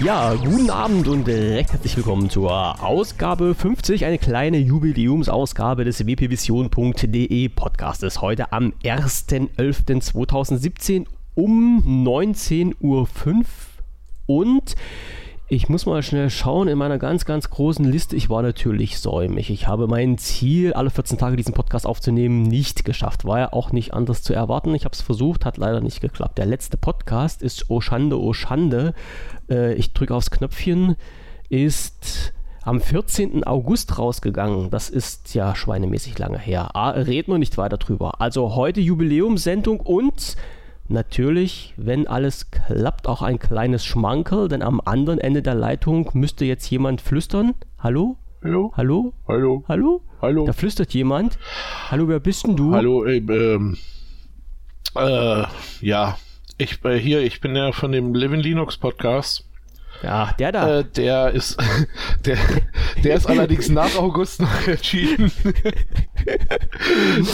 Ja, guten Abend und recht herzlich willkommen zur Ausgabe 50, eine kleine Jubiläumsausgabe des wpvision.de Podcastes. Heute am 1.11.2017 um 19.05 Uhr und ich muss mal schnell schauen in meiner ganz, ganz großen Liste. Ich war natürlich säumig. Ich habe mein Ziel, alle 14 Tage diesen Podcast aufzunehmen, nicht geschafft. War ja auch nicht anders zu erwarten. Ich habe es versucht, hat leider nicht geklappt. Der letzte Podcast ist Oh Schande, Oh Schande. Äh, ich drücke aufs Knöpfchen. Ist am 14. August rausgegangen. Das ist ja schweinemäßig lange her. Ah, reden wir nicht weiter drüber. Also heute Jubiläumssendung und Natürlich, wenn alles klappt, auch ein kleines Schmankerl, denn am anderen Ende der Leitung müsste jetzt jemand flüstern. Hallo? Hallo? Hallo? Hallo? Hallo? Hallo? Da flüstert jemand. Hallo, wer bist denn du? Hallo, äh, ähm, äh, ja, ich äh, hier, ich bin ja von dem Live in Linux Podcast. Ja, der da. Äh, der ist, der, der ist allerdings nach August noch erschienen.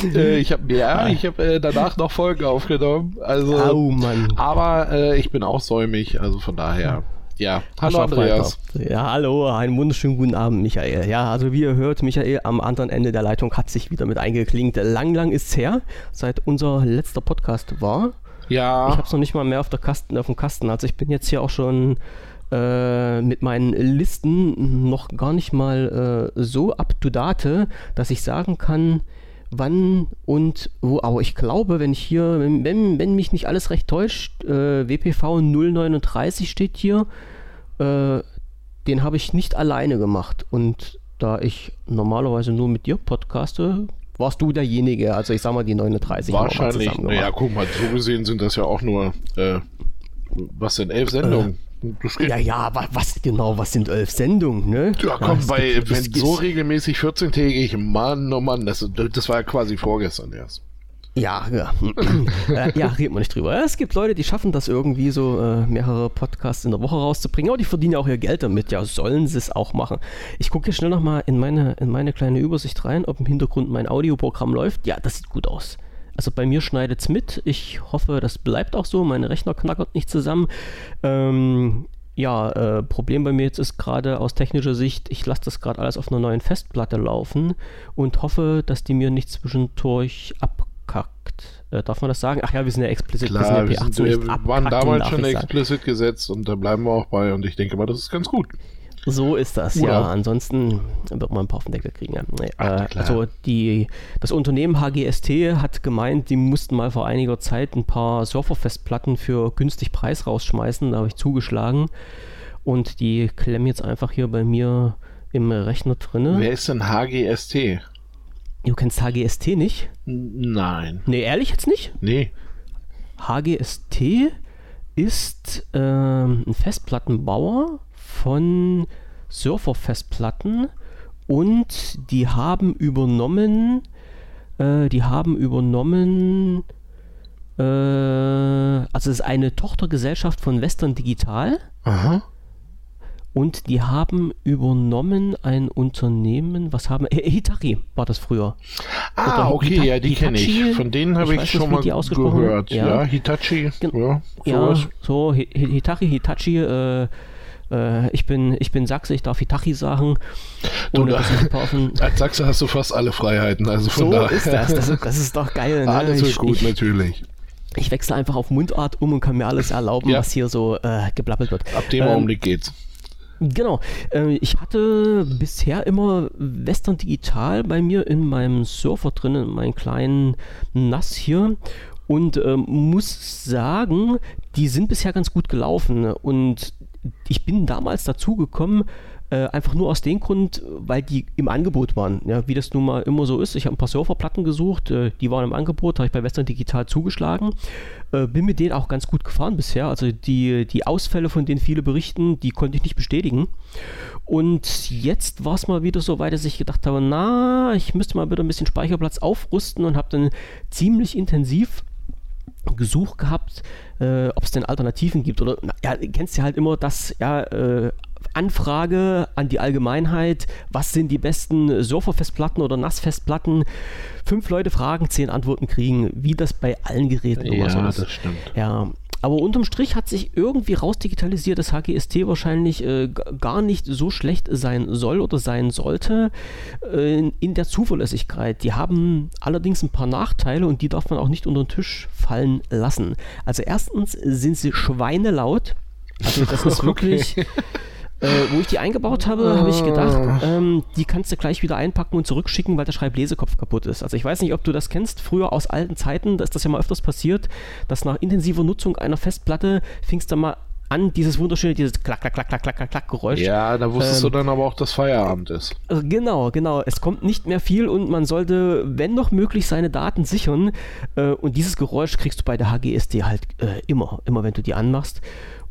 äh, ich habe ja, ich habe äh, danach noch Folgen aufgenommen. Also, Au, Mann. aber äh, ich bin auch säumig, also von daher. Ja, hallo Andreas. Ja, hallo, einen wunderschönen guten Abend, Michael. Ja, also wie ihr hört, Michael am anderen Ende der Leitung hat sich wieder mit eingeklingt. Lang, lang ist es her, seit unser letzter Podcast war. Ja. Ich habe es noch nicht mal mehr auf, der Kasten, auf dem Kasten. Also ich bin jetzt hier auch schon äh, mit meinen Listen noch gar nicht mal äh, so up to date, dass ich sagen kann, wann und wo. Aber ich glaube, wenn ich hier, wenn, wenn, wenn mich nicht alles recht täuscht, äh, WPV 039 steht hier, äh, den habe ich nicht alleine gemacht. Und da ich normalerweise nur mit dir podcaste, warst du derjenige, also ich sag mal die 39. Wahrscheinlich, naja, guck mal, so gesehen sind das ja auch nur, äh, was sind elf Sendungen? Ja, ja, was genau, was sind elf Sendungen, ne? Ja, komm, ja, bei, gibt, wenn so regelmäßig 14-tägig, Mann, oh Mann, das, das war ja quasi vorgestern erst. Ja, ja. äh, ja, reden wir nicht drüber. Es gibt Leute, die schaffen das irgendwie so, äh, mehrere Podcasts in der Woche rauszubringen, aber die verdienen ja auch ihr Geld damit. Ja, sollen sie es auch machen. Ich gucke hier schnell nochmal in meine, in meine kleine Übersicht rein, ob im Hintergrund mein Audioprogramm läuft. Ja, das sieht gut aus. Also bei mir schneidet es mit. Ich hoffe, das bleibt auch so. Mein Rechner knackert nicht zusammen. Ähm, ja, äh, Problem bei mir jetzt ist gerade aus technischer Sicht, ich lasse das gerade alles auf einer neuen Festplatte laufen und hoffe, dass die mir nicht zwischendurch abkackt. Äh, darf man das sagen? Ach ja, wir sind ja explizit. Klar, wir, sind ja wir, sind, wir waren damals schon explizit gesetzt und da bleiben wir auch bei und ich denke mal, das ist ganz gut. So ist das, Oder? ja. Ansonsten wird man ein paar auf den Deckel kriegen. Ja. Ach, äh, also die, das Unternehmen HGST hat gemeint, die mussten mal vor einiger Zeit ein paar Surferfestplatten für günstig Preis rausschmeißen. Da habe ich zugeschlagen. Und die klemmen jetzt einfach hier bei mir im Rechner drin. Wer ist denn HGST? Du kennst HGST nicht? Nein. Nee, ehrlich jetzt nicht? Nee. HGST ist äh, ein Festplattenbauer von Surferfestplatten und die haben übernommen, äh, die haben übernommen, äh, also es ist eine Tochtergesellschaft von Western Digital. Aha. Und die haben übernommen ein Unternehmen, was haben Hitachi war das früher. Ah, Oder okay, Hita ja, die kenne ich. Von denen habe ich, ich schon mal gehört. Ja, ja Hitachi. Gen ja, ja so Hitachi, Hitachi, äh, äh, ich, bin, ich bin Sachse, ich darf Hitachi sagen. Du, da, als Sachse hast du fast alle Freiheiten. Also von so daher. ist das. das. Das ist doch geil. Ne? Alles ist gut, ich, natürlich. Ich wechsle einfach auf Mundart um und kann mir alles erlauben, ja. was hier so äh, geblabbelt wird. Ab dem ähm, Augenblick geht's. Genau. Äh, ich hatte bisher immer Western Digital bei mir in meinem Surfer drin, in meinem kleinen NAS hier. Und ähm, muss sagen, die sind bisher ganz gut gelaufen. Und ich bin damals dazu gekommen, äh, einfach nur aus dem Grund, weil die im Angebot waren. Ja, wie das nun mal immer so ist. Ich habe ein paar Surferplatten gesucht, äh, die waren im Angebot, habe ich bei Western Digital zugeschlagen. Äh, bin mit denen auch ganz gut gefahren bisher. Also die, die Ausfälle, von denen viele berichten, die konnte ich nicht bestätigen. Und jetzt war es mal wieder so weit, dass ich gedacht habe, na, ich müsste mal wieder ein bisschen Speicherplatz aufrüsten und habe dann ziemlich intensiv gesucht gehabt, äh, ob es denn Alternativen gibt. Oder ja, kennst ja halt immer, dass ja, äh, Anfrage an die Allgemeinheit, was sind die besten Surferfestplatten oder Nassfestplatten? Fünf Leute fragen, zehn Antworten kriegen, wie das bei allen Geräten immer so ist. Ja, das stimmt. Ja, aber unterm Strich hat sich irgendwie rausdigitalisiert, dass HGST wahrscheinlich äh, gar nicht so schlecht sein soll oder sein sollte äh, in, in, der Zuverlässigkeit. Die haben allerdings ein paar Nachteile und die darf man auch nicht unter den Tisch fallen lassen. Also erstens sind sie schweinelaut. Also das ist wirklich... Äh, wo ich die eingebaut habe, habe ich gedacht, ah. ähm, die kannst du gleich wieder einpacken und zurückschicken, weil der Schreiblesekopf kaputt ist. Also ich weiß nicht, ob du das kennst. Früher aus alten Zeiten, da ist das ja mal öfters passiert, dass nach intensiver Nutzung einer Festplatte fingst du mal an, dieses wunderschöne, dieses klack, klack, klack, klack, klack, klack, Geräusch. Ja, da wusstest ähm, du dann aber auch, dass Feierabend ist. Äh, genau, genau. Es kommt nicht mehr viel und man sollte, wenn noch möglich, seine Daten sichern. Äh, und dieses Geräusch kriegst du bei der HGSD halt äh, immer, immer wenn du die anmachst.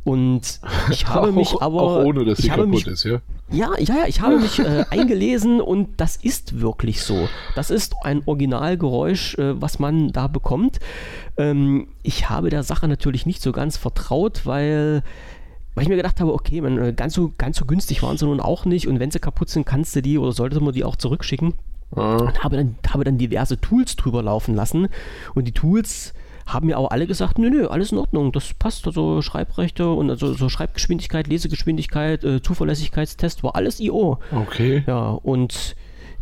Und ich habe auch, mich aber. Auch ohne, dass sie kaputt mich, ist, ja? Ja, ja, ja, ich habe mich äh, eingelesen und das ist wirklich so. Das ist ein Originalgeräusch, äh, was man da bekommt. Ähm, ich habe der Sache natürlich nicht so ganz vertraut, weil weil ich mir gedacht habe, okay, man, äh, ganz, so, ganz so günstig waren sie nun auch nicht und wenn sie kaputt sind, kannst du die oder sollte man die auch zurückschicken. Mhm. Und habe dann, habe dann diverse Tools drüber laufen lassen und die Tools haben mir aber alle gesagt, nö, nö, alles in Ordnung, das passt, also Schreibrechte und also so Schreibgeschwindigkeit, Lesegeschwindigkeit, äh, Zuverlässigkeitstest war alles IO. Okay. Ja, und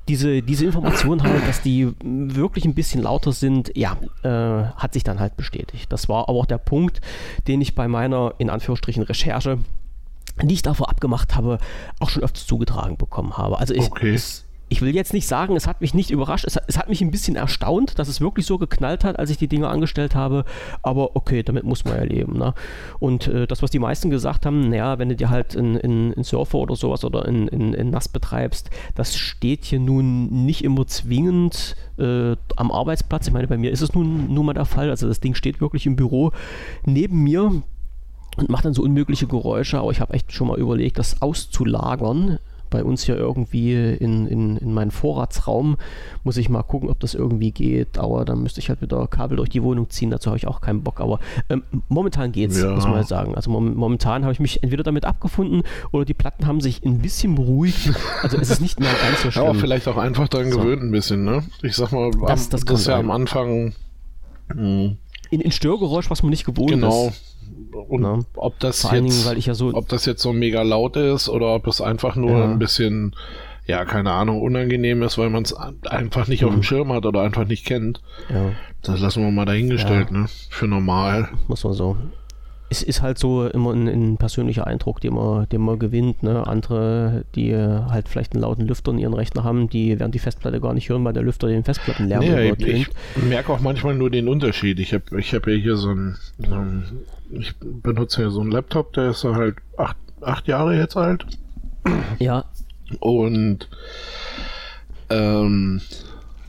diese, diese Information halt, dass die wirklich ein bisschen lauter sind, ja, äh, hat sich dann halt bestätigt. Das war aber auch der Punkt, den ich bei meiner, in Anführungsstrichen, Recherche, die ich davor abgemacht habe, auch schon öfters zugetragen bekommen habe. Also ich, okay. es, ich will jetzt nicht sagen, es hat mich nicht überrascht, es hat, es hat, mich ein bisschen erstaunt, dass es wirklich so geknallt hat, als ich die Dinge angestellt habe, aber okay, damit muss man ja leben. Ne? Und äh, das, was die meisten gesagt haben, naja, wenn du dir halt in, in, in Surfer oder sowas oder in, in, in NAS betreibst, das steht hier nun nicht immer zwingend äh, am Arbeitsplatz. Ich meine, bei mir ist es nun, nun mal der Fall, also das Ding steht wirklich im Büro neben mir und macht dann so unmögliche Geräusche, aber ich habe echt schon mal überlegt, das auszulagern bei uns hier irgendwie in, in, in meinen Vorratsraum. Muss ich mal gucken, ob das irgendwie geht. Aber dann müsste ich halt wieder Kabel durch die Wohnung ziehen. Dazu habe ich auch keinen Bock. Aber ähm, momentan es, ja. muss man halt sagen. Also mom momentan habe ich mich entweder damit abgefunden oder die Platten haben sich ein bisschen beruhigt. Also es ist nicht mehr ganz so schlimm. Aber vielleicht auch einfach daran so. gewöhnt ein bisschen, ne? Ich sag mal, das, das, das ist ja am Anfang. Mh. In, in Störgeräusch, was man nicht gewohnt genau. ist. Und ja. ob das Vor jetzt, Dingen, ja so ob das jetzt so mega laut ist oder ob es einfach nur ja. ein bisschen, ja, keine Ahnung, unangenehm ist, weil man es einfach nicht mhm. auf dem mhm. Schirm hat oder einfach nicht kennt. Ja. Das lassen wir mal dahingestellt, ne? Für normal. Muss man so es ist halt so immer ein, ein, persönlicher Eindruck, den man, den man gewinnt. Ne? Andere, die halt vielleicht einen lauten Lüfter in ihren Rechner haben, die werden die Festplatte gar nicht hören, weil der Lüfter den Festplattenlärm nee, ich, ich merke auch manchmal nur den Unterschied. Ich habe ich hab ja hier so ein, so ein, ich benutze ja so einen Laptop, der ist halt acht, acht Jahre jetzt alt. Ja. Und ähm,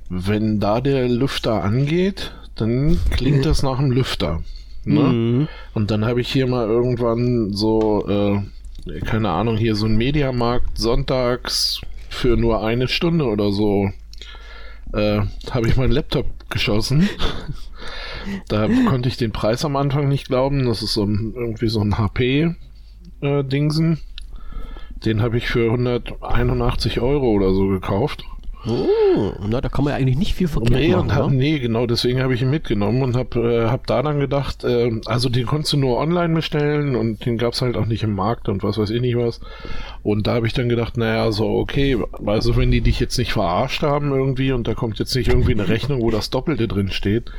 wenn da der Lüfter angeht, dann klingt das nach einem Lüfter. Ne? Mhm. Und dann habe ich hier mal irgendwann so, äh, keine Ahnung, hier so ein Mediamarkt sonntags für nur eine Stunde oder so, äh, habe ich meinen Laptop geschossen. da konnte ich den Preis am Anfang nicht glauben. Das ist so ein, irgendwie so ein HP-Dingsen. Äh, den habe ich für 181 Euro oder so gekauft. Oh, na, da kann man ja eigentlich nicht viel verkehrt nee, machen. Hab, nee, genau, deswegen habe ich ihn mitgenommen und habe äh, hab da dann gedacht, äh, also den konntest du nur online bestellen und den gab es halt auch nicht im Markt und was weiß ich nicht was. Und da habe ich dann gedacht, naja, so okay, also wenn die dich jetzt nicht verarscht haben irgendwie und da kommt jetzt nicht irgendwie eine Rechnung, wo das Doppelte drin steht,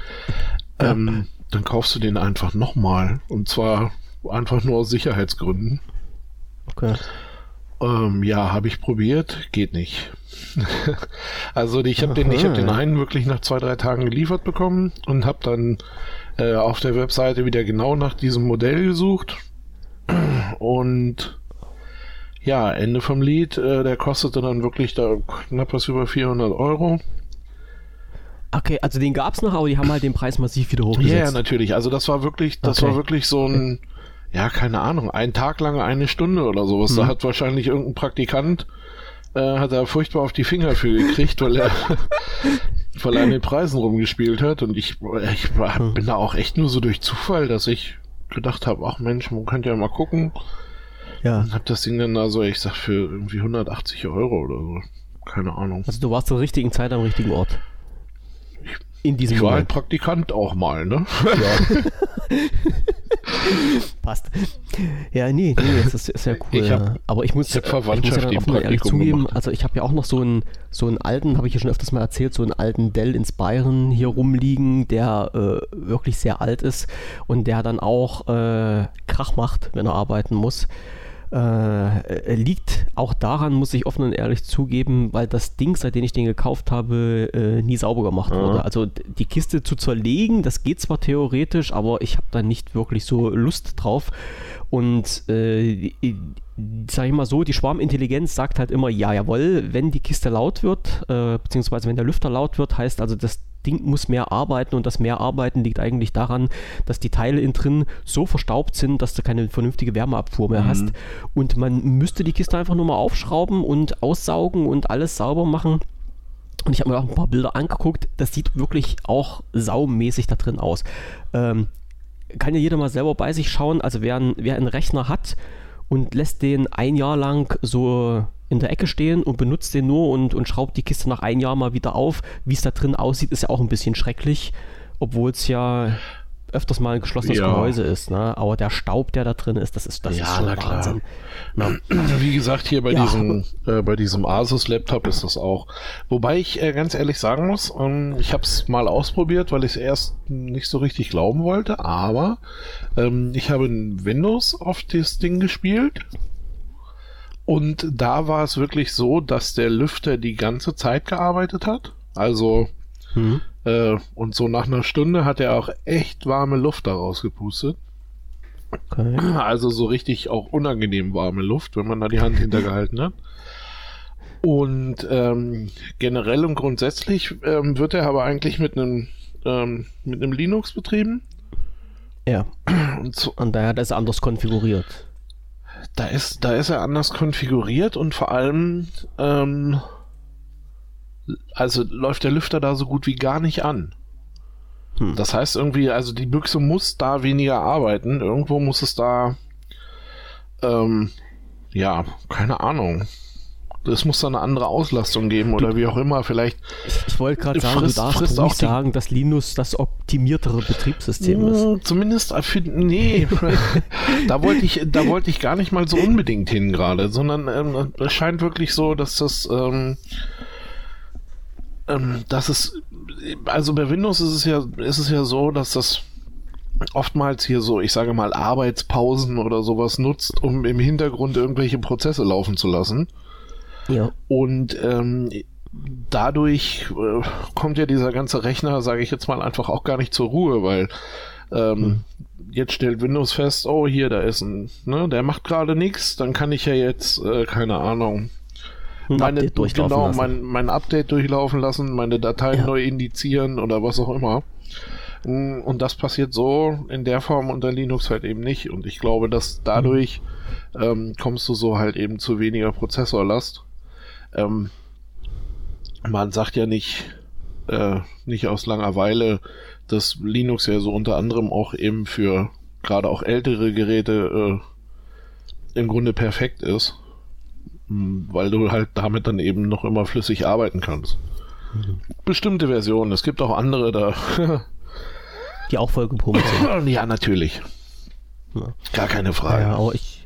ähm, dann kaufst du den einfach nochmal. Und zwar einfach nur aus Sicherheitsgründen. Okay. Ähm, ja, habe ich probiert, geht nicht. also ich habe den, ich habe den einen wirklich nach zwei, drei Tagen geliefert bekommen und habe dann äh, auf der Webseite wieder genau nach diesem Modell gesucht und ja, Ende vom Lied, äh, der kostete dann wirklich da knapp was über 400 Euro. Okay, also den gab es noch, aber die haben halt den Preis massiv wieder hochgesetzt. Ja, yeah, natürlich. Also das war wirklich, das okay. war wirklich so ein, ja, keine Ahnung, ein Tag lang eine Stunde oder sowas. Hm. Da hat wahrscheinlich irgendein Praktikant äh, hat er furchtbar auf die Finger für gekriegt, weil er, weil er an den Preisen rumgespielt hat. Und ich, ich war, hm. bin da auch echt nur so durch Zufall, dass ich gedacht habe, ach Mensch, man könnte ja mal gucken. Ja. Und hab das Ding dann da so, ich sag, für irgendwie 180 Euro oder so. Keine Ahnung. Also du warst zur richtigen Zeit am richtigen Ort. In diesem ich war halt Praktikant auch mal, ne? Ja. Passt. Ja, nee, nee, das ist, ist ja cool. Ich hab, ja. Aber ich muss, ich, ich muss ja dann offen ehrlich zugeben, gemacht. also ich habe ja auch noch so einen, so einen alten, habe ich ja schon öfters mal erzählt, so einen alten Dell ins Bayern hier rumliegen, der äh, wirklich sehr alt ist und der dann auch äh, Krach macht, wenn er arbeiten muss. Äh, liegt auch daran, muss ich offen und ehrlich zugeben, weil das Ding, seitdem ich den gekauft habe, äh, nie sauber gemacht ja. wurde. Also die Kiste zu zerlegen, das geht zwar theoretisch, aber ich habe da nicht wirklich so Lust drauf. Und äh, sag ich mal so, die Schwarmintelligenz sagt halt immer, ja, jawohl, wenn die Kiste laut wird, äh, beziehungsweise wenn der Lüfter laut wird, heißt also, das Ding muss mehr arbeiten und das mehr Arbeiten liegt eigentlich daran, dass die Teile innen drin so verstaubt sind, dass du keine vernünftige Wärmeabfuhr mehr mhm. hast. Und man müsste die Kiste einfach nur mal aufschrauben und aussaugen und alles sauber machen. Und ich habe mir auch ein paar Bilder angeguckt. Das sieht wirklich auch saumäßig da drin aus. Ähm, kann ja jeder mal selber bei sich schauen. Also wer, ein, wer einen Rechner hat und lässt den ein Jahr lang so in der Ecke stehen und benutzt den nur und, und schraubt die Kiste nach einem Jahr mal wieder auf. Wie es da drin aussieht, ist ja auch ein bisschen schrecklich, obwohl es ja öfters mal ein geschlossenes ja. Gehäuse ist, ne? aber der Staub, der da drin ist, das ist, das ja, ist schon Wahnsinn. Na, wie gesagt, hier bei, ja. diesem, äh, bei diesem Asus-Laptop ist das auch. Wobei ich äh, ganz ehrlich sagen muss, ähm, ich habe es mal ausprobiert, weil ich es erst nicht so richtig glauben wollte, aber ähm, ich habe in Windows auf das Ding gespielt und da war es wirklich so, dass der Lüfter die ganze Zeit gearbeitet hat. Also, mhm. Äh, und so nach einer Stunde hat er auch echt warme Luft daraus gepustet. Okay. Also so richtig auch unangenehm warme Luft, wenn man da die Hand hintergehalten hat. Und ähm, generell und grundsätzlich ähm, wird er aber eigentlich mit einem ähm, mit einem Linux betrieben. Ja. Und, so, und daher hat er es anders konfiguriert da ist, da ist er anders konfiguriert und vor allem, ähm, also läuft der Lüfter da so gut wie gar nicht an. Hm. Das heißt irgendwie, also die Büchse muss da weniger arbeiten. Irgendwo muss es da, ähm, ja, keine Ahnung es muss da eine andere Auslastung geben oder du, wie auch immer. Vielleicht. Ich, ich wollte gerade sagen, frisst, du darfst auch sagen, dass Linux das optimiertere Betriebssystem ist. Hm, zumindest für, nee, da wollte ich, da wollte ich gar nicht mal so unbedingt hin gerade, sondern ähm, es scheint wirklich so, dass das, ähm, ähm, dass es, also bei Windows ist es ja, ist es ja so, dass das oftmals hier so, ich sage mal, Arbeitspausen oder sowas nutzt, um im Hintergrund irgendwelche Prozesse laufen zu lassen. Ja. Und ähm, dadurch äh, kommt ja dieser ganze Rechner, sage ich jetzt mal, einfach auch gar nicht zur Ruhe, weil ähm, hm. jetzt stellt Windows fest, oh hier, da ist ein, ne, der macht gerade nichts, dann kann ich ja jetzt, äh, keine Ahnung, meine, genau, mein, mein Update durchlaufen lassen, meine Dateien ja. neu indizieren oder was auch immer. Mm, und das passiert so in der Form unter Linux halt eben nicht. Und ich glaube, dass dadurch mhm. ähm, kommst du so halt eben zu weniger Prozessorlast. Ähm, man sagt ja nicht, äh, nicht aus langer Weile, dass Linux ja so unter anderem auch eben für gerade auch ältere Geräte äh, im Grunde perfekt ist, weil du halt damit dann eben noch immer flüssig arbeiten kannst. Mhm. Bestimmte Versionen. Es gibt auch andere, da. die auch voll gepumpt sind. Ja, natürlich. Ja. Gar keine Frage. Ja, aber ich,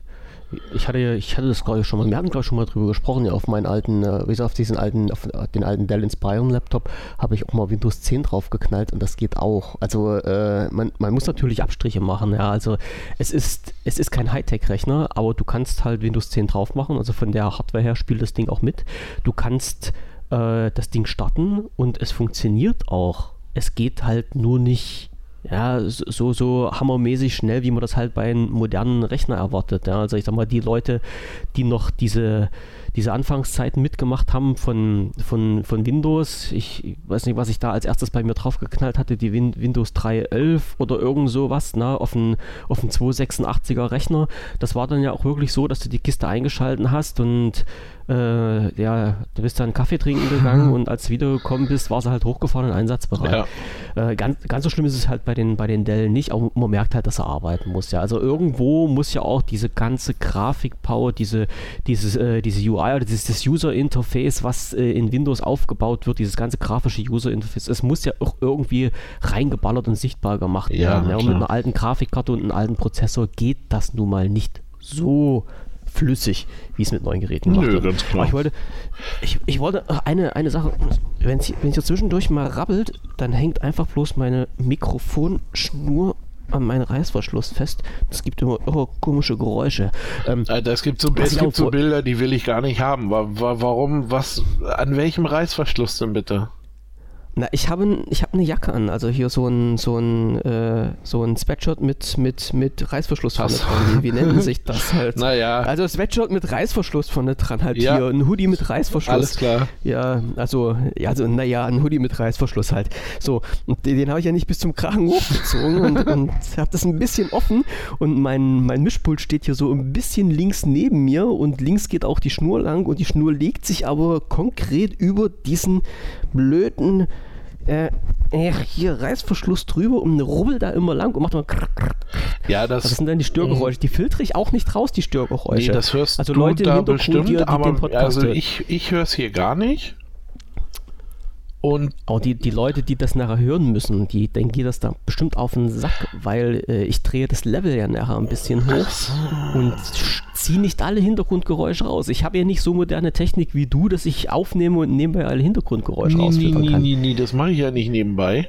ich hatte, ich hatte das ich schon mal, wir hatten ich schon mal drüber gesprochen, ja, auf meinen alten, äh, auf diesen alten, auf den alten Dell Inspiron Laptop habe ich auch mal Windows 10 draufgeknallt und das geht auch. Also äh, man, man muss natürlich Abstriche machen, ja, also es ist, es ist kein Hightech-Rechner, aber du kannst halt Windows 10 drauf machen, also von der Hardware her spielt das Ding auch mit. Du kannst äh, das Ding starten und es funktioniert auch. Es geht halt nur nicht ja, so, so hammermäßig schnell, wie man das halt bei einem modernen Rechner erwartet. Ja. Also ich sag mal, die Leute, die noch diese, diese Anfangszeiten mitgemacht haben von, von, von Windows, ich weiß nicht, was ich da als erstes bei mir draufgeknallt hatte, die Win Windows 3.11 oder irgend sowas, ne, auf einen, auf einen 286er Rechner. Das war dann ja auch wirklich so, dass du die Kiste eingeschalten hast und äh, ja, du bist dann Kaffee trinken gegangen und als du wiedergekommen bist, war sie halt hochgefahren und einsatzbereit. Ja. Äh, ganz, ganz so schlimm ist es halt bei den, bei den Dell nicht, aber man merkt halt, dass er arbeiten muss. Ja. Also irgendwo muss ja auch diese ganze Grafikpower, diese, dieses, äh, diese UI oder dieses das User Interface, was äh, in Windows aufgebaut wird, dieses ganze grafische User Interface, es muss ja auch irgendwie reingeballert und sichtbar gemacht werden. Ja, ja. Und mit einer alten Grafikkarte und einem alten Prozessor geht das nun mal nicht so flüssig, wie es mit neuen Geräten gemacht Nö, ganz klar. Aber ich wollte, ich, ich wollte eine, eine Sache, wenn es wenn zwischendurch mal rabbelt, dann hängt einfach bloß meine Mikrofonschnur an meinen Reißverschluss fest. Es gibt immer irre komische Geräusche. Ähm, es gibt so, es gibt so Bilder, die will ich gar nicht haben. Warum, was, an welchem Reißverschluss denn bitte? Na, ich habe ich hab eine Jacke an, also hier so ein so ein äh, so ein Sweatshirt mit mit mit Reißverschluss vorne dran. Wie, wie nennen sich das halt? Naja. Also Sweatshirt mit Reißverschluss vorne dran halt ja. hier, ein Hoodie mit Reißverschluss. Alles klar. Ja, also ja, also naja, ein Hoodie mit Reißverschluss halt. So, und den, den habe ich ja nicht bis zum Kragen hochgezogen und, und habe das ein bisschen offen und mein mein Mischpult steht hier so ein bisschen links neben mir und links geht auch die Schnur lang und die Schnur legt sich aber konkret über diesen blöden äh, hier Reißverschluss drüber und eine rubbel da immer lang und macht immer krr, krr. Ja, das, das sind dann die Störgeräusche. Die filtere ich auch nicht raus, die Störgeräusche. Nee, das hörst also du Leute da bestimmt, die, die aber also ich, ich höre es hier gar nicht. Und auch die, die Leute, die das nachher hören müssen, die denken geht das da bestimmt auf den Sack, weil äh, ich drehe das Level ja nachher ein bisschen hoch und ziehe nicht alle Hintergrundgeräusche raus. Ich habe ja nicht so moderne Technik wie du, dass ich aufnehme und nebenbei alle Hintergrundgeräusche nee, rausfiltern nee, kann. Nee, nee, das mache ich ja nicht nebenbei.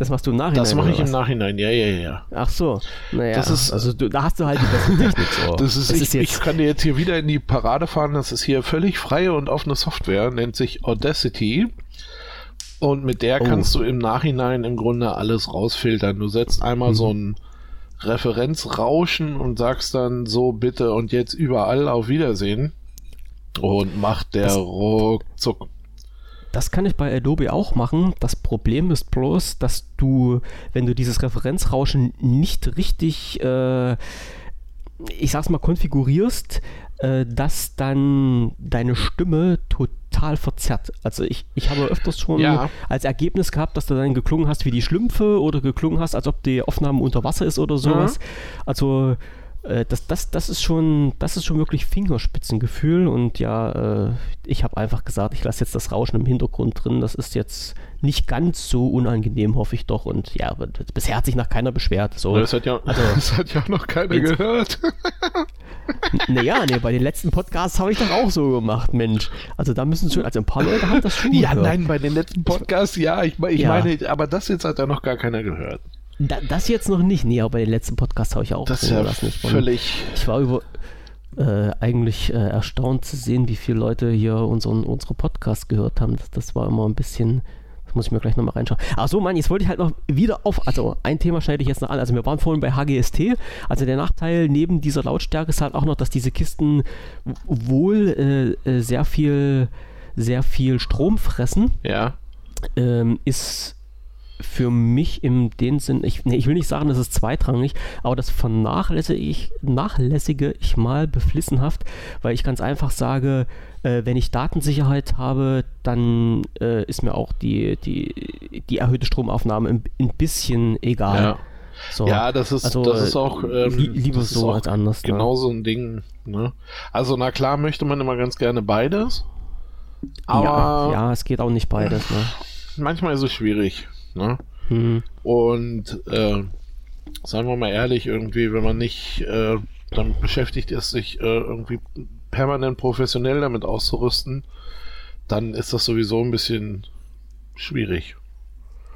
Das machst du im Nachhinein. Das mache ich im Nachhinein, ja, ja, ja. Ach so, naja. Das ist, also du, da hast du halt die beste Technik. So. Das ist, das ich, ist jetzt ich kann dir jetzt hier wieder in die Parade fahren. Das ist hier völlig freie und offene Software, nennt sich Audacity. Und mit der oh. kannst du im Nachhinein im Grunde alles rausfiltern. Du setzt einmal mhm. so ein Referenzrauschen und sagst dann so bitte und jetzt überall auf Wiedersehen. Und macht der das, ruckzuck. Das kann ich bei Adobe auch machen. Das Problem ist bloß, dass du, wenn du dieses Referenzrauschen nicht richtig, äh, ich sag's mal, konfigurierst, äh, dass dann deine Stimme total verzerrt. Also ich, ich habe öfters schon ja. als Ergebnis gehabt, dass du dann geklungen hast wie die Schlümpfe oder geklungen hast, als ob die Aufnahme unter Wasser ist oder sowas. Mhm. Also äh, das, das, das, ist schon, das ist schon wirklich Fingerspitzengefühl und ja, äh, ich habe einfach gesagt, ich lasse jetzt das Rauschen im Hintergrund drin. Das ist jetzt nicht ganz so unangenehm, hoffe ich doch. Und ja, bisher hat sich nach keiner beschwert. So, das, hat ja, also, das hat ja noch keiner gehört. Naja, nee, bei den letzten Podcasts habe ich das auch so gemacht, Mensch. Also da müssen schon, also ein paar Leute haben das schon Ja, gehört. nein, bei den letzten Podcasts, ja, ich, ich ja. meine, aber das jetzt hat ja noch gar keiner gehört. Da, das jetzt noch nicht, nee, aber bei den letzten Podcasts habe ich auch das so ja gelassen. völlig. Ich war über, äh, eigentlich äh, erstaunt zu sehen, wie viele Leute hier unseren, unsere Podcasts gehört haben. Das, das war immer ein bisschen das muss ich mir gleich nochmal reinschauen. Ach so, Mann, jetzt wollte ich halt noch wieder auf. Also, ein Thema schneide ich jetzt noch an. Also, wir waren vorhin bei HGST. Also, der Nachteil neben dieser Lautstärke ist halt auch noch, dass diese Kisten wohl äh, äh, sehr viel, sehr viel Strom fressen. Ja. Ähm, ist für mich in dem Sinn, ich, nee, ich will nicht sagen, das ist zweitrangig, aber das vernachlässige ich, nachlässige ich mal beflissenhaft, weil ich ganz einfach sage, äh, wenn ich Datensicherheit habe, dann äh, ist mir auch die, die, die erhöhte Stromaufnahme ein, ein bisschen egal. Ja. So. Ja, das ist, also, das ist auch ähm, lieber so als anders. Genau ne? so ein Ding. Ne? Also na klar möchte man immer ganz gerne beides. Aber ja, ja es geht auch nicht beides. Ne? Manchmal ist es schwierig. Ne? Mhm. Und äh, sagen wir mal ehrlich, irgendwie, wenn man nicht äh, damit beschäftigt ist, sich äh, irgendwie permanent professionell damit auszurüsten, dann ist das sowieso ein bisschen schwierig.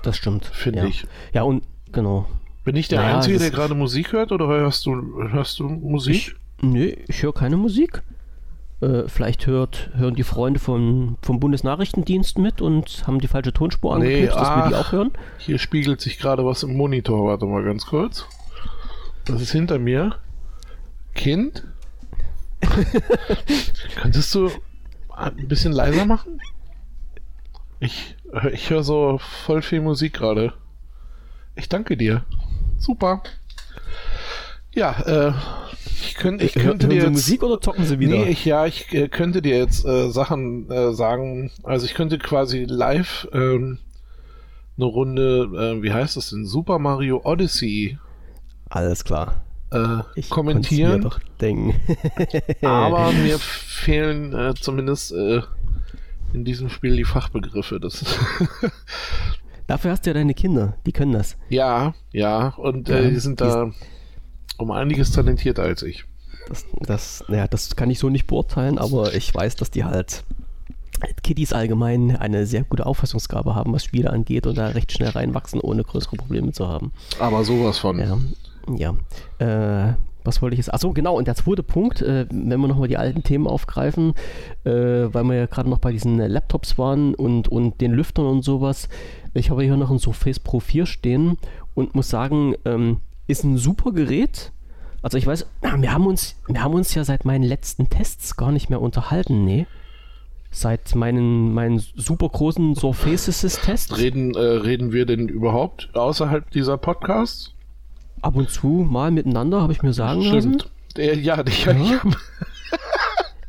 Das stimmt. Finde ja. ich. Ja, und genau. Bin ich der naja, Einzige, der gerade Musik hört oder hörst du, hörst du Musik? Ich, nee, ich höre keine Musik. Äh, vielleicht hört, hören die Freunde vom, vom Bundesnachrichtendienst mit und haben die falsche Tonspur angeknipst, nee, dass wir die auch hören. Hier spiegelt sich gerade was im Monitor. Warte mal ganz kurz. Das ist hinter mir. Kind? Könntest du ein bisschen leiser machen? Ich, ich höre so voll viel Musik gerade. Ich danke dir. Super. Ja, äh, ich, könnte, ich könnte dir jetzt, Musik oder zocken sie wieder? Nee, ich, ja, ich äh, könnte dir jetzt äh, Sachen äh, sagen. Also ich könnte quasi live ähm, eine Runde, äh, wie heißt das denn? Super Mario Odyssey. Alles klar. Äh, ich kommentieren. Mir doch denken. aber mir fehlen äh, zumindest äh, in diesem Spiel die Fachbegriffe. Das Dafür hast du ja deine Kinder, die können das. Ja, ja, und ja, die sind da um einiges talentierter als ich. Das, das, ja, das kann ich so nicht beurteilen, aber ich weiß, dass die halt Kiddies allgemein eine sehr gute Auffassungsgabe haben, was Spiele angeht und da recht schnell reinwachsen, ohne größere Probleme zu haben. Aber sowas von. Ja, ja. Äh, was wollte ich jetzt? Achso, genau. Und der zweite Punkt, äh, wenn wir nochmal die alten Themen aufgreifen, äh, weil wir ja gerade noch bei diesen Laptops waren und, und den Lüftern und sowas. Ich habe hier noch ein Surface Pro 4 stehen und muss sagen, ähm, ist ein super Gerät. Also ich weiß, wir haben uns, wir haben uns ja seit meinen letzten Tests gar nicht mehr unterhalten, nee. Seit meinen, meinen super großen Surfaces-Tests. Reden, äh, reden wir denn überhaupt außerhalb dieser Podcasts? Ab und zu mal miteinander, habe ich mir sagen Stimmt. lassen. Der, ja, die, ja. Ich hab,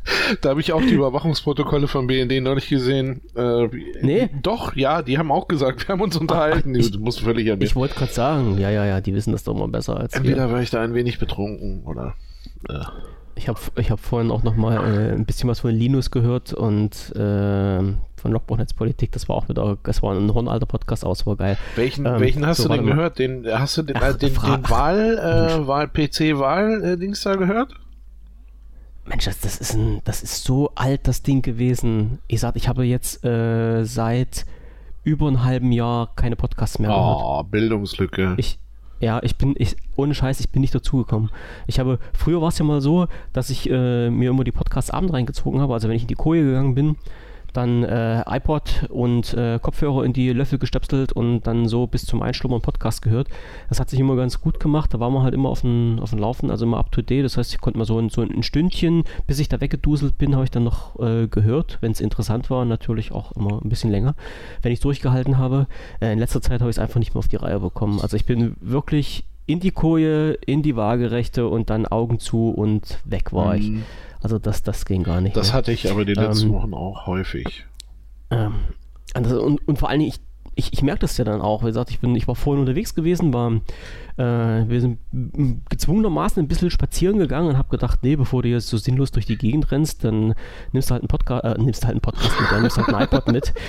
da habe ich auch die Überwachungsprotokolle von BND neulich gesehen. Äh, nee. Doch, ja, die haben auch gesagt, wir haben uns unterhalten. Ach, ich, du musst völlig erwähnen. Ich wollte gerade sagen, ja, ja, ja, die wissen das doch mal besser als Entweder wir. war ich da ein wenig betrunken oder. Äh. Ich habe ich hab vorhin auch noch mal äh, ein bisschen was von Linus gehört und äh, von Logbuchnetzpolitik. Das war auch wieder, das war ein Hornalter Podcast aus, war geil. Welchen, ähm, welchen hast so, du denn gehört? Den, hast du den, Ach, den, den Wahl, äh, Wahl, PC-Wahl-Dings da gehört? Mensch, das, das, ist ein, das ist so alt, das Ding gewesen. Ich sag, ich habe jetzt äh, seit über einem halben Jahr keine Podcasts mehr gehört. Oh, Bildungslücke. Ich, ja, ich bin, ich, ohne Scheiß, ich bin nicht dazugekommen. Ich habe, früher war es ja mal so, dass ich äh, mir immer die Podcasts abend reingezogen habe. Also wenn ich in die Koje gegangen bin, dann äh, iPod und äh, Kopfhörer in die Löffel gestöpselt und dann so bis zum Einschlummern Podcast gehört. Das hat sich immer ganz gut gemacht. Da war man halt immer auf dem, auf dem Laufen, also immer up to date. Das heißt, ich konnte mal so ein, so ein Stündchen, bis ich da weggeduselt bin, habe ich dann noch äh, gehört, wenn es interessant war. Natürlich auch immer ein bisschen länger, wenn ich durchgehalten habe. Äh, in letzter Zeit habe ich es einfach nicht mehr auf die Reihe bekommen. Also ich bin wirklich in die Koje, in die Waagerechte und dann Augen zu und weg war mhm. ich. Also das, das ging gar nicht. Das mehr. hatte ich aber die letzten ähm, Wochen auch häufig. Ähm, und, und vor allen Dingen, ich ich, ich merke das ja dann auch. Wie gesagt, ich, bin, ich war vorhin unterwegs gewesen, war, äh, wir sind gezwungenermaßen ein bisschen spazieren gegangen und habe gedacht, nee, bevor du jetzt so sinnlos durch die Gegend rennst, dann nimmst du halt einen Podcast, äh, nimmst halt einen Podcast mit, dann nimmst halt ein iPod mit.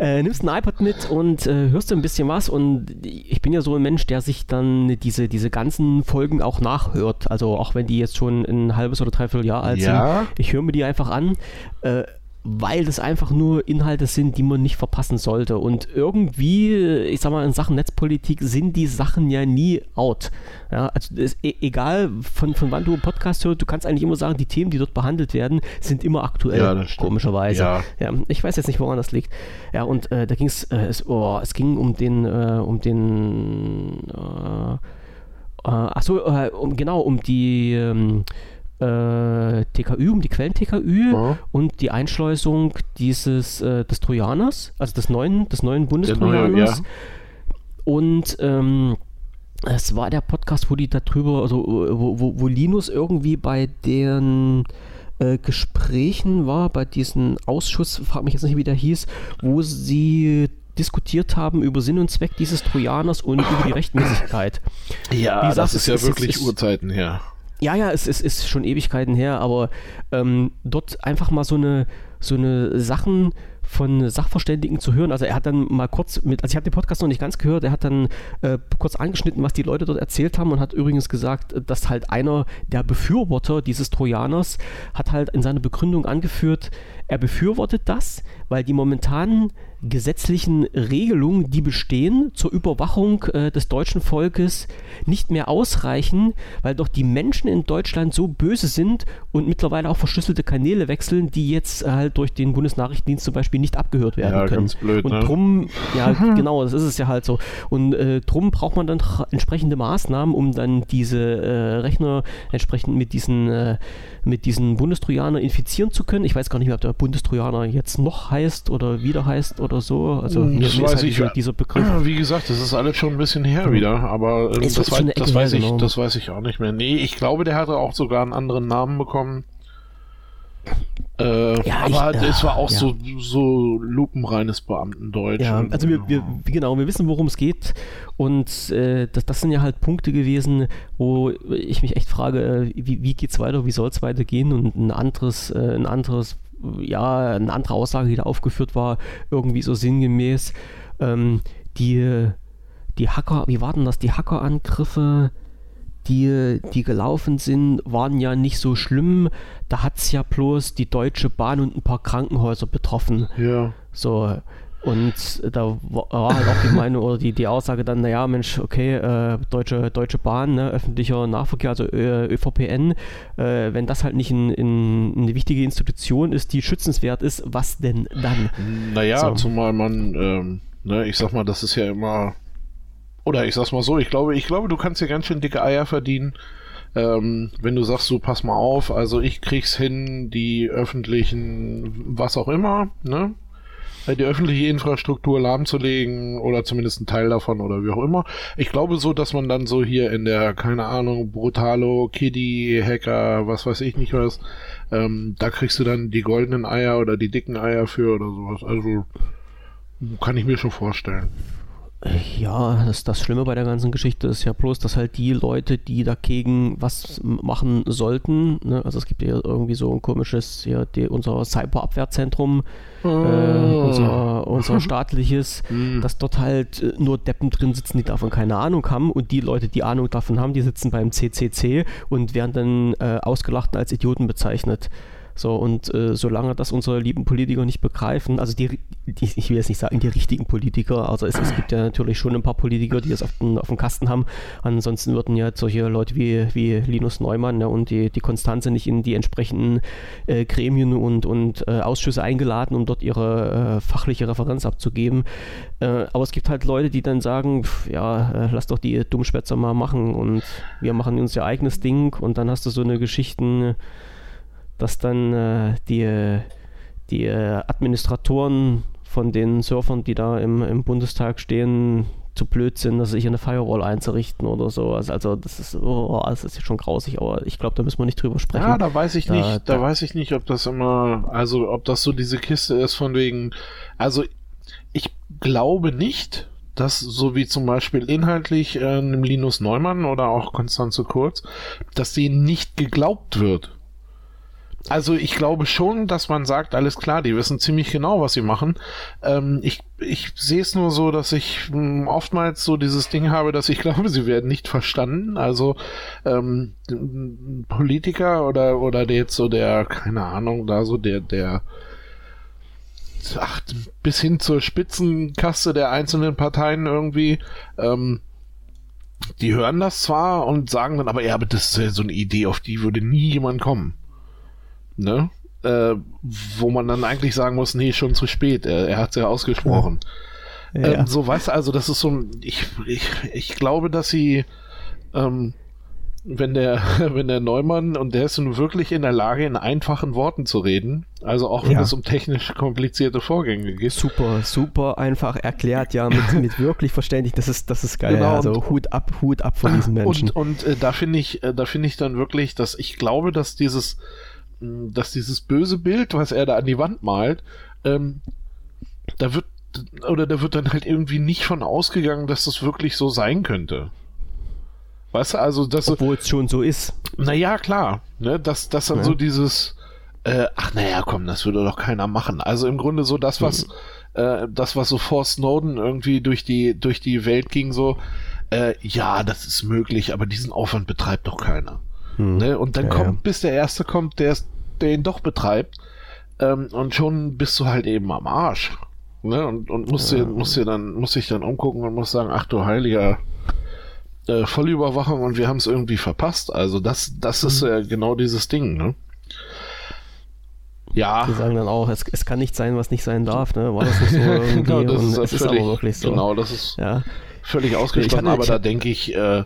Äh, nimmst ein iPod mit und äh, hörst du ein bisschen was und ich bin ja so ein Mensch, der sich dann diese, diese ganzen Folgen auch nachhört. Also auch wenn die jetzt schon ein halbes oder dreiviertel Jahr alt ja. sind, ich höre mir die einfach an. Äh, weil das einfach nur Inhalte sind, die man nicht verpassen sollte. Und irgendwie, ich sag mal, in Sachen Netzpolitik sind die Sachen ja nie out. Ja, also e egal, von, von wann du einen Podcast hörst, du kannst eigentlich immer sagen, die Themen, die dort behandelt werden, sind immer aktuell, ja, komischerweise. Ja. ja. ich weiß jetzt nicht, woran das liegt. Ja, und äh, da ging äh, es, oh, es ging um den, äh, um den, äh, äh achso, äh, um, genau, um die, ähm, äh, TKÜ, um die Quellen-TKÜ ja. und die Einschleusung dieses äh, des Trojaners, also des neuen, des neuen Bundestrojaners. Ja. Und ähm, es war der Podcast, wo die darüber, also wo, wo, wo Linus irgendwie bei den äh, Gesprächen war, bei diesem Ausschuss, frag mich jetzt nicht, wie der hieß, wo sie diskutiert haben über Sinn und Zweck dieses Trojaners und über die Rechtmäßigkeit. Ja, gesagt, das ist ja wirklich ist, Urzeiten her. Ja, ja, es, es ist schon Ewigkeiten her, aber ähm, dort einfach mal so eine, so eine Sachen von Sachverständigen zu hören. Also er hat dann mal kurz mit, also ich habe den Podcast noch nicht ganz gehört, er hat dann äh, kurz angeschnitten, was die Leute dort erzählt haben und hat übrigens gesagt, dass halt einer der Befürworter dieses Trojaners hat halt in seiner Begründung angeführt, er befürwortet das, weil die momentanen gesetzlichen Regelungen, die bestehen zur Überwachung äh, des deutschen Volkes, nicht mehr ausreichen, weil doch die Menschen in Deutschland so böse sind und mittlerweile auch verschlüsselte Kanäle wechseln, die jetzt äh, halt durch den Bundesnachrichtendienst zum Beispiel nicht abgehört werden ja, können. Ganz blöd, und ne? drum, ja, genau, das ist es ja halt so. Und äh, drum braucht man dann entsprechende Maßnahmen, um dann diese äh, Rechner entsprechend mit diesen, äh, mit diesen Bundestrojaner infizieren zu können. Ich weiß gar nicht mehr, ob der Bundestrojaner jetzt noch heißt oder wieder heißt oder so. Also Hm, mir, das mir weiß halt ich, dieser, dieser Begriff. Wie gesagt, das ist alles schon ein bisschen her wieder, aber ähm, Es das, wei- das, weiß ich, genau. das weiß ich auch nicht mehr. Nee, ich glaube, der hatte auch sogar einen anderen Namen bekommen. Äh, Ja, aber ich- es war auch ja. so, so lupenreines Beamtendeutsch. Ja, also wir, wir, genau, wir wissen, worum es geht. Und äh, das, das sind ja halt Punkte gewesen, wo ich mich echt frage, äh, wie, wie geht's weiter, wie soll es weitergehen? Und ein anderes, äh, ein anderes, ja, eine andere Aussage, die da aufgeführt war, irgendwie so sinngemäß, ähm, die, die Hacker, wie war denn das, die Hackerangriffe, die, die gelaufen sind, waren ja nicht so schlimm. Da hat es ja bloß die Deutsche Bahn und ein paar Krankenhäuser betroffen. ja. So, und da war halt auch die Meinung oder die, die Aussage dann, naja, Mensch, okay, äh, Deutsche, Deutsche Bahn, ne, öffentlicher Nahverkehr, also ÖVPN, äh, wenn das halt nicht in, in, eine wichtige Institution ist, die schützenswert ist, was denn dann? Naja, So. zumal man, ähm, ne, ich sag mal, das ist ja immer. Oder ich sag's mal so, ich glaube, ich glaube, du kannst dir ganz schön dicke Eier verdienen, ähm, wenn du sagst, so pass mal auf, also ich krieg's hin, die öffentlichen, was auch immer, ne? Äh, Die öffentliche Infrastruktur lahmzulegen oder zumindest ein Teil davon oder wie auch immer. Ich glaube so, dass man dann so hier in der, keine Ahnung, Brutalo, Kiddy, Hacker, was weiß ich nicht was, ähm, da kriegst du dann die goldenen Eier oder die dicken Eier für oder sowas. Also kann ich mir schon vorstellen. Ja, das, das Schlimme bei der ganzen Geschichte ist ja bloß, dass halt die Leute, die dagegen was machen sollten, ne, also es gibt ja irgendwie so ein komisches, ja, die, unser Cyberabwehrzentrum, äh, unser, unser staatliches, Hm. dass dort halt äh, nur Deppen drin sitzen, die davon keine Ahnung haben und die Leute, die Ahnung davon haben, die sitzen beim CCC und werden dann äh, ausgelacht als Idioten bezeichnet. So, und äh, solange das unsere lieben Politiker nicht begreifen, also die, die, ich will jetzt nicht sagen, die richtigen Politiker, also es, es gibt ja natürlich schon ein paar Politiker, die das auf den, auf dem Kasten haben. Ansonsten würden ja solche Leute wie, wie Linus Neumann ne, und die, die Konstanze nicht in die entsprechenden äh, Gremien und, und äh, Ausschüsse eingeladen, um dort ihre äh, fachliche Referenz abzugeben. Äh, aber es gibt halt Leute, die dann sagen, pf, ja, äh, lass doch die Dummschwätzer mal machen und wir machen uns ihr eigenes Ding und dann hast du so eine Geschichten, dass dann äh, die, die äh, Administratoren von den Surfern, die da im, im Bundestag stehen, zu blöd sind, dass sich eine Firewall einzurichten oder so. Also, also das ist, oh, das ist schon grausig, aber ich glaube, da müssen wir nicht drüber sprechen. Ja, da weiß ich Da- nicht, da, da- weiß ich nicht, ob das immer, also ob das so diese Kiste ist von wegen, also ich glaube nicht, dass so wie zum Beispiel inhaltlich äh, einem Linus Neumann oder auch Konstanze Kurz, dass denen nicht geglaubt wird. Also ich glaube schon, dass man sagt, alles klar, die wissen ziemlich genau, was sie machen. Ähm, ich ich sehe es nur so, dass ich mh, oftmals so dieses Ding habe, dass ich glaube, sie werden nicht verstanden. Also ähm, Politiker oder oder der jetzt so der, keine Ahnung, da so der der ach, bis hin zur Spitzenkaste der einzelnen Parteien irgendwie. Ähm, die hören das zwar und sagen dann, aber ja, aber das ist ja so eine Idee, auf die würde nie jemand kommen. Ne? Äh, wo man dann eigentlich sagen muss, nee, schon zu spät. Er, er hat es ja ausgesprochen. Ja. Ähm, so, weißt du, also das ist so ein, ich, ich, ich glaube, dass sie, ähm, wenn der, wenn der Neumann, und der ist nun wirklich in der Lage, in einfachen Worten zu reden, also auch wenn Ja. es um technisch komplizierte Vorgänge geht. Super, super einfach erklärt, ja, mit, mit wirklich verständlich. Das ist, das ist geil. Genau, also und- Hut ab, Hut ab von diesen Menschen. Und, und äh, da finde ich, äh, da finde ich dann wirklich, dass ich glaube, dass dieses, dass dieses böse Bild, was er da an die Wand malt, ähm, da wird oder da wird dann halt irgendwie nicht von ausgegangen, dass das wirklich so sein könnte. Weißt du, also das, Obwohl es schon so ist. naja, klar, ne, dass, dass dann Ja. so dieses, äh, ach naja, komm, das würde doch keiner machen. Also im Grunde so das, was, äh, das, was so vor Snowden irgendwie durch die, durch die Welt ging, so, äh, ja, das ist möglich, aber diesen Aufwand betreibt doch keiner. Hm. Ne? Und dann Ja, kommt, ja. bis der Erste kommt, der, ihn doch betreibt, ähm, und schon bist du halt eben am Arsch. Ne? Und, und musst, dir, musst dir dann, musst dich dann umgucken und musst sagen, ach du heiliger, äh, Vollüberwachung und wir haben es irgendwie verpasst. Also das, das ist Mhm. äh, genau dieses Ding, ne? Ja, Die sagen dann auch, es, es kann nicht sein, was nicht sein darf. Ne? War das nicht so irgendwie? genau, das Und ist, es ist völlig, aber wirklich so. genau, das ist Ja. völlig ausgeschlossen, aber da denke ich, äh,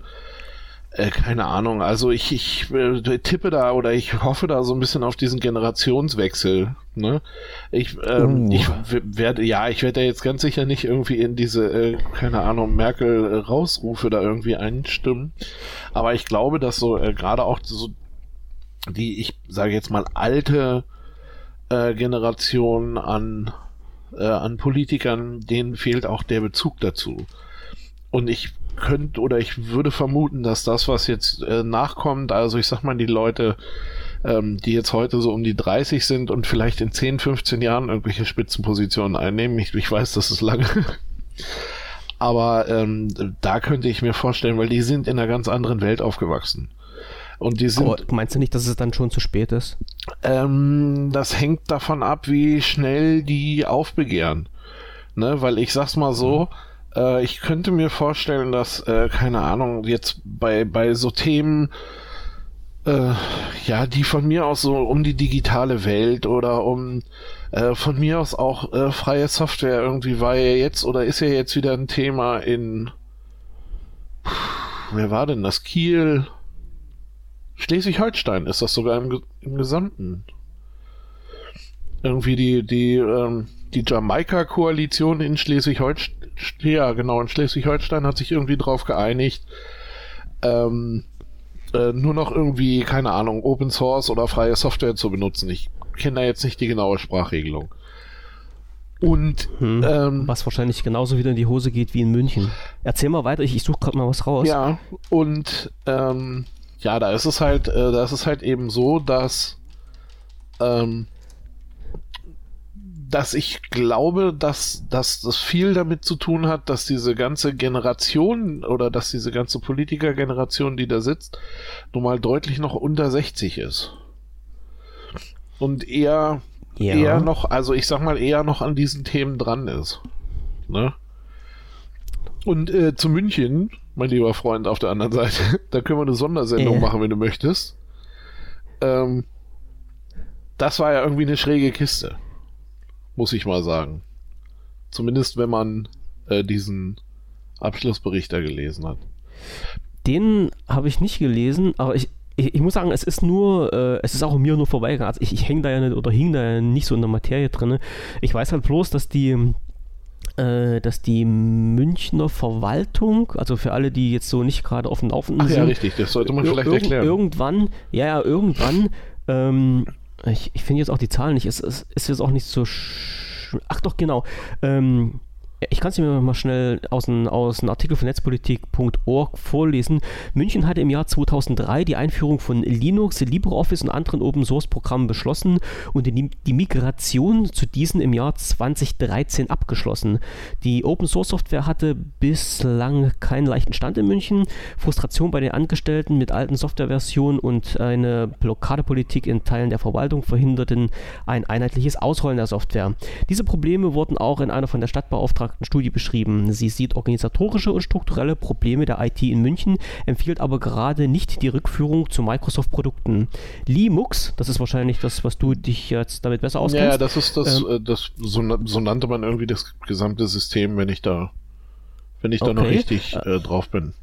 Äh, keine Ahnung. Also ich, ich äh, tippe da oder ich hoffe da so ein bisschen auf diesen Generationswechsel. Ne? Ich, ähm, uh. ich werde, ja, ich werde ja jetzt ganz sicher nicht irgendwie in diese, äh, keine Ahnung, Merkel-Rausrufe da irgendwie einstimmen. Aber ich glaube, dass so äh, gerade auch so die, ich sage jetzt mal, alte äh, Generation an, äh, an Politikern, denen fehlt auch der Bezug dazu. Und ich könnte oder ich würde vermuten, dass das, was jetzt äh, nachkommt, also ich sag mal, die Leute, ähm, die jetzt heute so um die 30 sind und vielleicht in 10, 15 Jahren irgendwelche Spitzenpositionen einnehmen, ich, ich weiß, das ist lange. Aber ähm, da könnte ich mir vorstellen, weil die sind in einer ganz anderen Welt aufgewachsen. Und die sind. Aber meinst du nicht, dass es dann schon zu spät ist? Ähm, das hängt davon ab, wie schnell die aufbegehren. Ne, weil ich sag's mal so, mhm äh, ich könnte mir vorstellen, dass, äh, keine Ahnung, jetzt bei, bei so Themen, äh, ja, die von mir aus so um die digitale Welt oder um äh, von mir aus auch äh, freie Software irgendwie war ja jetzt oder ist ja jetzt wieder ein Thema in wer war denn das? Kiel, Schleswig-Holstein ist das sogar im, im Gesamten. Irgendwie die, die, ähm, die Jamaika-Koalition in Schleswig-Holstein ja, genau, in Schleswig-Holstein hat sich irgendwie drauf geeinigt, ähm, äh, nur noch irgendwie, keine Ahnung, Open Source oder freie Software zu benutzen. Ich kenne da jetzt nicht die genaue Sprachregelung. Und hm, ähm, was wahrscheinlich genauso wieder in die Hose geht wie in München. Erzähl mal weiter, ich, ich suche gerade mal was raus. Ja, und ähm, ja, da ist es halt, äh, da ist es halt eben so, dass ähm, dass ich glaube, dass, dass das viel damit zu tun hat, dass diese ganze Generation oder dass diese ganze Politikergeneration, die da sitzt, nun mal deutlich noch unter 60 ist. Und eher, ja. eher noch, also ich sag mal, eher noch an diesen Themen dran ist. Ne? Und äh, zu München, mein lieber Freund auf der anderen Seite, da können wir eine Sondersendung äh. machen, wenn du möchtest. Ähm, das war ja irgendwie eine schräge Kiste muss ich mal sagen. Zumindest wenn man äh, diesen Abschlussbericht da gelesen hat. Den habe ich nicht gelesen, aber ich, ich, ich, muss sagen, es ist nur, äh, es ist auch mir nur vorbeigegangen. Also ich, ich hänge da ja nicht oder hing da ja nicht so in der Materie drin. Ich weiß halt bloß, dass die, äh, dass die Münchner Verwaltung, also für alle, die jetzt so nicht gerade offen laufen Ach sind, ja, richtig, das sollte man vielleicht erklären. Irgendwann, ja, ja, irgendwann ähm, ich, ich finde jetzt auch die Zahlen nicht, es, es ist jetzt auch nicht so. Ach doch, genau. Ähm, ich kann es mir mal schnell aus einem Artikel von netzpolitik.org vorlesen. München hatte im Jahr 2003 die Einführung von Linux, LibreOffice und anderen Open-Source-Programmen beschlossen und die, die, Migration zu diesen im Jahr 2013 abgeschlossen. Die Open-Source-Software hatte bislang keinen leichten Stand in München. Frustration bei den Angestellten mit alten Softwareversionen und eine Blockadepolitik in Teilen der Verwaltung verhinderten ein einheitliches Ausrollen der Software. Diese Probleme wurden auch in einer von der Stadt beauftragten Studie beschrieben. Sie sieht organisatorische und strukturelle Probleme der IT in München, empfiehlt aber gerade nicht die Rückführung zu Microsoft-Produkten. Linux, das ist wahrscheinlich das, was du dich jetzt damit besser auskennst. Ja, das ist das, ähm, äh, das so, so, nannte man irgendwie das gesamte System, wenn ich da, wenn ich da okay. noch richtig äh, drauf bin.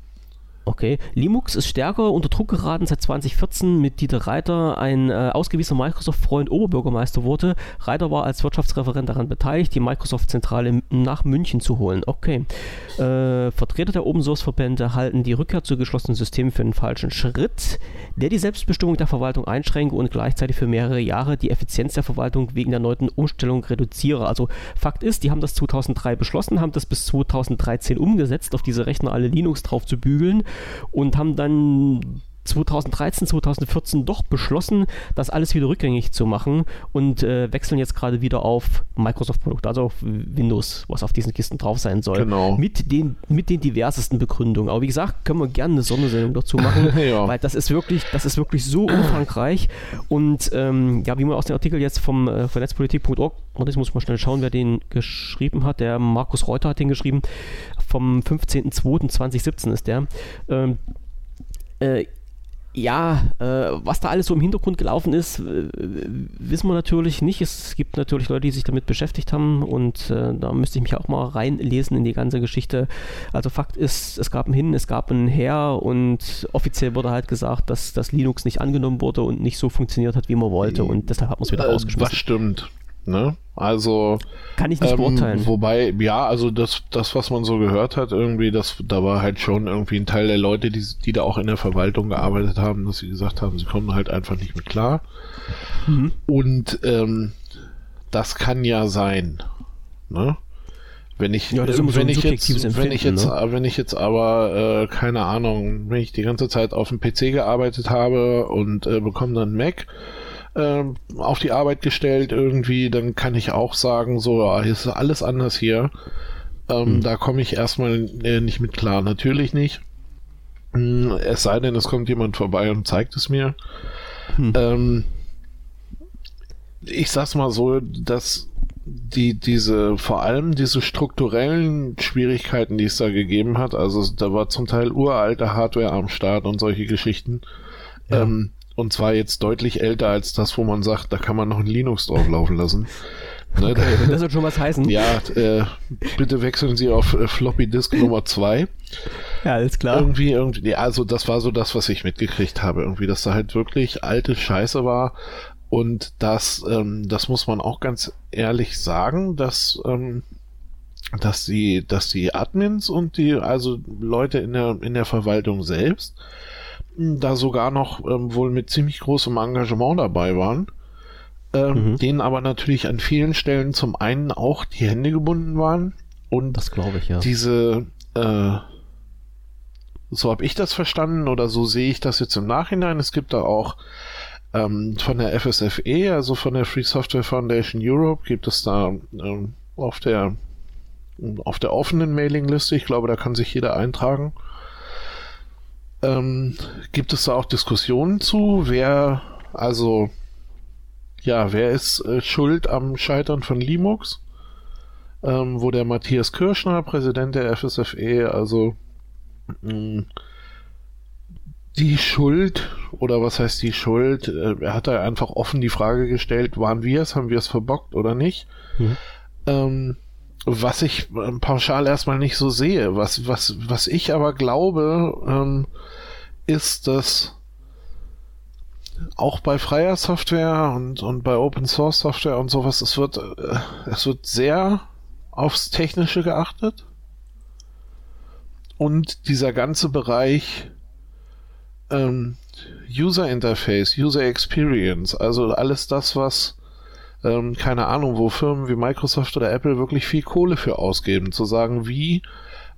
Okay. Linux ist stärker unter Druck geraten seit 2014 mit Dieter Reiter, ein äh, ausgewiesener Microsoft-Freund Oberbürgermeister wurde. Reiter war als Wirtschaftsreferent daran beteiligt, die Microsoft-Zentrale nach München zu holen. Okay. Äh, Vertreter der Open-Source-Verbände halten die Rückkehr zu geschlossenen Systemen für einen falschen Schritt, der die Selbstbestimmung der Verwaltung einschränke und gleichzeitig für mehrere Jahre die Effizienz der Verwaltung wegen der erneuten Umstellung reduziere. Also Fakt ist, die haben das 2003 beschlossen, haben das bis 2013 umgesetzt, auf diese Rechner alle Linux drauf zu bügeln und haben dann 2013, 2014 doch beschlossen, das alles wieder rückgängig zu machen und äh, wechseln jetzt gerade wieder auf Microsoft-Produkte, also auf Windows, was auf diesen Kisten drauf sein soll. Genau. Mit den, mit den diversesten Begründungen. Aber wie gesagt, können wir gerne eine Sondersendung dazu machen, ja. weil das ist wirklich, das ist wirklich so umfangreich. Und ähm, ja, wie man aus dem Artikel jetzt vom, äh, von netzpolitik.org, und ich muss mal schnell schauen, wer den geschrieben hat. Der Markus Reuter hat den geschrieben. Vom 15.02.2017 ist der. Ähm, äh, ja, äh, was da alles so im Hintergrund gelaufen ist, äh, wissen wir natürlich nicht. Es gibt natürlich Leute, die sich damit beschäftigt haben und äh, da müsste ich mich auch mal reinlesen in die ganze Geschichte. Also Fakt ist, es gab ein Hin, es gab ein Her und offiziell wurde halt gesagt, dass das Linux nicht angenommen wurde und nicht so funktioniert hat, wie man wollte und deshalb hat man es wieder Äh, rausgeschmissen. Das stimmt. Ne? Also Kann ich nicht ähm, beurteilen. Wobei, ja, also das, das, was man so gehört hat, irgendwie, das, da war halt schon irgendwie ein Teil der Leute, die, die da auch in der Verwaltung gearbeitet haben, dass sie gesagt haben, sie kommen halt einfach nicht mit klar. Mhm. Und ähm, das kann ja sein. Ne? Wenn ich, Ja, so wenn ich jetzt, wenn ich jetzt, Empfinden, wenn ich jetzt aber, äh, keine Ahnung, wenn ich die ganze Zeit auf dem PC gearbeitet habe und äh, bekomme dann Mac, ähm, auf die Arbeit gestellt irgendwie, dann kann ich auch sagen, so, ja, hier ist alles anders hier. Ähm, Hm. Da komme ich erstmal äh, nicht mit klar. Natürlich nicht. Hm, Es sei denn, es kommt jemand vorbei und zeigt es mir. Hm. Ähm, ich sag's mal so, dass die, diese, vor allem diese strukturellen Schwierigkeiten, die es da gegeben hat, also da war zum Teil uralte Hardware am Start und solche Geschichten. Ja. Ähm, und zwar jetzt deutlich älter als das, wo man sagt, da kann man noch ein Linux drauflaufen lassen. Ne, Okay, das wird schon was heißen. ja, äh, bitte wechseln Sie auf äh, Floppy Disk Nummer 2. Ja, alles klar. Irgendwie, irgendwie, ja, also das war so das, was ich mitgekriegt habe, irgendwie, dass da halt wirklich alte Scheiße war. Und das, ähm, das muss man auch ganz ehrlich sagen, dass, ähm, dass die, dass die Admins und die, also Leute in der, in der Verwaltung selbst, da sogar noch ähm, wohl mit ziemlich großem Engagement dabei waren. Ähm, Mhm. denen aber natürlich an vielen Stellen zum einen auch die Hände gebunden waren und Das glaube ich, ja. diese, äh, so habe ich das verstanden oder so sehe ich das jetzt im Nachhinein. Es gibt da auch ähm, von der FSFE, also von der Free Software Foundation Europe, gibt es da ähm, auf der auf der offenen Mailingliste, ich glaube, da kann sich jeder eintragen, ähm, gibt es da auch Diskussionen zu, wer also ja, wer ist äh, schuld am Scheitern von Linux? ähm, wo der Matthias Kirschner, Präsident der FSFE, also mh, die Schuld, oder was heißt die Schuld, äh, er hat da einfach offen die Frage gestellt, waren wir es, haben wir es verbockt oder nicht? Mhm. Ähm, was ich äh, pauschal erstmal nicht so sehe. Was, was, was ich aber glaube, ähm, ist, dass auch bei freier Software und, und bei Open Source Software und sowas, es wird, äh, es wird sehr aufs Technische geachtet. Und dieser ganze Bereich ähm, User Interface, User Experience, also alles das, was ähm, keine Ahnung, wo Firmen wie Microsoft oder Apple wirklich viel Kohle für ausgeben, zu sagen, wie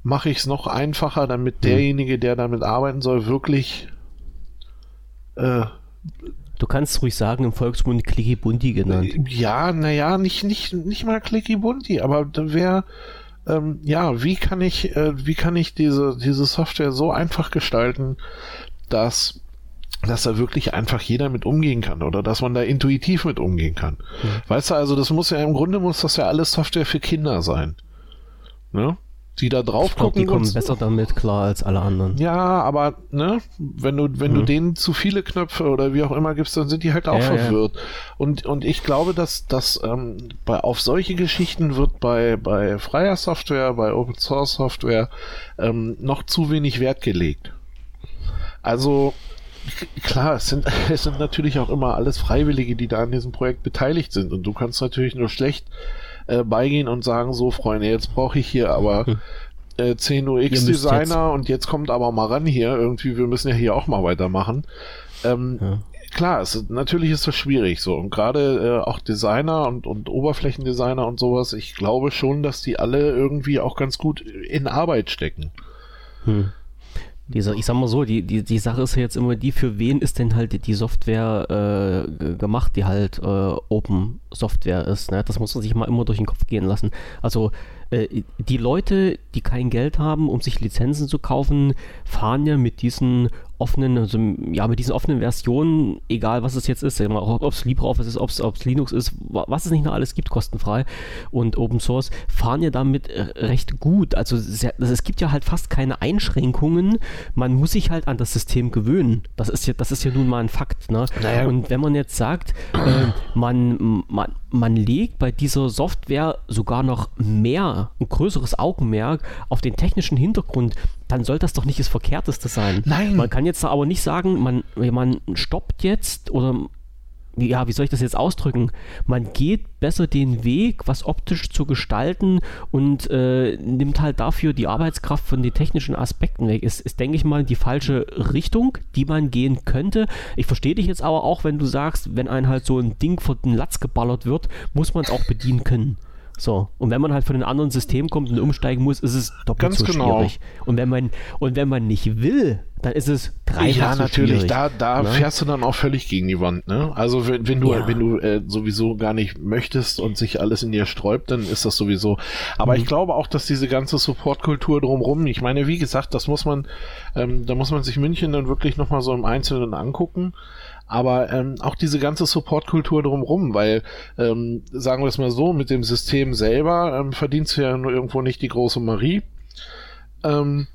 mache ich es noch einfacher, damit derjenige, der damit arbeiten soll, wirklich äh, Du kannst ruhig sagen, im Volksmund Clicky Bunti genannt. ja, naja, nicht, nicht, nicht mal clicky bunti, aber wer, ähm, ja, wie kann ich, äh, wie kann ich diese, diese Software so einfach gestalten, dass, dass da wirklich einfach jeder mit umgehen kann oder dass man da intuitiv mit umgehen kann. Weißt du, also das muss ja im Grunde muss das ja alles Software für Kinder sein. Ne? Die da drauf Ich glaube, die gucken kommen besser damit klar als alle anderen. ja, aber ne, wenn du wenn du Mhm. denen zu viele Knöpfe oder wie auch immer gibst, dann sind die halt auch Ja, ja. verwirrt. Und und ich glaube, dass dass ähm, bei auf solche Geschichten wird bei bei freier Software, bei Open Source Software ähm, noch zu wenig Wert gelegt. Also klar, es sind es sind natürlich auch immer alles Freiwillige, die da an diesem Projekt beteiligt sind und du kannst natürlich nur schlecht äh, beigehen und sagen, so Freunde, jetzt brauche ich hier aber Hm. äh, 10 Ihr müsst UX-Designer und jetzt kommt aber mal ran hier, irgendwie, wir müssen ja hier auch mal weitermachen. Ähm, Ja. Klar, es, natürlich ist das schwierig so. Und gerade äh, auch Designer und, und Oberflächendesigner und sowas, ich glaube schon, dass die alle irgendwie auch ganz gut in Arbeit stecken. Hm. Diese, ich sag mal so, die, die, die Sache ist ja jetzt immer die, für wen ist denn halt die- Software äh, ge- gemacht, die halt äh, Open Software ist. Ne? Das muss man sich mal immer durch den Kopf gehen lassen. Also äh, die Leute, die kein Geld haben, um sich Lizenzen zu kaufen, fahren ja mit diesen offenen, also ja, mit diesen offenen Versionen, egal was es jetzt ist, ob es LibreOffice ist, ob es Linux ist, was es nicht noch alles gibt, kostenfrei und Open Source, fahren ja damit äh, recht gut. Also es gibt ja halt fast keine Einschränkungen. Man muss sich halt an das System gewöhnen. Das ist ja, das ist ja nun mal ein Fakt. Ne? Naja. Und wenn man jetzt sagt, äh, man, man, man legt bei dieser Software sogar noch mehr, ein größeres Augenmerk auf den technischen Hintergrund, dann soll das doch nicht das Verkehrteste sein. Nein. Man kann jetzt aber nicht sagen, man, man stoppt jetzt oder ja, wie soll ich das jetzt ausdrücken? Man geht besser den Weg, was optisch zu gestalten und äh, nimmt halt dafür die Arbeitskraft von den technischen Aspekten weg. Ist, ist, denke ich mal, die falsche Richtung, die man gehen könnte. Ich verstehe dich jetzt aber auch, wenn du sagst, wenn ein halt so ein Ding von den Latz geballert wird, muss man es auch bedienen können. So. Und wenn man halt von einem anderen System kommt und umsteigen muss, ist es doppelt Ganz so genau. schwierig. Und wenn man, und wenn man nicht will, dann ist es dreifach Ja, natürlich, da, da ne? fährst du dann auch völlig gegen die Wand, ne? Also wenn, wenn du, ja. wenn du äh, sowieso gar nicht möchtest und sich alles in dir sträubt, dann ist das sowieso. Aber mhm. ich glaube auch, dass diese ganze Supportkultur drumrum, ich meine, wie gesagt, das muss man, ähm, da muss man sich München dann wirklich nochmal so im Einzelnen angucken aber ähm, auch diese ganze Supportkultur drumrum, weil, ähm, sagen wir es mal so, mit dem System selber ähm, verdienst du ja nur irgendwo nicht die große Marie. Ähm,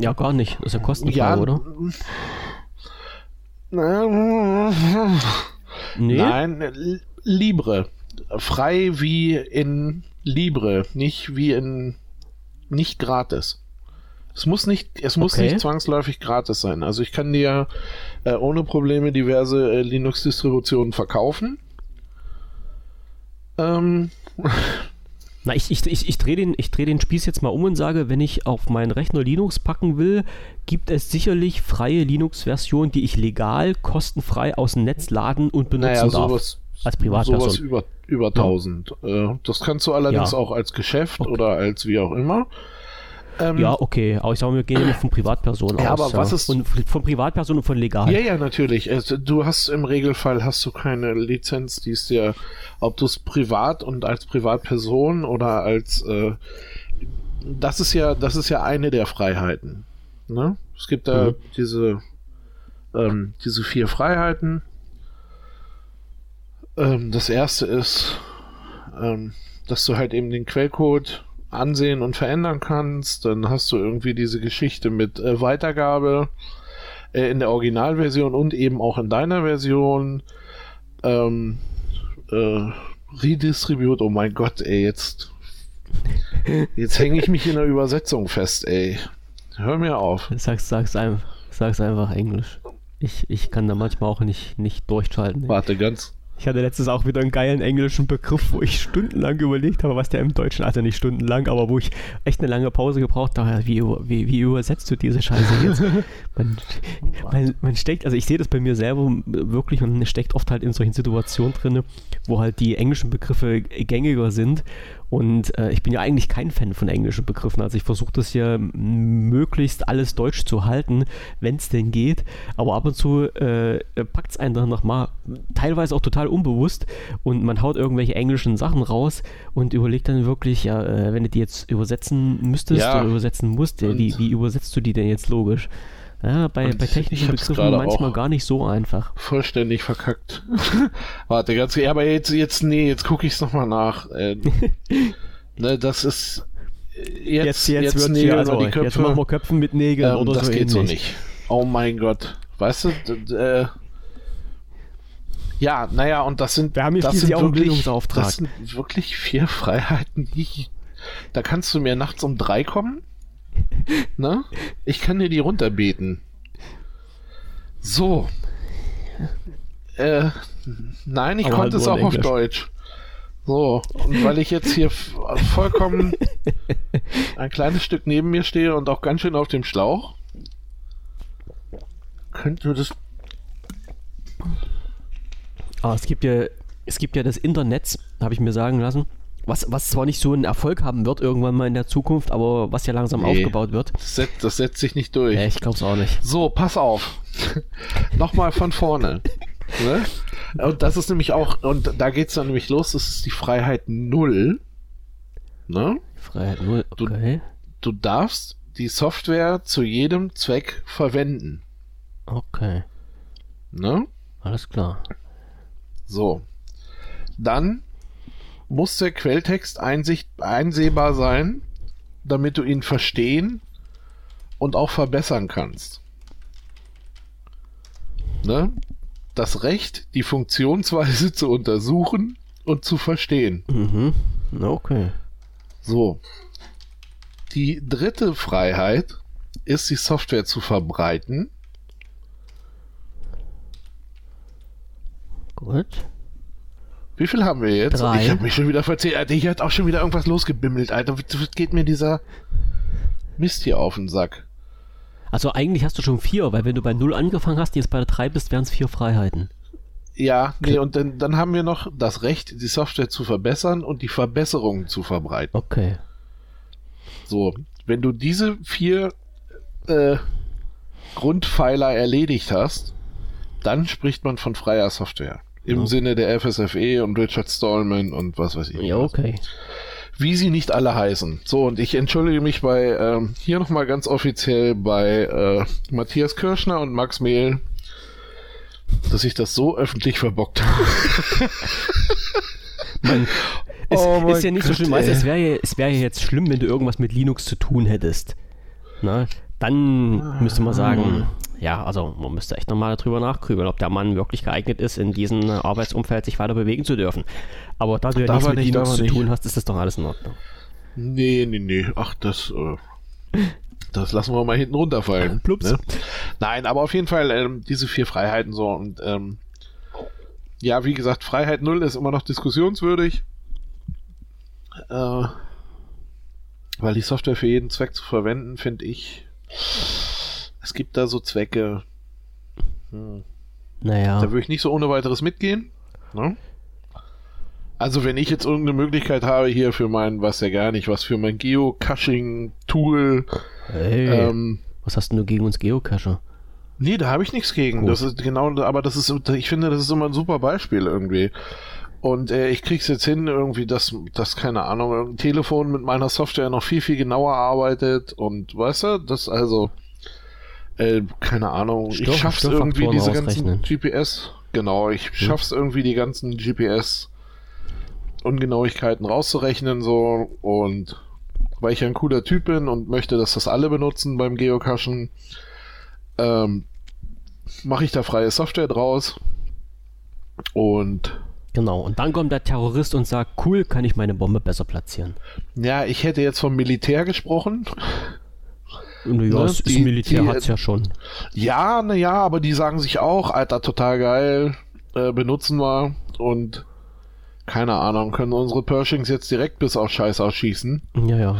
ja, gar nicht. Das ist ja kostenfrei, ja, oder? Nee? Nein, Libre. Frei wie in Libre, nicht wie in nicht gratis. Es muss nicht, es muss okay. nicht zwangsläufig gratis sein. Also ich kann dir äh, ohne Probleme diverse äh, Linux-Distributionen verkaufen. Ähm. Na, ich, ich, ich, ich drehe den, dreh den Spieß jetzt mal um und sage, wenn ich auf meinen Rechner Linux packen will, gibt es sicherlich freie Linux-Versionen, die ich legal, kostenfrei aus dem Netz laden und benutzen naja, sowas, darf. Als Privatperson. Sowas über, über 1000. Ja. Äh, das kannst du allerdings ja. auch als Geschäft okay. oder als wie auch immer. Ähm, ja, okay, aber ich sage, wir gehen immer von Privatpersonen ja, aus. Aber was ja. ist und von Privatpersonen und von legal. Ja, ja, natürlich. Also, du hast im Regelfall hast du keine Lizenz, die ist ja, ob du es privat und als Privatperson oder als äh, das ist ja, das ist ja eine der Freiheiten. Ne? Es gibt da mhm. diese ähm, diese vier Freiheiten. Ähm, das erste ist, ähm, dass du halt eben den Quellcode ansehen und verändern kannst. Dann hast du irgendwie diese Geschichte mit äh, Weitergabe äh, in der Originalversion und eben auch in deiner Version. Ähm, äh, Redistribute, oh mein Gott, ey, jetzt. Jetzt hänge ich mich in der Übersetzung fest, ey. Hör mir auf. Sag's, sag's, einfach, sag's einfach Englisch. Ich, ich kann da manchmal auch nicht, nicht durchschalten. Warte, ganz, ich hatte letztens auch wieder einen geilen englischen Begriff, wo ich stundenlang überlegt habe, was der im Deutschen, also nicht stundenlang, aber wo ich echt eine lange Pause gebraucht habe. Wie, wie, wie übersetzt du diese Scheiße jetzt? Man, man, man steckt, also ich sehe das bei mir selber wirklich und steckt oft halt in solchen Situationen drin, wo halt die englischen Begriffe gängiger sind und äh, ich bin ja eigentlich kein Fan von englischen Begriffen. Also ich versuche das ja möglichst alles deutsch zu halten, wenn es denn geht. Aber ab und zu äh, packt es einen dann nochmal, teilweise auch total unbewusst. Und man haut irgendwelche englischen Sachen raus und überlegt dann wirklich, ja, äh, wenn du die jetzt übersetzen müsstest ja. oder übersetzen musst, wie, wie übersetzt du die denn jetzt logisch? Ja, bei, bei technischen Begriffen manchmal gar nicht so einfach. Vollständig verkackt. Warte, ganz, ja, aber jetzt, jetzt, nee, jetzt gucke ich es nochmal nach. Äh, ne, das ist jetzt, jetzt, jetzt, jetzt Nägel also, die Köpfe. Jetzt machen wir Köpfen mit Nägeln ähm, oder das so. Das geht ähnlich. so nicht. Oh mein Gott. Weißt du, äh, ja, naja, und das sind, wir haben das sind wirklich, das sind wirklich vier Freiheiten, die, da kannst du mir nachts um drei kommen Na? Ich kann dir die runterbeten. So. Äh, nein, ich Aber konnte halt es auch auf Deutsch. So, und weil ich jetzt hier vollkommen ein kleines Stück neben mir stehe und auch ganz schön auf dem Schlauch, könnte das. Aber es gibt ja, es gibt ja das Internet, habe ich mir sagen lassen was, was zwar nicht so einen Erfolg haben wird irgendwann mal in der Zukunft, aber was ja langsam nee, aufgebaut wird. Das setzt, das setzt sich nicht durch. Ja, ich glaube es auch nicht. So, pass auf. Nochmal von vorne. ne? Und das ist nämlich auch, und da geht es dann nämlich los, das ist die Freiheit null. Ne? Freiheit 0, okay. Du, du darfst die Software zu jedem Zweck verwenden. Okay. Ne? Alles klar. So. Dann muss der Quelltext einsicht, einsehbar sein, damit du ihn verstehen und auch verbessern kannst. Ne? Das Recht, die Funktionsweise zu untersuchen und zu verstehen. Mhm. Okay. So. Die dritte Freiheit ist, die Software zu verbreiten. Gut. Wie viel haben wir jetzt? Drei. Ich habe mich schon wieder verzählt. Alter, Hier hat auch schon wieder irgendwas losgebimmelt, Alter. Geht mir dieser Mist hier auf den Sack? Also eigentlich hast du schon vier, weil wenn du bei 0 angefangen hast jetzt bei der 3 bist, wären es vier Freiheiten. Ja, nee, und dann, dann haben wir noch das Recht, die Software zu verbessern und die Verbesserungen zu verbreiten. Okay. So, wenn du diese vier äh, Grundpfeiler erledigt hast, dann spricht man von freier Software. Im Ja. Sinne der FSFE und Richard Stallman und was weiß ich. Ja, okay. Wie sie nicht alle heißen. So, und ich entschuldige mich bei ähm, hier nochmal ganz offiziell bei äh, Matthias Kirschner und Max Mehl, dass ich das so öffentlich verbockt habe. Man, es Oh ist ja nicht so Gott, schlimm. Weißt, es wäre ja, es wär ja jetzt schlimm, wenn du irgendwas mit Linux zu tun hättest. Na, dann müsste man sagen, ja, also man müsste echt nochmal darüber nachgrübeln, ob der Mann wirklich geeignet ist, in diesem Arbeitsumfeld sich weiter bewegen zu dürfen. Aber da du ja nichts mit nicht, Linux zu tun hast, ist das doch alles in Ordnung. Nee, nee, nee. Ach, das, äh, das lassen wir mal hinten runterfallen. Plups. Ne? Nein, aber auf jeden Fall ähm, diese vier Freiheiten so und ähm, ja, wie gesagt, Freiheit null ist immer noch diskussionswürdig. Äh, weil die Software für jeden Zweck zu verwenden, finde ich, es gibt da so Zwecke, hm, Naja, da würde ich nicht so ohne weiteres mitgehen. Ne? Also wenn ich jetzt irgendeine Möglichkeit habe hier für mein, was ja gar nicht, was für mein Geocaching-Tool, hey, ähm, was hast denn du gegen uns Geocacher? nee, da habe ich nichts gegen. Gut. Das ist genau, aber das ist, ich finde, das ist immer ein super Beispiel irgendwie. Und äh, ich krieg's jetzt hin, irgendwie, dass, dass, keine Ahnung, ein Telefon mit meiner Software noch viel, viel genauer arbeitet und weißt du, das also, äh, keine Ahnung, Stör- ich schaff's Störfaktoren irgendwie diese ganzen. GPS, genau, ich schaff's irgendwie die ganzen GPS Ungenauigkeiten rauszurechnen so und weil ich ja ein cooler Typ bin und möchte, dass das alle benutzen beim Geocachen, ähm, mache ich da freie Software draus und Genau, und dann kommt der Terrorist und sagt, cool, kann ich meine Bombe besser platzieren. ja, ich hätte jetzt vom Militär gesprochen. Und ja, Ne, das die- Militär die- hat es ja schon. Ja, na ja, aber die sagen sich auch, Alter, total geil, äh, benutzen wir und keine Ahnung, können unsere Pershings jetzt direkt bis auf Scheiß ausschießen. Ja, ja.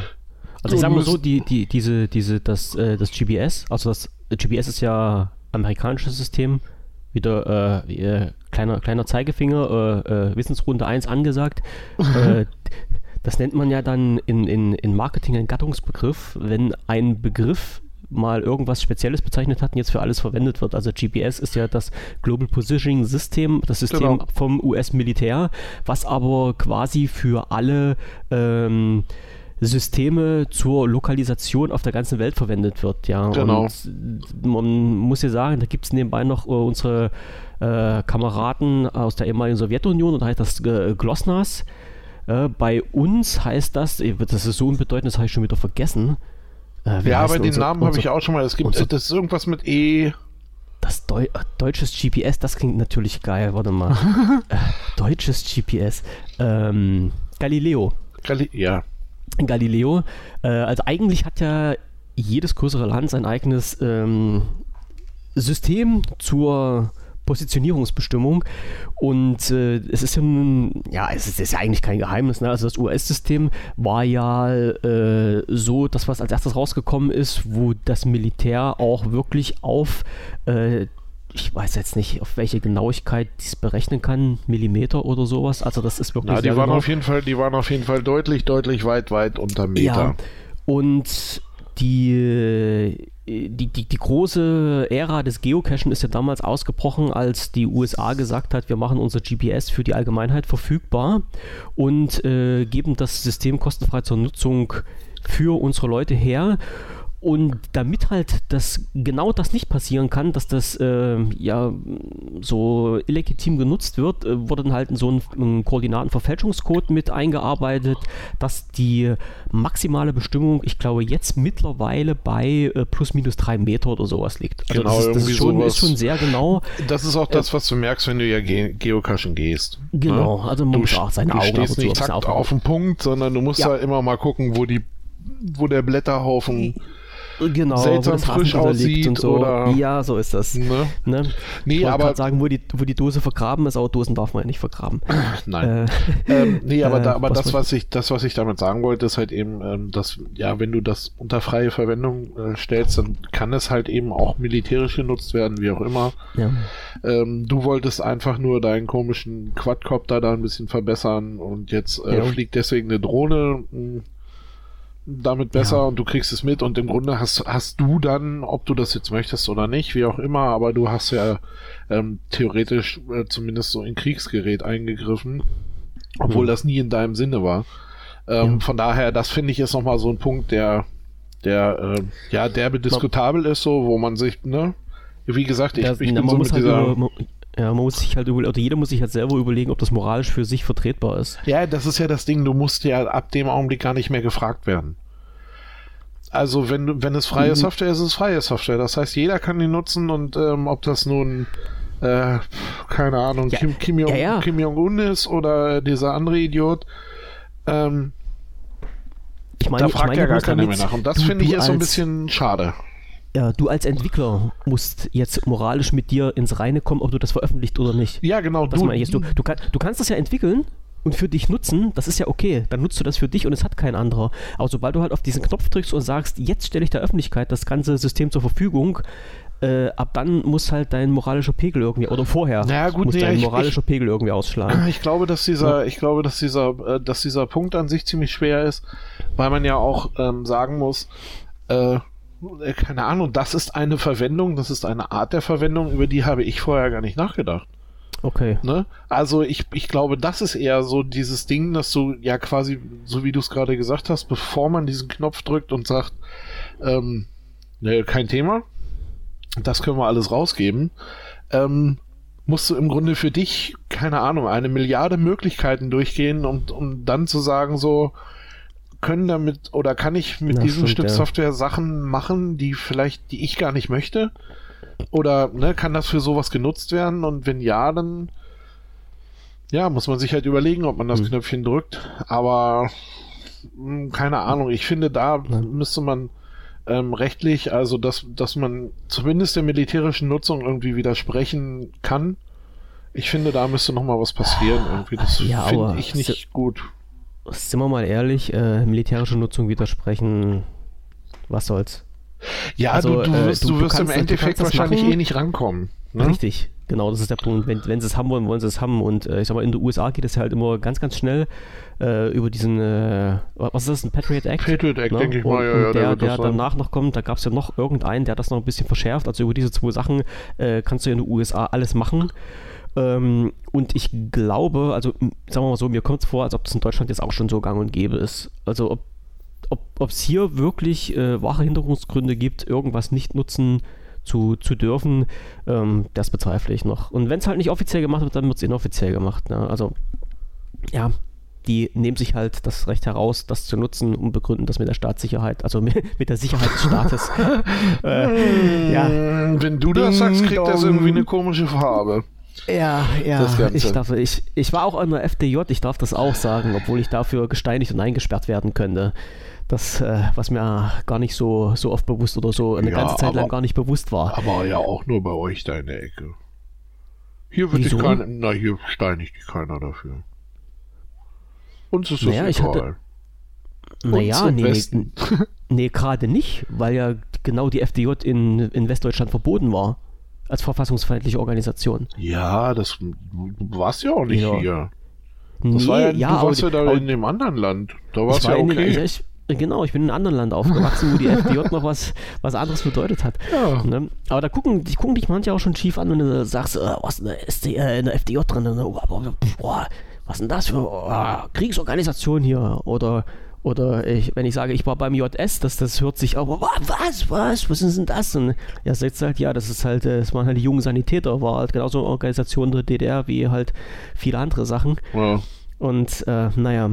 Also ich sag mal so, die, die, diese, diese, das, äh, das GPS, also das GPS ist ja amerikanisches System, wieder äh, äh, kleiner, kleiner Zeigefinger, äh, äh, Wissensrunde 1 angesagt. das nennt man ja dann in, in, in Marketing einen Gattungsbegriff, wenn ein Begriff mal irgendwas Spezielles bezeichnet hat und jetzt für alles verwendet wird. Also GPS ist ja das Global Positioning System, das System Genau. vom US-Militär, was aber quasi für alle ähm, Systeme zur Lokalisation auf der ganzen Welt verwendet wird. Ja, Genau. und man muss ja sagen, da gibt es nebenbei noch äh, unsere äh, Kameraden aus der ehemaligen Sowjetunion und da heißt das äh, Glosnas. Äh, bei uns heißt das, eh, das ist so unbedeutend, das habe ich schon wieder vergessen. Äh, Ja, aber den unser- Namen habe ich auch schon mal. Es gibt, unser- das ist irgendwas mit E. Das Deu äh, deutsches GPS, das klingt natürlich geil. Warte mal. äh, deutsches GPS. Ähm, Galileo. Gali ja. Galileo. Äh, also eigentlich hat ja jedes größere Land sein eigenes ähm, System zur Positionierungsbestimmung und äh, es ist ja nun, ja, es ist, ist ja eigentlich kein Geheimnis, ne? also das US-System war ja äh, so, das was als erstes rausgekommen ist, wo das Militär auch wirklich auf äh, ich weiß jetzt nicht, auf welche Genauigkeit dies berechnen kann, Millimeter oder sowas. Also das ist wirklich Na, die waren genau. auf jeden Fall, die waren auf jeden Fall deutlich, deutlich weit, weit unter Meter. Ja, und die, die, die, die große Ära des Geocachen ist ja damals ausgebrochen, als die USA gesagt hat, wir machen unser GPS für die Allgemeinheit verfügbar und äh, geben das System kostenfrei zur Nutzung für unsere Leute her. Und damit halt das genau das nicht passieren kann, dass das äh, ja so illegitim genutzt wird, äh, wurde dann halt so ein, ein Koordinatenverfälschungscode mit eingearbeitet, dass die maximale Bestimmung, ich glaube, jetzt mittlerweile bei äh, plus minus drei Meter oder sowas liegt. Also genau, das, ist, das ist, schon, ist schon sehr genau. Das ist auch das, was du merkst, wenn du ja ge Geocachen gehst. Genau, ne? also man du, muss auch seine du Augen stehst nicht zack auf den Punkt, sondern du musst Ja. halt immer mal gucken, wo die wo der Blätterhaufen genau, seltsam frisch aussieht und so. oder- ja, so ist das. ne? Ne? Nee, ich wollte aber sagen, wo die, wo die Dose vergraben ist, aber Dosen darf man ja nicht vergraben. nein. Äh, Ähm, nee, aber, Äh, da, aber was das, was ich, das, was ich damit sagen wollte, ist halt eben, ähm, dass, ja, wenn du das unter freie Verwendung äh, stellst, dann kann es halt eben auch militärisch genutzt werden, wie auch immer. ja. Ähm, du wolltest einfach nur deinen komischen Quadcopter da ein bisschen verbessern und jetzt äh, Ja. fliegt deswegen eine Drohne mh, damit besser Ja. und du kriegst es mit und im Grunde hast, hast du dann, ob du das jetzt möchtest oder nicht, wie auch immer, aber du hast ja ähm, theoretisch äh, zumindest so in Kriegsgerät eingegriffen, obwohl Mhm. das nie in deinem Sinne war. Ähm, Ja. Von daher, das finde ich ist nochmal so ein Punkt, der, der, äh, ja, derbe diskutabel ist so, wo man sich, ne, wie gesagt, ich, Ja, ich na, bin so mit halt dieser... man, ja, man muss sich halt über, oder jeder muss sich halt selber überlegen, ob das moralisch für sich vertretbar ist. Ja, das ist ja das Ding, du musst ja ab dem Augenblick gar nicht mehr gefragt werden. Also wenn wenn es freie Mhm. Software ist, ist es freie Software. Das heißt, jeder kann die nutzen und ähm, ob das nun äh, keine Ahnung, Ja, Kim, Kim, Jong, ja, ja. Jong-un ist oder dieser andere Idiot, ähm, Ich meine, da ich fragt meine ja gar keiner mehr nach. Und das du- finde ich ist so ein bisschen schade. Ja, du als Entwickler musst jetzt moralisch mit dir ins Reine kommen, ob du das veröffentlicht oder nicht. Ja, genau. Das Du, meine ich jetzt. Du, du, kann, du kannst das ja entwickeln und für dich nutzen, das ist ja okay. Dann nutzt du das für dich und es hat kein anderer. Aber sobald du halt auf diesen Knopf drückst und sagst, jetzt stelle ich der Öffentlichkeit das ganze System zur Verfügung, äh, ab dann muss halt dein moralischer Pegel irgendwie, oder vorher, Naja, gut, muss nee, dein ich- moralischer Pegel irgendwie ausschlagen. Ich glaube, dass dieser, ich glaube, dass dieser, äh, dass dieser Punkt an sich ziemlich schwer ist, weil man ja auch ähm, sagen muss, äh, keine Ahnung, das ist eine Verwendung, das ist eine Art der Verwendung, über die habe ich vorher gar nicht nachgedacht. Okay. Ne? Also ich, ich glaube, das ist eher so dieses Ding, dass du ja quasi, so wie du es gerade gesagt hast, bevor man diesen Knopf drückt und sagt, ähm, ne, kein Thema, das können wir alles rausgeben, ähm, musst du im Grunde für dich, keine Ahnung, eine Milliarde Möglichkeiten durchgehen, um, um dann zu sagen, so, können damit oder kann ich mit Ja, diesem stimmt, Stück ja. Software Sachen machen, die vielleicht, die ich gar nicht möchte? Oder ne, kann das für sowas genutzt werden? Und wenn ja, dann ja, muss man sich halt überlegen, ob man das Hm. Knöpfchen drückt. Aber mh, keine Ahnung, ich finde, da Ja. müsste man ähm, rechtlich, also dass, dass man zumindest der militärischen Nutzung irgendwie widersprechen kann. Ich finde, da müsste noch mal was passieren. Irgendwie. Das Ja, finde ich nicht gut. Sind wir mal ehrlich, äh, militärische Nutzung widersprechen, was soll's? Ja, Also, du, du äh, wirst, du- du, du wirst im kannst du Endeffekt wahrscheinlich machen. eh nicht rankommen. Ne? Richtig, genau, das ist der Punkt. Wenn, wenn sie es haben wollen, wollen sie es haben. Und äh, ich sag mal, in den USA geht es halt immer ganz, ganz schnell äh, über diesen, äh, was ist das, ein Patriot Act? Patriot Act, Ne? denke ich und, mal, ja, und ja, der, der danach noch kommt, da gab es ja noch irgendeinen, der das noch ein bisschen verschärft. Also über diese zwei Sachen äh, kannst du ja in den USA alles machen. Ähm, und ich glaube, also sagen wir mal so, mir kommt es vor, als ob das in Deutschland jetzt auch schon so gang und gäbe ist. Also ob ob es hier wirklich äh, wahre Hinderungsgründe gibt, irgendwas nicht nutzen zu, zu dürfen, ähm, das bezweifle ich noch. Und wenn es halt nicht offiziell gemacht wird, dann wird es inoffiziell gemacht. Ne? Also, ja, die nehmen sich halt das Recht heraus, das zu nutzen und begründen das mit der Staatssicherheit, also mit, mit der Sicherheit des Staates. äh, ja. Wenn du das Ding sagst, kriegt das irgendwie eine komische Farbe. Ja, ja, ich, darf, ich, ich war auch in der FDJ, ich darf das auch sagen, obwohl ich dafür gesteinigt und eingesperrt werden könnte. Das, äh, was mir gar nicht so, so oft bewusst oder so eine Ja, ganze Zeit lang aber- gar nicht bewusst war. Aber ja auch nur bei euch da in der Ecke. Hier wird dich Wieso? kein, na hier steinigt dich keiner dafür. Uns ist das Naja, ich egal. hatte- Naja, nee, nee, nee gerade nicht, weil ja genau die FDJ in, in Westdeutschland verboten war. Als verfassungsfeindliche Organisation. Ja, das du warst ja auch nicht Ja. hier. Das nee, war ja, du aber warst die- ja da aber in dem anderen Land. Da war ich es war ja in den, okay. ich, Genau, ich bin in einem anderen Land aufgewachsen, wo die FDJ noch was, was anderes bedeutet hat. Ja. Ne? Aber da gucken, die gucken dich manche auch schon schief an, wenn du sagst, äh, was in der, SD, äh, in der FDJ drin? Oh, boah, was ist denn das für oh, Kriegsorganisation hier? Oder oder ich, wenn ich sage, ich war beim JS, das, das hört sich auch, was, was, was ist denn das? Und ja, sagt halt, ja, das ist halt, äh, das waren halt die jungen Sanitäter, war halt genauso eine Organisation der DDR wie halt viele andere Sachen. Ja. Und äh, naja.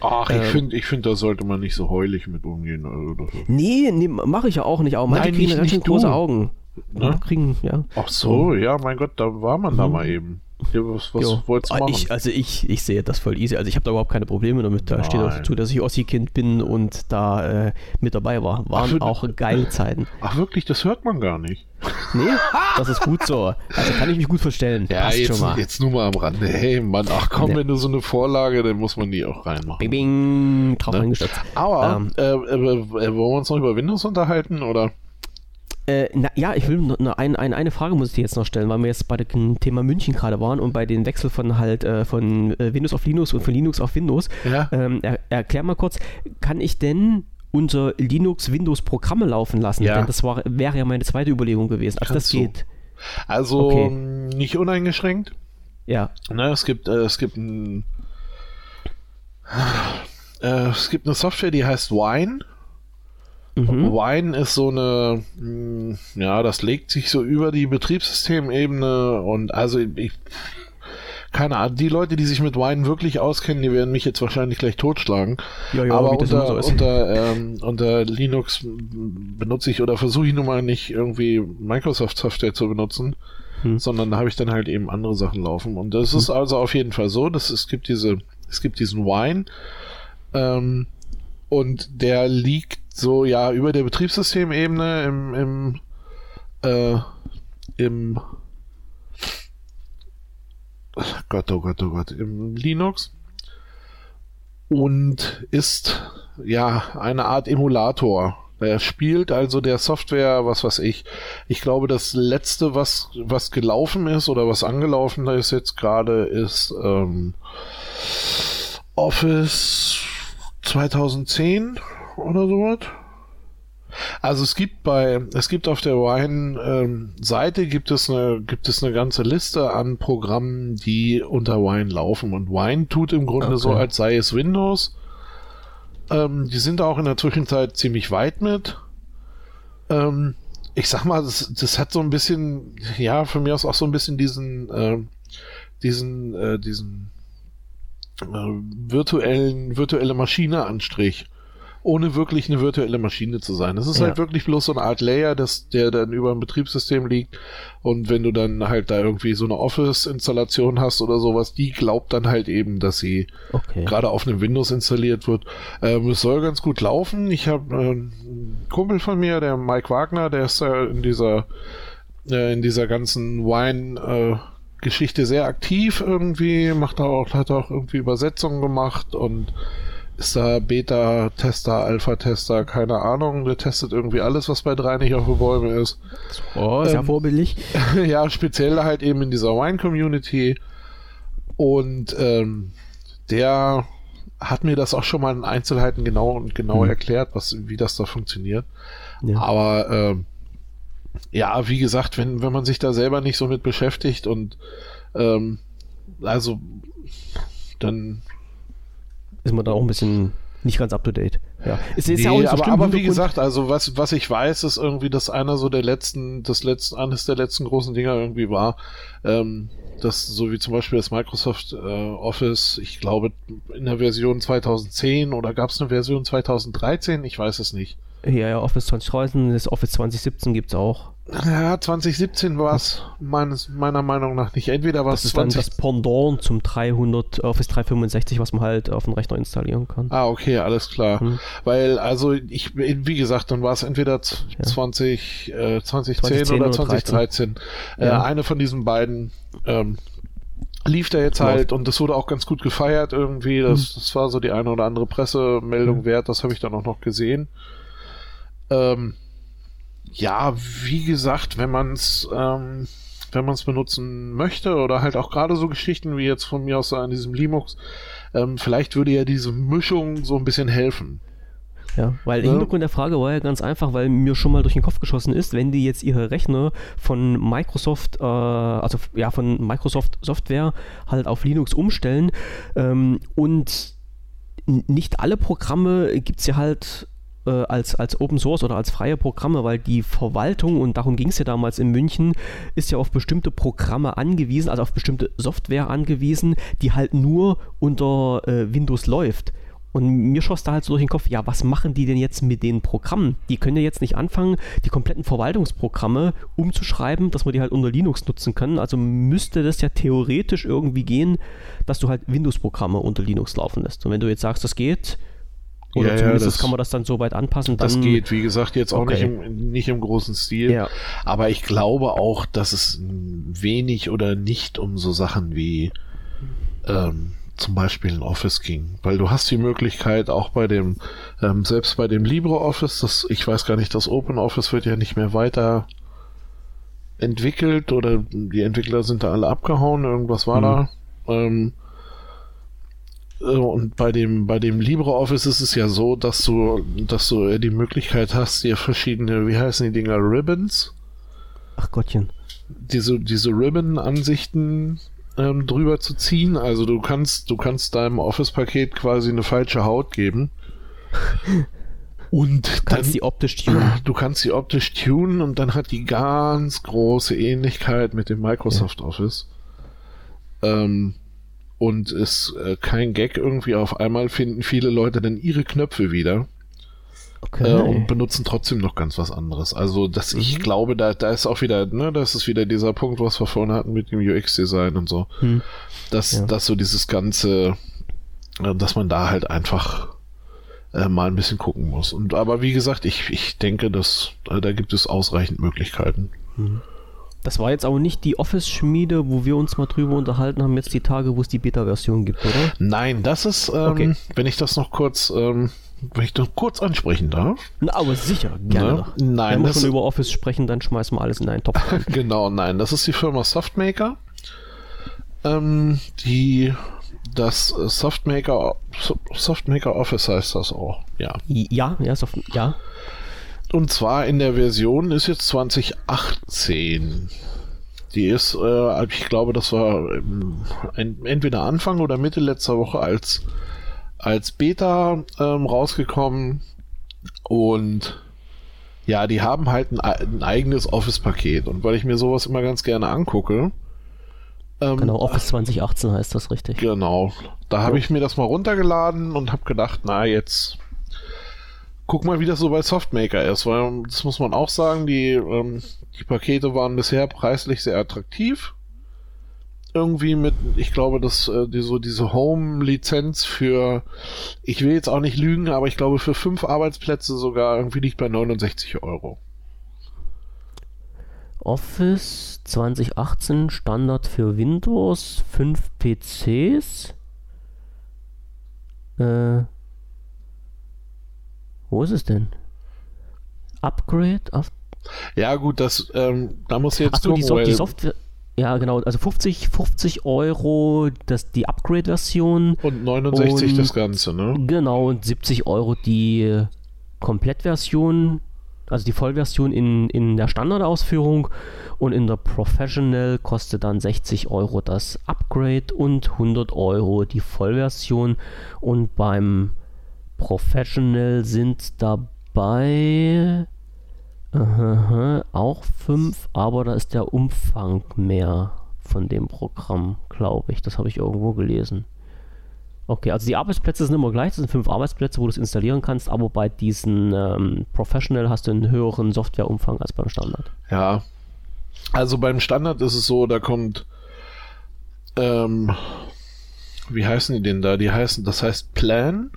Ach, ich äh, finde, ich find, da sollte man nicht so heulig mit umgehen. Also, nee, nee mache ich ja auch nicht. Aber manche Nein, kriegen nicht, schön große Augen. Ne? Kriegen, ja. Ach so, ja, mein Gott, da war man mhm. da mal eben. Ja, was, was wolltest du ah, machen? Ich, also ich, ich sehe das voll easy. Also ich habe da überhaupt keine Probleme damit. Da Nein. steht auch dazu, dass ich Ossi-Kind bin und da äh, mit dabei war. Waren Ach, auch geile Zeiten. Ach wirklich, das hört man gar nicht. Nee, das ist gut so. Also kann ich mich gut verstellen. Ja, Passt jetzt, jetzt nur mal am Rande. Hey Mann, ach komm, ja. wenn du so eine Vorlage, dann muss man die auch reinmachen. Bing, bing drauf ne? Aber, ähm, äh, äh, äh, wollen wir uns noch über Windows unterhalten, oder? Äh, na, ja, ich will nur ein, ein, eine Frage muss ich dir jetzt noch stellen, weil wir jetzt bei dem Thema München gerade waren und bei den Wechsel von halt äh, von äh, Windows auf Linux und von Linux auf Windows. Ja. Ähm, er, erklär mal kurz, kann ich denn unter Linux Windows Programme laufen lassen? Ja. Denn das war, wäre ja meine zweite Überlegung gewesen. Also das geht. Also okay. nicht uneingeschränkt. Ja. Na, es gibt, äh, es gibt ein, äh, es gibt eine Software, die heißt Wine. Mhm. Wine ist so eine, hm, ja, das legt sich so über die Betriebssystemebene und also ich, keine Ahnung, die Leute, die sich mit Wine wirklich auskennen, die werden mich jetzt wahrscheinlich gleich totschlagen. Ja, ja, Aber unter, so unter, ähm, unter Linux benutze ich oder versuche ich nun mal nicht irgendwie Microsoft-Software zu benutzen, hm. sondern da habe ich dann halt eben andere Sachen laufen. Und das hm. ist also auf jeden Fall so, dass es gibt diese, es gibt diesen Wine, ähm, und der liegt so ja über der Betriebssystemebene im, im, äh, im Gott, oh Gott, oh Gott, im Linux und ist ja eine Art Emulator. Er spielt also der Software, was weiß ich. Ich glaube, das letzte, was, was gelaufen ist oder was angelaufen ist jetzt gerade, ist ähm, Office 2010 oder sowas. Also es gibt bei, es gibt auf der Wine-Seite ähm, gibt es eine, gibt es eine ganze Liste an Programmen, die unter Wine laufen. Und Wine tut im Grunde okay. so, als sei es Windows. Ähm, die sind auch in der Zwischenzeit ziemlich weit mit. Ähm, ich sag mal, das, das hat so ein bisschen, ja, von mir aus auch so ein bisschen diesen, äh, diesen, äh, diesen virtuellen, virtuelle Maschine Anstrich ohne wirklich eine virtuelle Maschine zu sein. Das ist ja. halt wirklich bloß so eine Art Layer, das, der dann über ein Betriebssystem liegt. Und wenn du dann halt da irgendwie so eine Office-Installation hast oder sowas, die glaubt dann halt eben, dass sie okay. gerade auf einem Windows installiert wird. Ähm, es soll ganz gut laufen. Ich habe äh, einen Kumpel von mir, der Mike Wagner, der ist ja in dieser äh, in dieser ganzen Wine äh, Geschichte sehr aktiv irgendwie, macht auch, hat auch irgendwie Übersetzungen gemacht und ist da Beta-Tester, Alpha-Tester, keine Ahnung. Der testet irgendwie alles, was bei drei nicht auf den Bäumen ist. Oh, ähm, ja vorbildlich. ja, speziell halt eben in dieser Wine-Community. Und ähm, der hat mir das auch schon mal in Einzelheiten genau und genau mhm. erklärt, was, wie das da funktioniert. Ja. Aber ähm, ja, wie gesagt, wenn, wenn man sich da selber nicht so mit beschäftigt und ähm, also dann ist man da auch ein bisschen nicht ganz up to date. Ja, es ist nee, ja auch nicht so aber, aber wie gesagt, also was, was ich weiß, ist irgendwie, dass einer so der letzten, das letzten, eines der letzten großen Dinger irgendwie war, ähm, das, so wie zum Beispiel das Microsoft äh, Office, ich glaube in der Version 2010 oder gab es eine Version 2013, ich weiß es nicht. Ja, ja, Office 2013, das Office 2017 gibt es auch. Ja, 2017 war es meiner Meinung nach nicht. Entweder war es. Das ist 20... dann das Pendant zum 300 Office 365, was man halt auf dem Rechner installieren kann. Ah, okay, alles klar. Hm. Weil, also, ich, wie gesagt, dann war es entweder 20, ja. äh, 2010, 2010, oder 2013. Äh, ja. eine von diesen beiden ähm, lief da jetzt halt und das wurde auch ganz gut gefeiert irgendwie. Das, hm. das war so die eine oder andere Pressemeldung wert, das habe ich dann auch noch gesehen. Ähm, ja, wie gesagt, wenn man es, ähm, wenn man es benutzen möchte oder halt auch gerade so Geschichten wie jetzt von mir aus an diesem Linux, ähm, vielleicht würde ja diese Mischung so ein bisschen helfen. Ja, weil der Hintergrund der Frage war ja ganz einfach, weil mir schon mal durch den Kopf geschossen ist, wenn die jetzt ihre Rechner von Microsoft, äh, also ja, von Microsoft Software halt auf Linux umstellen ähm, und nicht alle Programme gibt es ja halt äh, als, als Open Source oder als freie Programme, weil die Verwaltung, und darum ging es ja damals in München, ist ja auf bestimmte Programme angewiesen, also auf bestimmte Software angewiesen, die halt nur unter äh, Windows läuft. Und mir schoss da halt so durch den Kopf, ja, was machen die denn jetzt mit den Programmen? Die können ja jetzt nicht anfangen, die kompletten Verwaltungsprogramme umzuschreiben, dass wir die halt unter Linux nutzen können. Also müsste das ja theoretisch irgendwie gehen, dass du halt Windows-Programme unter Linux laufen lässt. Und wenn du jetzt sagst, das geht, oder ja, zumindest ja, das, kann man das dann so weit anpassen. das geht, wie gesagt, jetzt auch okay. nicht, im, nicht im großen Stil. Ja. Aber ich glaube auch, dass es wenig oder nicht um so Sachen wie ähm, zum Beispiel ein Office ging. Weil du hast die Möglichkeit auch bei dem, ähm, selbst bei dem LibreOffice, das, ich weiß gar nicht, das OpenOffice wird ja nicht mehr weiter entwickelt oder die Entwickler sind da alle abgehauen, irgendwas war mhm. da. Ähm, äh, und bei dem, bei dem LibreOffice ist es ja so, dass du, dass du die Möglichkeit hast, dir verschiedene, wie heißen die Dinger, Ribbons? Ach Gottchen. Diese, diese Ribbon-Ansichten ähm, drüber zu ziehen. Also du kannst, du kannst deinem Office-Paket quasi eine falsche Haut geben. Und du kannst dann, die optisch tunen. Du kannst sie optisch tunen und dann hat die ganz große Ähnlichkeit mit dem Microsoft ja. Office. Ähm, und ist äh, kein Gag irgendwie. Auf einmal finden viele Leute dann ihre Knöpfe wieder. Okay. Äh, und benutzen trotzdem noch ganz was anderes. Also, dass mhm. ich glaube, da, da ist auch wieder, ne, das ist wieder dieser Punkt, was wir vorhin hatten mit dem UX-Design und so. Mhm. Dass, ja. dass so dieses ganze, äh, dass man da halt einfach äh, mal ein bisschen gucken muss. Und aber wie gesagt, ich, ich denke, dass äh, da gibt es ausreichend Möglichkeiten. Mhm. Das war jetzt aber nicht die Office-Schmiede, wo wir uns mal drüber unterhalten haben, jetzt die Tage, wo es die Beta-Version gibt, oder? Nein, das ist, ähm, okay. wenn ich das noch kurz, ähm, wenn ich das kurz ansprechen darf. Na, aber sicher, gerne. Ne? Nein, wenn wir schon über Office sprechen, dann schmeißen wir alles in einen Topf. genau, nein, das ist die Firma Softmaker, ähm, die das Softmaker, Softmaker Office heißt das auch, ja. Ja, ja, Soft, ja. Und zwar in der Version ist jetzt 2018. Die ist, äh, ich glaube, das war ähm, entweder Anfang oder Mitte letzter Woche als, als Beta ähm, rausgekommen. Und ja, die haben halt ein, ein eigenes Office-Paket. Und weil ich mir sowas immer ganz gerne angucke. Ähm, genau, Office 2018 heißt das richtig. Genau. Da habe ich mir das mal runtergeladen und habe gedacht, na, jetzt guck mal, wie das so bei Softmaker ist, weil das muss man auch sagen, die, ähm, die Pakete waren bisher preislich sehr attraktiv. Irgendwie mit, ich glaube, dass äh, die, so diese Home-Lizenz für, ich will jetzt auch nicht lügen, aber ich glaube für fünf Arbeitsplätze sogar irgendwie liegt bei 69 Euro. Office 2018 Standard für Windows, 5 PCs. Äh, wo ist es denn? Upgrade? Auf ja, gut, das, ähm, da muss jetzt Achso, die, die Software. Ja, genau, also 50, 50 Euro das, die Upgrade-Version. Und 69 und, das Ganze, ne? Genau, und 70 Euro die Komplettversion, also die Vollversion in, in der Standardausführung. Und in der Professional kostet dann 60 Euro das Upgrade und 100 Euro die Vollversion. Und beim Professional sind dabei uh, auch fünf, aber da ist der Umfang mehr von dem Programm, glaube ich. Das habe ich irgendwo gelesen. Okay, also die Arbeitsplätze sind immer gleich, das sind fünf Arbeitsplätze, wo du es installieren kannst, aber bei diesen ähm, Professional hast du einen höheren Softwareumfang als beim Standard. Ja, also beim Standard ist es so, da kommt, ähm, wie heißen die denn da? Die heißen, das heißt Plan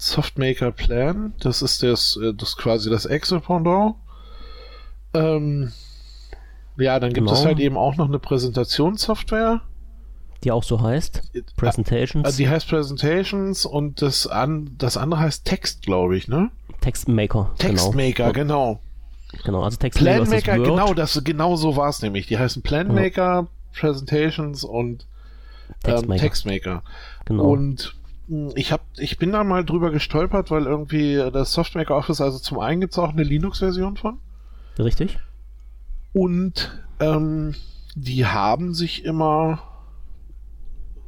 Softmaker Plan. Das ist das, äh, das quasi das Excel-Pendant. Ähm, ja, dann gibt genau. es halt eben auch noch eine Präsentationssoftware. Die auch so heißt? Äh, Presentations? Die heißt Presentations und das, an, das andere heißt Text, glaube ich, ne? Textmaker. Textmaker, genau. genau. Genau, also Textmaker Planmaker, genau, das, genau so war es nämlich. Die heißen Planmaker, ja. Presentations und Textmaker. Ähm, Textmaker. Genau. Und ich hab, ich bin da mal drüber gestolpert, weil irgendwie das Softmaker Office, also zum einen gibt es auch eine Linux-Version von. Richtig. Und ähm, die haben sich immer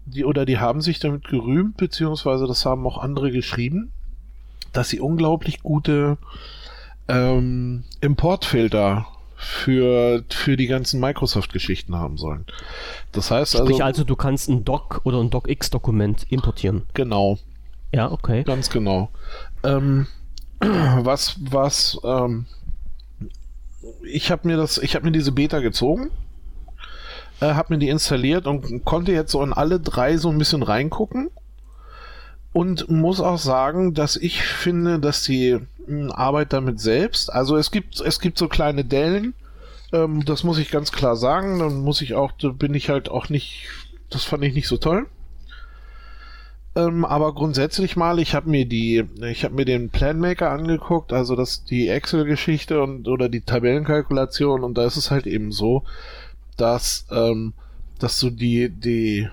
die oder die haben sich damit gerühmt, beziehungsweise das haben auch andere geschrieben, dass sie unglaublich gute ähm, Importfilter für, für die ganzen Microsoft-Geschichten haben sollen. Das heißt Sprich also. also, du kannst ein Doc oder ein DocX-Dokument importieren. Genau. Ja, okay. Ganz genau. Ähm, was, was, ähm, ich habe mir das, ich habe mir diese Beta gezogen, äh, habe mir die installiert und konnte jetzt so in alle drei so ein bisschen reingucken und muss auch sagen, dass ich finde, dass die hm, Arbeit damit selbst, also es gibt, es gibt so kleine Dellen, ähm, das muss ich ganz klar sagen, dann muss ich auch, da bin ich halt auch nicht, das fand ich nicht so toll. Ähm, aber grundsätzlich mal, ich habe mir die, ich habe mir den Planmaker angeguckt, also das die Excel-Geschichte und oder die Tabellenkalkulation und da ist es halt eben so, dass ähm, dass du die die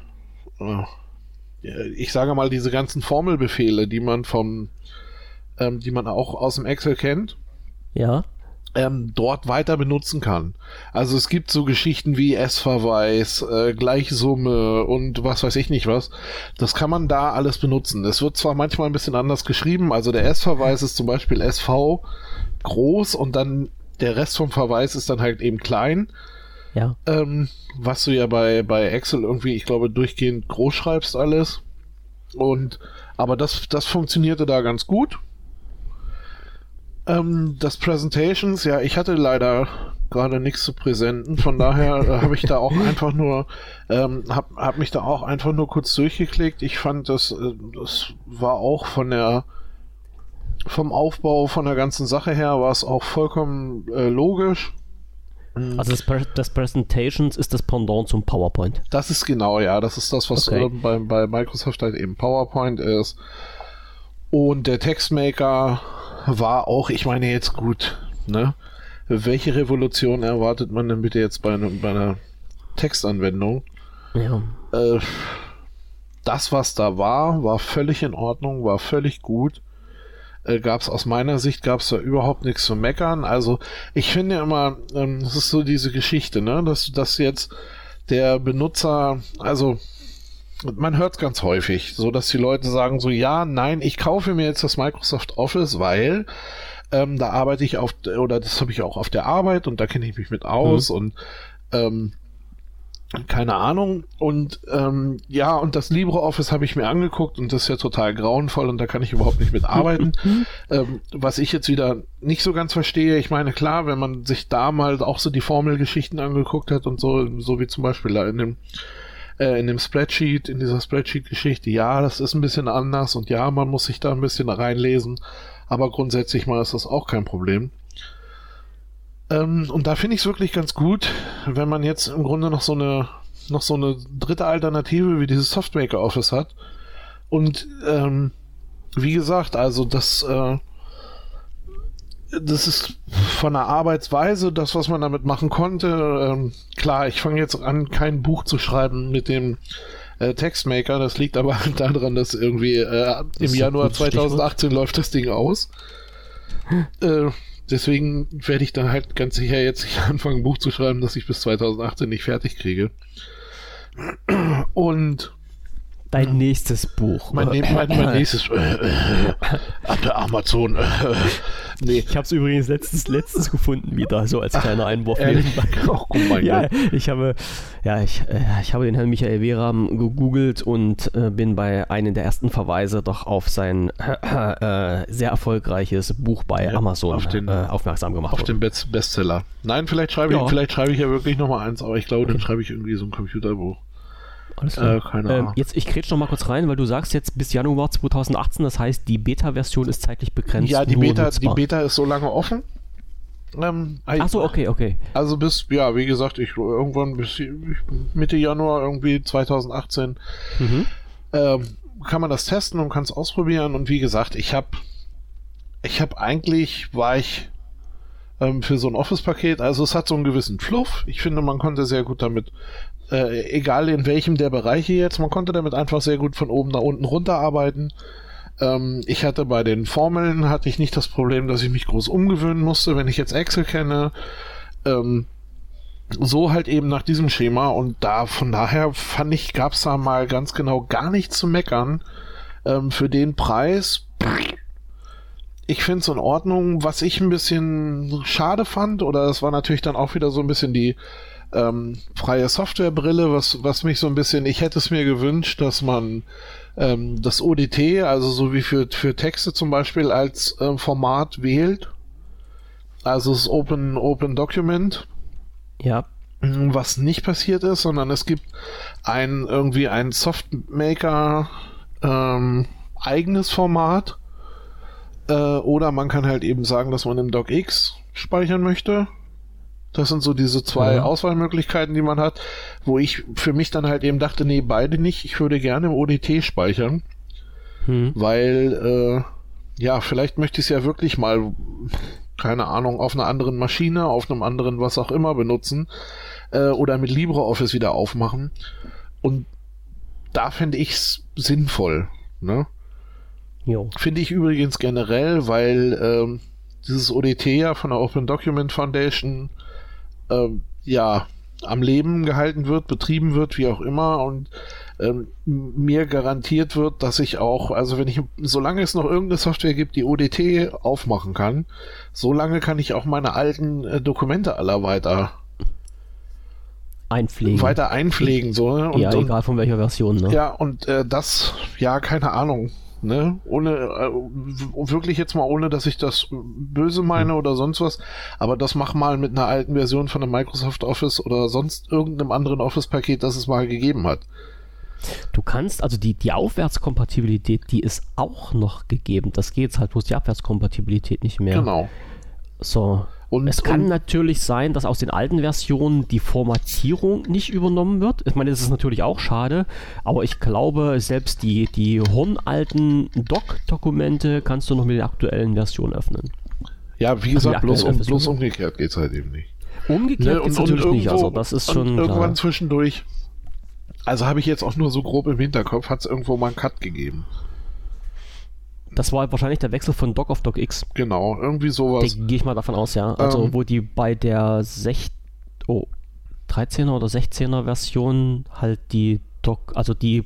äh, ich sage mal, diese ganzen Formelbefehle, die man vom, ähm, die man auch aus dem Excel kennt, ja. Ähm, dort weiter benutzen kann. Also es gibt so Geschichten wie S-Verweis, äh, Gleichsumme und was weiß ich nicht was. Das kann man da alles benutzen. Es wird zwar manchmal ein bisschen anders geschrieben, also der S-Verweis ist zum Beispiel SV groß und dann der Rest vom Verweis ist dann halt eben klein. Ja. Ähm, was du ja bei, bei Excel irgendwie, ich glaube, durchgehend groß schreibst alles. Und, aber das, das funktionierte da ganz gut. Ähm, das Presentations, ja, ich hatte leider gerade nichts zu präsenten, von daher äh, habe ich da auch einfach nur, ähm, habe hab mich da auch einfach nur kurz durchgeklickt. Ich fand, das, äh, das war auch von der, vom Aufbau von der ganzen Sache her, war es auch vollkommen äh, logisch. Mhm. Also das, das, Presentations ist das Pendant zum PowerPoint. Das ist genau, ja. Das ist das, was okay. bei, bei Microsoft halt eben PowerPoint ist. Und der Textmaker war auch, ich meine jetzt gut, ne? Welche Revolution erwartet man denn bitte jetzt bei, ne, bei einer Textanwendung? Ja. Äh, das, was da war, war völlig in Ordnung, war völlig gut äh, gab es aus meiner Sicht gab es da überhaupt nichts zu meckern. Also ich finde immer, ähm, das ist so diese Geschichte, ne, dass, dass jetzt der Benutzer, also man hört ganz häufig, so dass die Leute sagen so, ja, nein, ich kaufe mir jetzt das Microsoft Office, weil ähm, da arbeite ich auf, oder das habe ich auch auf der Arbeit und da kenne ich mich mit aus mhm. und ähm, keine Ahnung. Und ähm, ja, und das LibreOffice habe ich mir angeguckt und das ist ja total grauenvoll und da kann ich überhaupt nicht mit arbeiten. ähm, was ich jetzt wieder nicht so ganz verstehe, ich meine, klar, wenn man sich da mal auch so die Formelgeschichten angeguckt hat und so, so wie zum Beispiel da in dem äh, in dem Spreadsheet, in dieser Spreadsheet-Geschichte, ja, das ist ein bisschen anders und ja, man muss sich da ein bisschen reinlesen, aber grundsätzlich mal ist das auch kein Problem. Ähm, und da finde ich es wirklich ganz gut, wenn man jetzt im Grunde noch so eine noch so eine dritte Alternative wie dieses Softmaker Office hat. Und ähm, wie gesagt, also das äh, das ist von der Arbeitsweise das, was man damit machen konnte. Ähm, klar, ich fange jetzt an, kein Buch zu schreiben mit dem äh, Textmaker. Das liegt aber daran, dass irgendwie äh, im Januar 2018 läuft das Ding aus. Äh, deswegen werde ich dann halt ganz sicher jetzt nicht anfangen, ein Buch zu schreiben, das ich bis 2018 nicht fertig kriege. Und Dein nächstes Buch. Mein, mein, mein nächstes. Äh, äh, ab der Amazon. Äh, nee. Ich habe es übrigens letztens, letztens gefunden wieder, so als kleiner Einwurf. oh, oh ja, ich habe, ja, ich, äh, ich habe den Herrn Michael Wehram gegoogelt und äh, bin bei einem der ersten Verweise doch auf sein äh, sehr erfolgreiches Buch bei ja, Amazon auf den, aufmerksam gemacht. Auf den Best Bestseller. Nein, vielleicht schreibe ja. ich, vielleicht schreibe ich ja wirklich nochmal eins, aber ich glaube, okay. dann schreibe ich irgendwie so ein Computerbuch. Alles klar. Äh, keine ähm, Ahnung. jetzt, ich kretsch noch mal kurz rein, weil du sagst jetzt bis Januar 2018, das heißt, die Beta-Version ist zeitlich begrenzt. Ja, die Beta, die Beta ist so lange offen. Ähm, Ach so, okay, okay. Also bis, ja, wie gesagt, ich irgendwann bis Mitte Januar irgendwie 2018 mhm. ähm, kann man das testen und kann es ausprobieren. Und wie gesagt, ich habe, ich habe eigentlich war ich ähm, für so ein Office-Paket. Also es hat so einen gewissen Fluff. Ich finde, man konnte sehr gut damit, äh, egal in welchem der Bereiche jetzt, man konnte damit einfach sehr gut von oben nach unten runterarbeiten. Ähm, ich hatte bei den Formeln hatte ich nicht das Problem, dass ich mich groß umgewöhnen musste, wenn ich jetzt Excel kenne. Ähm, so halt eben nach diesem Schema und da von daher fand ich, gab es da mal ganz genau gar nichts zu meckern. Ähm, für den Preis, ich finde es in Ordnung. Was ich ein bisschen schade fand, oder das war natürlich dann auch wieder so ein bisschen die ähm, freie Softwarebrille, was, was mich so ein bisschen, ich hätte es mir gewünscht, dass man ähm, das ODT, also so wie für, für Texte zum Beispiel, als ähm, Format wählt. Also das Open, Open Document. Ja. Was nicht passiert ist, sondern es gibt ein irgendwie ein Softmaker ähm, eigenes Format. Äh, oder man kann halt eben sagen, dass man im DocX speichern möchte. Das sind so diese zwei ja. Auswahlmöglichkeiten, die man hat, wo ich für mich dann halt eben dachte, nee, beide nicht. Ich würde gerne im ODT speichern, hm. weil, äh, ja, vielleicht möchte ich es ja wirklich mal, keine Ahnung, auf einer anderen Maschine, auf einem anderen was auch immer benutzen äh, oder mit LibreOffice wieder aufmachen. Und da finde ich es sinnvoll. Ne? Finde ich übrigens generell, weil ähm, dieses ODT ja von der Open Document Foundation ähm, ja, am Leben gehalten wird, betrieben wird, wie auch immer und ähm, mir garantiert wird, dass ich auch, also wenn ich, solange es noch irgendeine Software gibt, die ODT aufmachen kann, solange kann ich auch meine alten äh, Dokumente aller weiter einpflegen. Weiter einpflegen, so, ne? Und, ja, egal von welcher Version, ne? Ja, und äh, das, ja, keine Ahnung ne? Ohne, äh, wirklich jetzt mal ohne, dass ich das böse meine hm. oder sonst was, aber das mach mal mit einer alten Version von einem Microsoft Office oder sonst irgendeinem anderen Office-Paket, das es mal gegeben hat. Du kannst, also die, die Aufwärtskompatibilität, die ist auch noch gegeben. Das geht jetzt halt bloß die Abwärtskompatibilität nicht mehr. Genau. So. Und, es kann und, natürlich sein, dass aus den alten Versionen die Formatierung nicht übernommen wird. Ich meine, das ist natürlich auch schade, aber ich glaube, selbst die, die hornalten Doc-Dokumente kannst du noch mit der aktuellen Version öffnen. Ja, wie also gesagt, bloß, um, bloß umgekehrt geht es halt eben nicht. Umgekehrt ne, geht es natürlich irgendwo, nicht, also das ist schon. irgendwann klar. zwischendurch, also habe ich jetzt auch nur so grob im Hinterkopf, hat es irgendwo mal einen Cut gegeben. Das war wahrscheinlich der Wechsel von Doc auf Doc X. Genau, irgendwie sowas. Gehe ich mal davon aus, ja. Also, ähm, wo die bei der 6, oh, 13er oder 16er Version halt die Doc, also die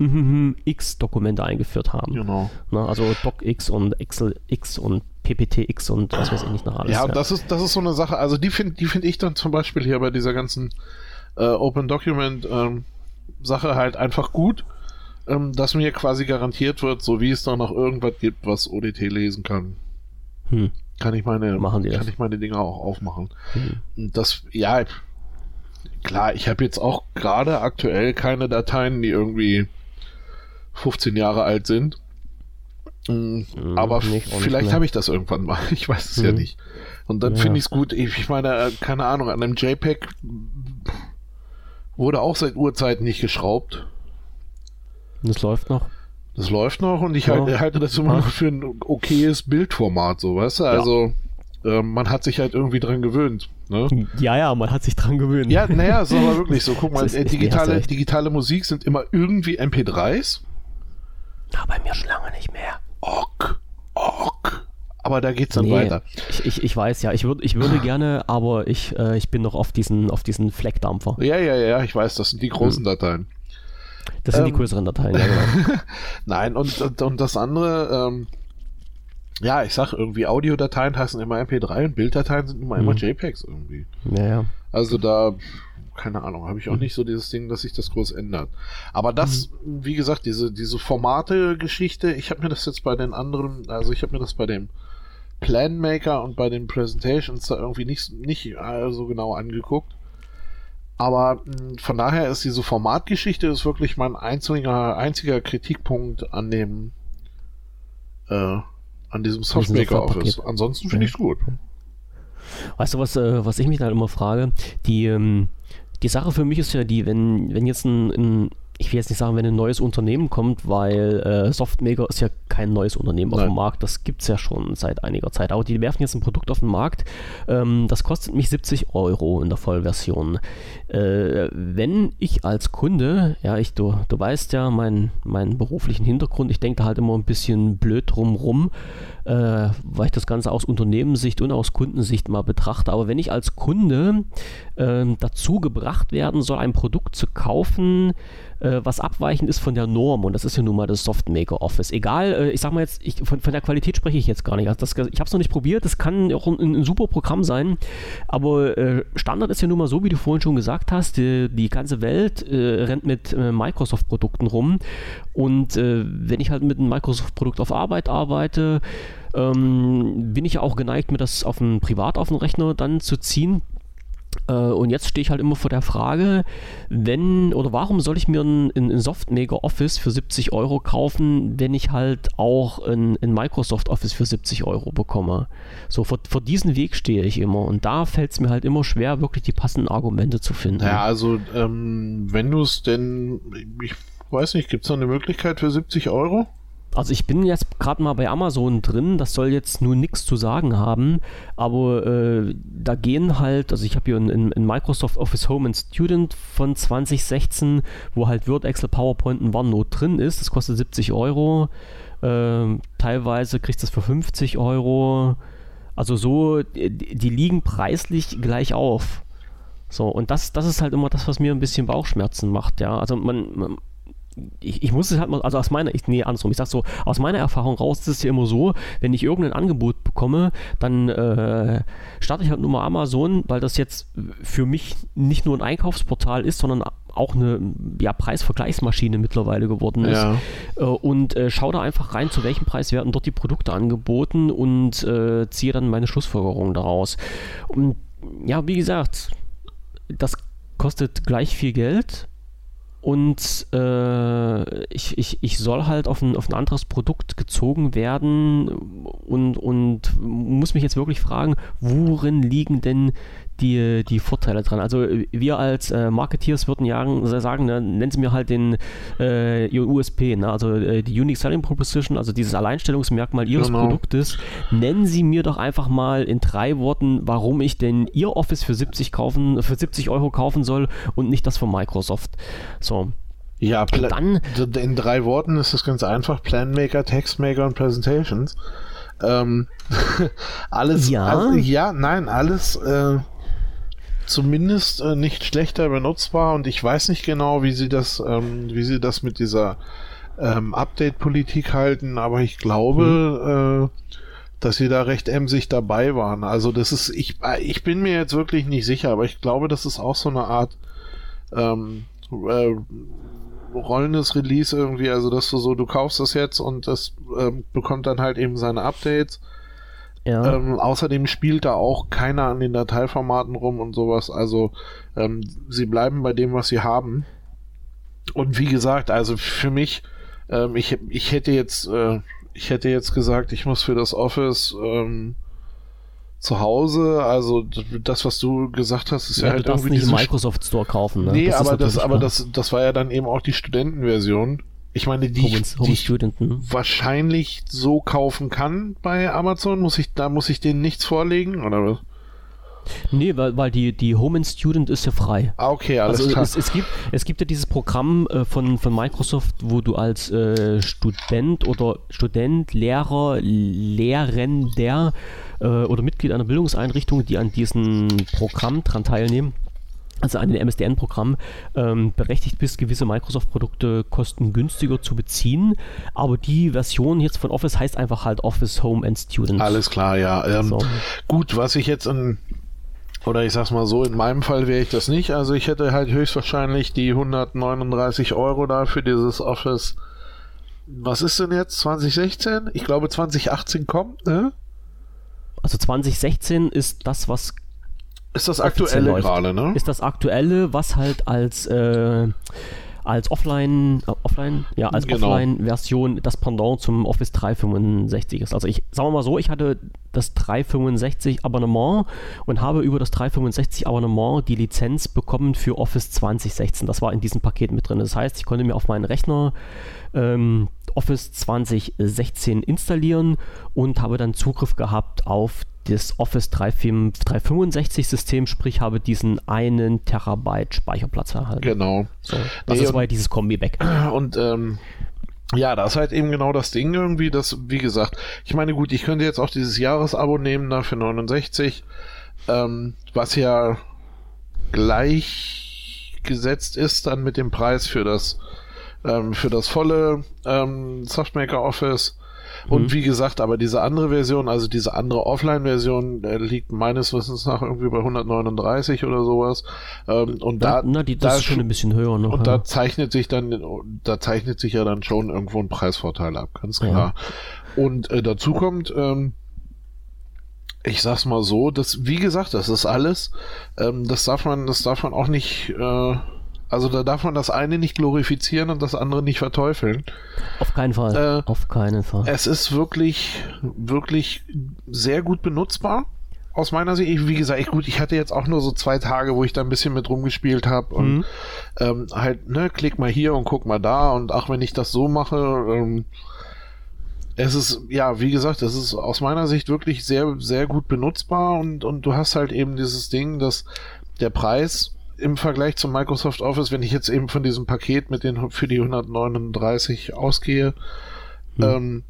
X-Dokumente eingeführt haben. Genau. Na, also DocX und Excel X und PPTX und was weiß ich nicht noch alles. Ja, ja, das ist das ist so eine Sache. Also die finde die finde ich dann zum Beispiel hier bei dieser ganzen äh, Open Document ähm, Sache halt einfach gut ähm, dass mir quasi garantiert wird, so wie es da noch irgendwas gibt, was ODT lesen kann. Hm. Kann ich meine, kann das? ich meine Dinge auch aufmachen. Hm. Das, ja, klar, ich habe jetzt auch gerade aktuell keine Dateien, die irgendwie 15 Jahre alt sind. Mhm, aber vielleicht habe ich das irgendwann mal. Ich weiß es mhm. ja nicht. Und dann ja. finde ich es gut. Ich, ich, meine, äh, keine Ahnung, an einem JPEG wurde auch seit Urzeiten nicht geschraubt. Das läuft noch. Das läuft noch und ich ja. halte, halte, das immer noch für ein okayes Bildformat, so weißt du? Also ja. äh, man hat sich halt irgendwie dran gewöhnt. Ne? Ja, ja, man hat sich dran gewöhnt. Ja, naja, ist aber wirklich so. Guck mal, äh, digitale, digitale Musik sind immer irgendwie MP3s. Na, bei mir schon lange nicht mehr. Ok, ok. Aber da geht's dann nee, weiter. Ich, ich, ich, weiß ja, ich, würd, ich würde gerne, aber ich, äh, ich bin noch auf diesen, auf diesen Fleckdampfer. Ja, ja, ja, ich weiß, das sind die großen hm. Dateien. Das sind ähm, die größeren Dateien, ja, genau. Nein, und, und, und, das andere, ähm, ja, ich sag irgendwie, Audiodateien heißen immer MP3 und Bilddateien sind immer, mhm. immer JPEGs irgendwie. Ja, ja. Also da, keine Ahnung, habe ich auch mhm. nicht so dieses Ding, dass sich das groß ändert. Aber das, mhm. wie gesagt, diese, diese Formate-Geschichte, ich habe mir das jetzt bei den anderen, also ich habe mir das bei dem Planmaker und bei den Presentations da irgendwie nicht, nicht äh, so genau angeguckt. Aber mh, hm, von daher ist diese Formatgeschichte ist wirklich mein einziger, einziger Kritikpunkt an dem äh, an diesem Softmaker Office. Ansonsten finde ich es gut. Weißt du, was, äh, was ich mich da immer frage? Die, ähm, die Sache für mich ist ja die, wenn, wenn jetzt ein, ein ich will jetzt nicht sagen, wenn ein neues Unternehmen kommt, weil äh, Softmaker ist ja kein neues Unternehmen Nein. auf dem Markt. Das gibt es ja schon seit einiger Zeit. Aber die werfen jetzt ein Produkt auf den Markt. Ähm, das kostet mich 70 Euro in der Vollversion. Äh, wenn ich als Kunde, ja, ich, du, du weißt ja meinen mein beruflichen Hintergrund, ich denke da halt immer ein bisschen blöd drumrum, äh, weil ich das Ganze aus Unternehmenssicht und aus Kundensicht mal betrachte. Aber wenn ich als Kunde äh, dazu gebracht werden soll, ein Produkt zu kaufen, äh, was abweichend ist von der Norm, und das ist ja nun mal das Softmaker Office. Egal, äh, ich sag mal jetzt, ich, von, von, der Qualität spreche ich jetzt gar nicht. Also das, ich habe es noch nicht probiert, das kann auch ein, ein super Programm sein, aber äh, Standard ist ja nun mal so, wie du vorhin schon gesagt hast, die, die ganze Welt äh, rennt mit äh, Microsoft-Produkten rum. Und äh, wenn ich halt mit einem Microsoft-Produkt auf Arbeit arbeite, ähm, bin ich ja auch geneigt, mir das auf einen privat auf den Rechner dann zu ziehen. Äh, und jetzt stehe ich halt immer vor der Frage, wenn oder warum soll ich mir ein, ein Softmaker Office für 70 Euro kaufen, wenn ich halt auch ein, ein Microsoft Office für 70 Euro bekomme? So, vor, vor diesen Weg stehe ich immer und da fällt es mir halt immer schwer, wirklich die passenden Argumente zu finden. Ja, also ähm, wenn du es denn, ich weiß nicht, gibt es da eine Möglichkeit für 70 Euro? Also ich bin jetzt gerade mal bei Amazon drin, das soll jetzt nur nichts zu sagen haben, aber äh, da gehen halt, also ich habe hier ein, ein, Microsoft Office Home and Student von 2016, wo halt Word, Excel, PowerPoint und OneNote drin ist, das kostet 70 Euro, äh, teilweise kriegst du das für 50 Euro, also so, die, die liegen preislich gleich auf. So, und das, das ist halt immer das, was mir ein bisschen Bauchschmerzen macht, ja. Also man, man ich, ich, muss es halt mal, also aus meiner, ich, nee, andersrum, ich sag so, aus meiner Erfahrung raus ist es ja immer so, wenn ich irgendein Angebot bekomme, dann äh, starte ich halt nur mal Amazon, weil das jetzt für mich nicht nur ein Einkaufsportal ist, sondern auch eine ja, Preisvergleichsmaschine mittlerweile geworden ist. Ja. Äh, und äh, schaue da einfach rein, zu welchem Preis werden dort die Produkte angeboten und äh, ziehe dann meine Schlussfolgerungen daraus. Und ja, wie gesagt, das kostet gleich viel Geld und äh, ich, ich, ich soll halt auf ein, auf ein anderes Produkt gezogen werden und, und muss mich jetzt wirklich fragen, worin liegen denn die, die Vorteile dran. Also wir als äh, Marketeers würden ja sagen, ne, nennen Sie mir halt den äh, USP, ne? also äh, die Unique Selling Proposition, also dieses Alleinstellungsmerkmal Ihres genau. Produktes. Nennen Sie mir doch einfach mal in drei Worten, warum ich denn Ihr Office für 70 kaufen, für 70 Euro kaufen soll und nicht das von Microsoft. So. Ja, dann, in drei Worten ist es ganz einfach: Planmaker, Textmaker und Presentations. Ähm, alles, ja, also, ja, nein, alles. Äh, zumindest äh, nicht schlechter benutzbar und ich weiß nicht genau, wie sie das, ähm, wie sie das mit dieser ähm, Update-Politik halten, aber ich glaube, mhm. äh, dass sie da recht emsig dabei waren. Also das ist, ich, äh, ich bin mir jetzt wirklich nicht sicher, aber ich glaube, das ist auch so eine Art ähm, äh, rollendes Release irgendwie, also dass du so, du kaufst das jetzt und das ähm, bekommt dann halt eben seine Updates ja. Ähm, außerdem spielt da auch keiner an den Dateiformaten rum und sowas. Also ähm, sie bleiben bei dem, was sie haben. Und wie gesagt, also für mich, ähm, ich, ich hätte jetzt, äh, ich hätte jetzt gesagt, ich muss für das Office ähm, zu Hause, also das, was du gesagt hast, ist ja, ja halt du irgendwie nicht im Microsoft Store kaufen. Ne? Nee, das aber das, aber das, das war ja dann eben auch die Studentenversion. Ich meine, die, Home, Home die ich wahrscheinlich so kaufen kann bei Amazon, muss ich, da muss ich denen nichts vorlegen, oder was? Nee, weil, weil die, die Home and Student ist ja frei. Ah, okay, alles also klar. Es, es, gibt, es gibt ja dieses Programm äh, von, von Microsoft, wo du als äh, Student oder Student, Lehrer, Lehrender äh, oder Mitglied einer Bildungseinrichtung, die an diesem Programm dran teilnehmen, also an den MSDN-Programm ähm, berechtigt bist, gewisse Microsoft-Produkte kostengünstiger zu beziehen. Aber die Version jetzt von Office heißt einfach halt Office Home and Student. Alles klar, ja. Ähm, so. Gut, was ich jetzt in, oder ich sag's mal so, in meinem Fall wäre ich das nicht. Also ich hätte halt höchstwahrscheinlich die 139 Euro da für dieses Office. Was ist denn jetzt? 2016? Ich glaube 2018 kommt, ne? Also 2016 ist das, was ist das aktuelle gerade, ne? Ist das aktuelle, was halt als äh, als Offline, äh, Offline, ja, als genau. Offline-Version das Pendant zum Office 365 ist. Also ich, sagen wir mal so, ich hatte das 365 Abonnement und habe über das 365 Abonnement die Lizenz bekommen für Office 2016. Das war in diesem Paket mit drin. Das heißt, ich konnte mir auf meinen Rechner ähm, Office 2016 installieren und habe dann Zugriff gehabt auf das Office 365 System, sprich habe diesen einen Terabyte Speicherplatz erhalten. Genau. So, das nee, ist, war ja dieses Kombi-Back. Und ähm, ja, das ist halt eben genau das Ding irgendwie, dass, wie gesagt, ich meine, gut, ich könnte jetzt auch dieses Jahresabo nehmen da für 69, ähm, was ja gleichgesetzt ist dann mit dem Preis für das ähm, für das volle ähm, Softmaker Office. Und mhm. wie gesagt, aber diese andere Version, also diese andere Offline-Version, äh, liegt meines Wissens nach irgendwie bei 139 oder sowas. Ähm, und da, na, die, das da ist schon ein bisschen höher noch. Und ja. da zeichnet sich dann, da zeichnet sich ja dann schon irgendwo ein Preisvorteil ab, ganz klar. Ja. Und äh, dazu kommt, ähm, ich sag's mal so, das, wie gesagt, das ist alles, ähm, das darf man, das darf man auch nicht, äh, also da darf man das eine nicht glorifizieren und das andere nicht verteufeln. Auf keinen Fall. Äh, Auf keinen Fall. Es ist wirklich, wirklich sehr gut benutzbar. Aus meiner Sicht, wie gesagt, ich, gut, ich hatte jetzt auch nur so zwei Tage, wo ich da ein bisschen mit rumgespielt habe und mhm. ähm, halt, ne, klick mal hier und guck mal da und ach, wenn ich das so mache, ähm, es ist, ja, wie gesagt, es ist aus meiner Sicht wirklich sehr, sehr gut benutzbar und, und du hast halt eben dieses Ding, dass der Preis im Vergleich zum Microsoft Office, wenn ich jetzt eben von diesem Paket mit den für die 139 ausgehe, hm. ähm,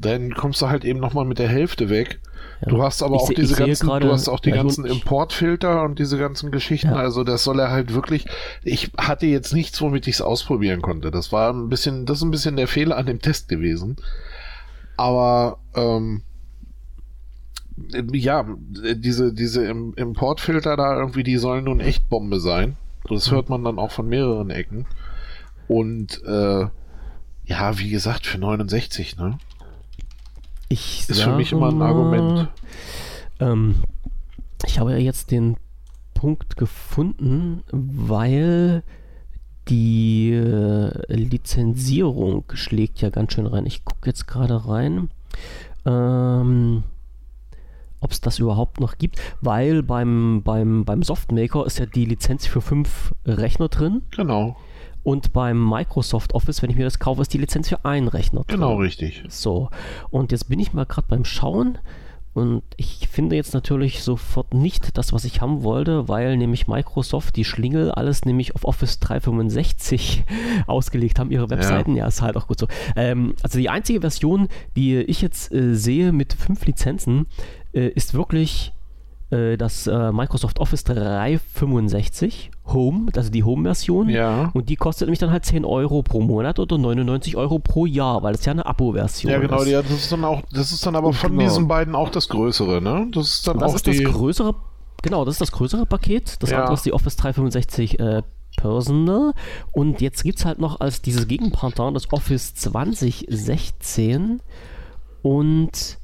dann kommst du halt eben nochmal mit der Hälfte weg. Ja. Du hast aber ich auch diese ganzen, grade, du hast auch die ganzen Importfilter und diese ganzen Geschichten. Ja. Also das soll er halt wirklich. Ich hatte jetzt nichts, womit ich es ausprobieren konnte. Das war ein bisschen, das ist ein bisschen der Fehler an dem Test gewesen. Aber ähm, ja, diese, diese Importfilter da irgendwie, die sollen nun echt Bombe sein. Das hört man dann auch von mehreren Ecken. Und äh, ja, wie gesagt, für 69, ne? Ich ist für mich immer ein Argument. Ähm, ich habe ja jetzt den Punkt gefunden, weil die äh, Lizenzierung schlägt ja ganz schön rein. Ich gucke jetzt gerade rein. Ähm, ob es das überhaupt noch gibt, weil beim, beim, beim Softmaker ist ja die Lizenz für fünf Rechner drin. Genau. Und beim Microsoft Office, wenn ich mir das kaufe, ist die Lizenz für einen Rechner drin. Genau, richtig. So. Und jetzt bin ich mal gerade beim Schauen. Und ich finde jetzt natürlich sofort nicht das, was ich haben wollte, weil nämlich Microsoft die Schlingel alles nämlich auf Office 365 ausgelegt haben, ihre Webseiten. Ja, ja ist halt auch gut so. Ähm, also die einzige Version, die ich jetzt äh, sehe mit fünf Lizenzen, äh, ist wirklich äh, das äh, Microsoft Office 365 Home, also die Home-Version. Ja. Und die kostet nämlich dann halt 10 Euro pro Monat oder 99 Euro pro Jahr, weil das ja eine Abo-Version ist. Ja, genau, ist. Ja, das ist dann auch, das ist dann aber von genau. diesen beiden auch das größere, ne? Das ist dann das auch ist das größere, genau, das ist das größere Paket. Das ja. andere ist die Office 365 äh, Personal. Und jetzt gibt es halt noch als dieses Gegenpendant das Office 2016 und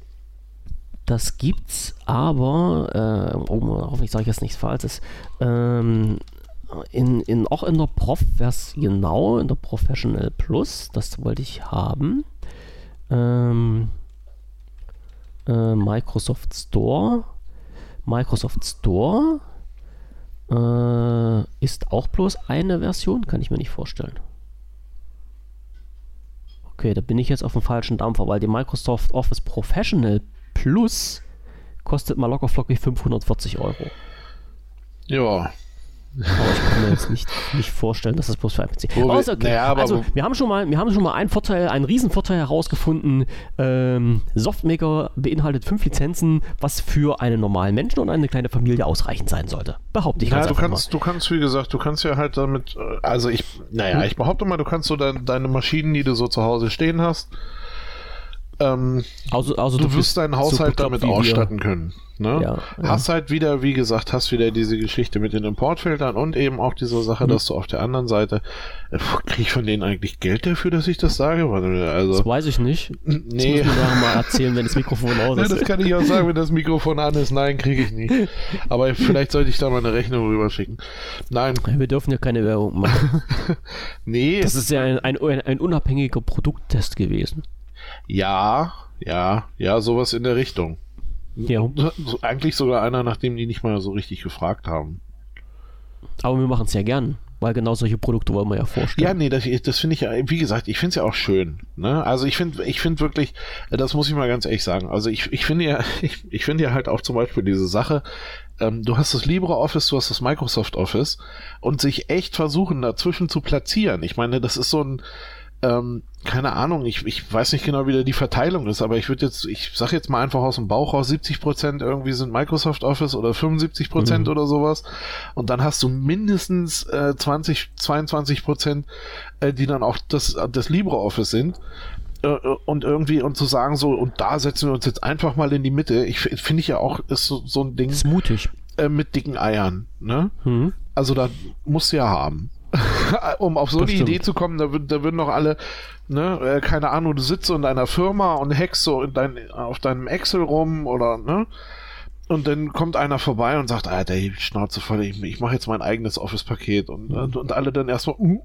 das gibt's aber, äh, oh, hoffentlich sage ich jetzt nichts Falsches, ähm, in, in, auch in der Prof-Version, genau, in der Professional Plus, das wollte ich haben. Ähm, äh, Microsoft Store. Microsoft Store äh, ist auch bloß eine Version, kann ich mir nicht vorstellen. Okay, da bin ich jetzt auf dem falschen Dampfer, weil die Microsoft Office Professional Plus kostet mal locker flockig 540 Euro. Ja. Aber ich kann mir jetzt nicht, nicht vorstellen, dass das bloß für ein PC ist. Oh, okay. naja, also, wir haben, schon mal, wir haben schon mal einen Vorteil, einen Riesenvorteil herausgefunden. Ähm, Softmaker beinhaltet fünf Lizenzen, was für einen normalen Menschen und eine kleine Familie ausreichend sein sollte. Behaupte ich ja, du kannst, mal. du kannst, wie gesagt, du kannst ja halt damit, äh, also ich, naja, hm? ich behaupte mal, du kannst so dein, deine Maschinen, die du so zu Hause stehen hast, ähm, also, also du, du wirst deinen Haushalt damit ausstatten können. Ne? Ja, hast halt wieder, wie gesagt, hast wieder diese Geschichte mit den Importfiltern und eben auch diese Sache, mhm. dass du auf der anderen Seite, äh, krieg ich von denen eigentlich Geld dafür, dass ich das sage? Also, das weiß ich nicht. Nee. Das muss mir mal erzählen, wenn das Mikrofon aus ist. Ja, das kann ich auch sagen, wenn das Mikrofon an ist. Nein, kriege ich nicht. Aber vielleicht sollte ich da mal eine Rechnung rüberschicken. Nein. Wir dürfen ja keine Werbung machen. nee. Das ist ja ein, ein, ein unabhängiger Produkttest gewesen. Ja, ja, ja, sowas in der Richtung. Ja. Eigentlich sogar einer, nachdem die nicht mal so richtig gefragt haben. Aber wir machen es ja gern, weil genau solche Produkte wollen wir ja vorstellen. Ja, nee, das, das finde ich ja, wie gesagt, ich finde es ja auch schön. Ne? Also ich finde, ich finde wirklich, das muss ich mal ganz ehrlich sagen. Also ich, ich finde ja, ich, ich finde ja halt auch zum Beispiel diese Sache, ähm, du hast das LibreOffice, du hast das Microsoft Office und sich echt versuchen, dazwischen zu platzieren. Ich meine, das ist so ein, ähm, keine Ahnung, ich, ich weiß nicht genau, wie da die Verteilung ist, aber ich würde jetzt, ich sag jetzt mal einfach aus dem Bauch raus, 70 Prozent irgendwie sind Microsoft Office oder 75 Prozent mhm. oder sowas. Und dann hast du mindestens äh, 20, 22 Prozent, äh, die dann auch das, das LibreOffice sind. Äh, und irgendwie, und zu sagen so, und da setzen wir uns jetzt einfach mal in die Mitte, ich finde ich ja auch, ist so, so ein Ding. ist mutig. Äh, mit dicken Eiern, ne? Mhm. Also da musst du ja haben. um auf so das eine. Idee zu kommen, da, da würden doch alle, ne, äh, keine Ahnung, du sitzt so in deiner Firma und hackst so in dein, auf deinem Excel rum oder, ne? Und dann kommt einer vorbei und sagt, Alter, ich Schnauze voll, ich, ich mache jetzt mein eigenes Office-Paket und, und, und alle dann erstmal, uh,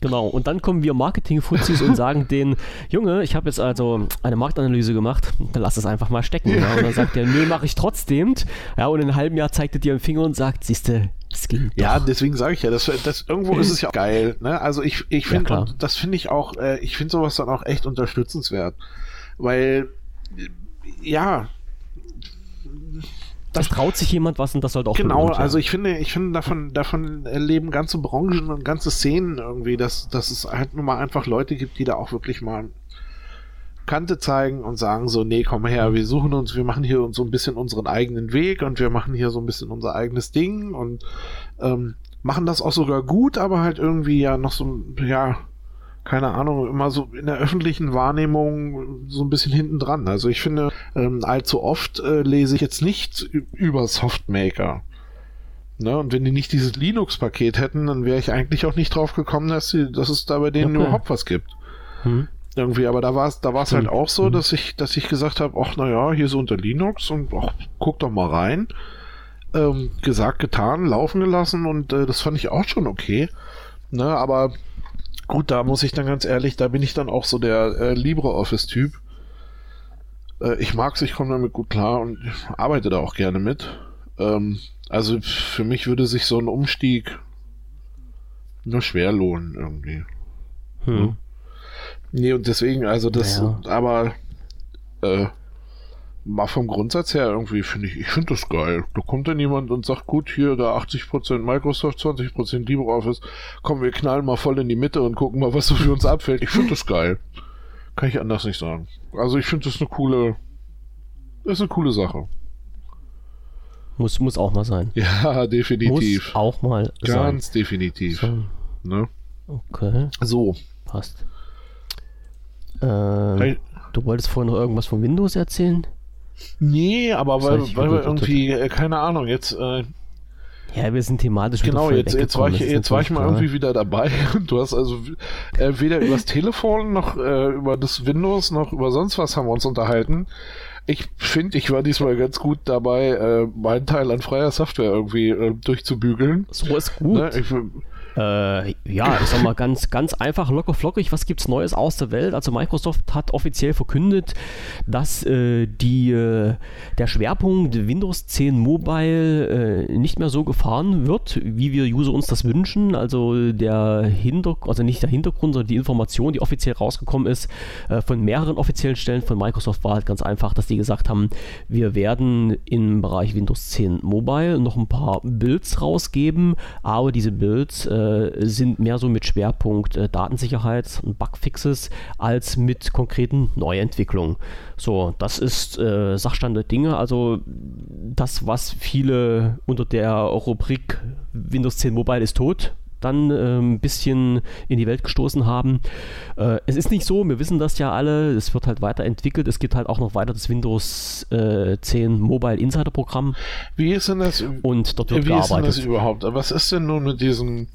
Genau, und dann kommen wir Marketing-Fuzis und sagen denen, Junge, ich habe jetzt also eine Marktanalyse gemacht, dann lass es einfach mal stecken. Ja. Und dann sagt der, nö, mache ich trotzdem. Ja, und in einem halben Jahr zeigt er dir einen Finger und sagt, siehste, es ging Ja, deswegen sage ich ja, das, das, irgendwo ist es ja auch geil. Ne? Also ich, ich finde, ja, das finde ich auch, äh, ich finde sowas dann auch echt unterstützenswert. Weil, ja, das traut sich jemand was und das sollte auch genau. Belohnt, ja. Also ich finde, ich finde davon davon leben ganze Branchen und ganze Szenen irgendwie, dass dass es halt nun mal einfach Leute gibt, die da auch wirklich mal Kante zeigen und sagen so, nee, komm her, wir suchen uns, wir machen hier so ein bisschen unseren eigenen Weg und wir machen hier so ein bisschen unser eigenes Ding und ähm, machen das auch sogar gut, aber halt irgendwie ja noch so, ja, keine Ahnung, immer so in der öffentlichen Wahrnehmung so ein bisschen hinten dran. Also ich finde, ähm, allzu oft äh, lese ich jetzt nicht über Softmaker. Ne? Und wenn die nicht dieses Linux-Paket hätten, dann wäre ich eigentlich auch nicht drauf gekommen, dass, sie, dass es da bei denen okay. überhaupt was gibt. Hm. Irgendwie, aber da war es da war's hm. halt auch so, hm. dass ich, dass ich gesagt habe, ach naja, hier so unter Linux und ach, guck doch mal rein. Ähm, gesagt, getan, laufen gelassen und äh, das fand ich auch schon okay. Ne, aber Gut, da muss ich dann ganz ehrlich, da bin ich dann auch so der äh, LibreOffice-Typ. Äh, ich mag's, ich komme damit gut klar und arbeite da auch gerne mit. Ähm, also für mich würde sich so ein Umstieg nur schwer lohnen irgendwie. Hm. Nee, und deswegen, also das, ja. aber äh, mal vom Grundsatz her irgendwie finde ich, ich finde das geil. Da kommt dann jemand und sagt, gut, hier da 80% Microsoft, 20% LibreOffice, kommen wir knallen mal voll in die Mitte und gucken mal, was so für uns abfällt. Ich finde das geil. Kann ich anders nicht sagen. Also ich finde das eine coole, das ist eine coole Sache. Muss, muss auch mal sein. Ja, definitiv. Muss auch mal Ganz sein. Ganz definitiv. So. Ne? Okay. So. Passt. Äh, hey. Du wolltest vorhin noch irgendwas von Windows erzählen? Nee, aber weil, weil wir irgendwie, äh, keine Ahnung, jetzt. Äh, ja, wir sind thematisch Genau, jetzt, jetzt war ich, jetzt war ich mal irgendwie wieder dabei. Du hast also äh, weder übers Telefon noch äh, über das Windows noch über sonst was haben wir uns unterhalten. Ich finde, ich war diesmal ganz gut dabei, äh, meinen Teil an freier Software irgendwie äh, durchzubügeln. So ist gut. Ne? Ich, äh, ja, ich sag mal ganz, ganz einfach, locker flockig, was gibt's Neues aus der Welt? Also Microsoft hat offiziell verkündet, dass äh, die, äh, der Schwerpunkt Windows 10 Mobile äh, nicht mehr so gefahren wird, wie wir User uns das wünschen. Also der Hintergrund, also nicht der Hintergrund, sondern die Information, die offiziell rausgekommen ist, äh, von mehreren offiziellen Stellen von Microsoft war halt ganz einfach, dass die gesagt haben, wir werden im Bereich Windows 10 Mobile noch ein paar Builds rausgeben, aber diese Builds äh, äh, sind mehr so mit Schwerpunkt äh, Datensicherheit und Bugfixes als mit konkreten Neuentwicklungen. So, das ist äh, Sachstand der Dinge. Also das, was viele unter der Rubrik Windows 10 Mobile ist tot dann äh, ein bisschen in die Welt gestoßen haben. Äh, es ist nicht so, wir wissen das ja alle, es wird halt weiterentwickelt. Es gibt halt auch noch weiter das Windows äh, 10 Mobile Insider Programm. Wie ist denn das? Und dort wird wie gearbeitet. ist denn das überhaupt? Was ist denn nun mit diesem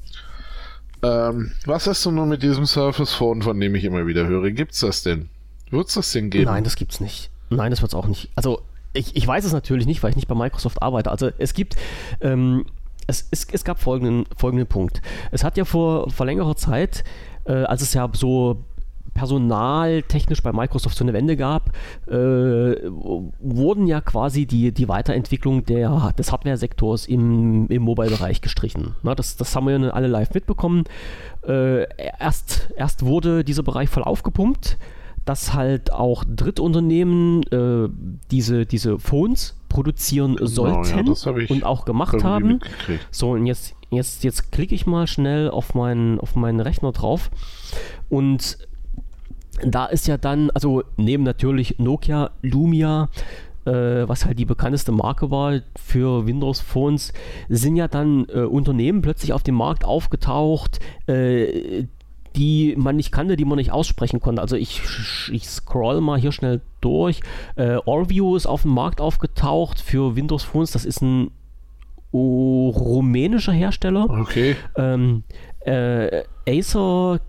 ähm, was hast du nun mit diesem Surface Phone, von dem ich immer wieder höre? Gibt's das denn? Wird's das denn geben? Nein, das gibt's nicht. Nein, das wird's auch nicht. Also, ich, ich weiß es natürlich nicht, weil ich nicht bei Microsoft arbeite. Also, es gibt, ähm, es, es, es gab folgenden, folgenden Punkt. Es hat ja vor, vor längerer Zeit, äh, als es ja so personaltechnisch bei Microsoft so eine Wende gab, äh, wurden ja quasi die, die Weiterentwicklung der, des Hardware-Sektors im, im Mobile-Bereich gestrichen. Na, das, das haben wir ja alle live mitbekommen. Äh, erst, erst wurde dieser Bereich voll aufgepumpt, dass halt auch Drittunternehmen äh, diese, diese Phones produzieren genau, sollten ja, und auch gemacht haben. So, und jetzt, jetzt, jetzt klicke ich mal schnell auf meinen, auf meinen Rechner drauf und da ist ja dann, also neben natürlich Nokia, Lumia, äh, was halt die bekannteste Marke war für Windows Phones, sind ja dann äh, Unternehmen plötzlich auf dem Markt aufgetaucht, äh, die man nicht kannte, die man nicht aussprechen konnte. Also ich, ich scroll mal hier schnell durch. Äh, Orview ist auf dem Markt aufgetaucht für Windows Phones. Das ist ein oh, rumänischer Hersteller. Okay. Ähm, äh, Acer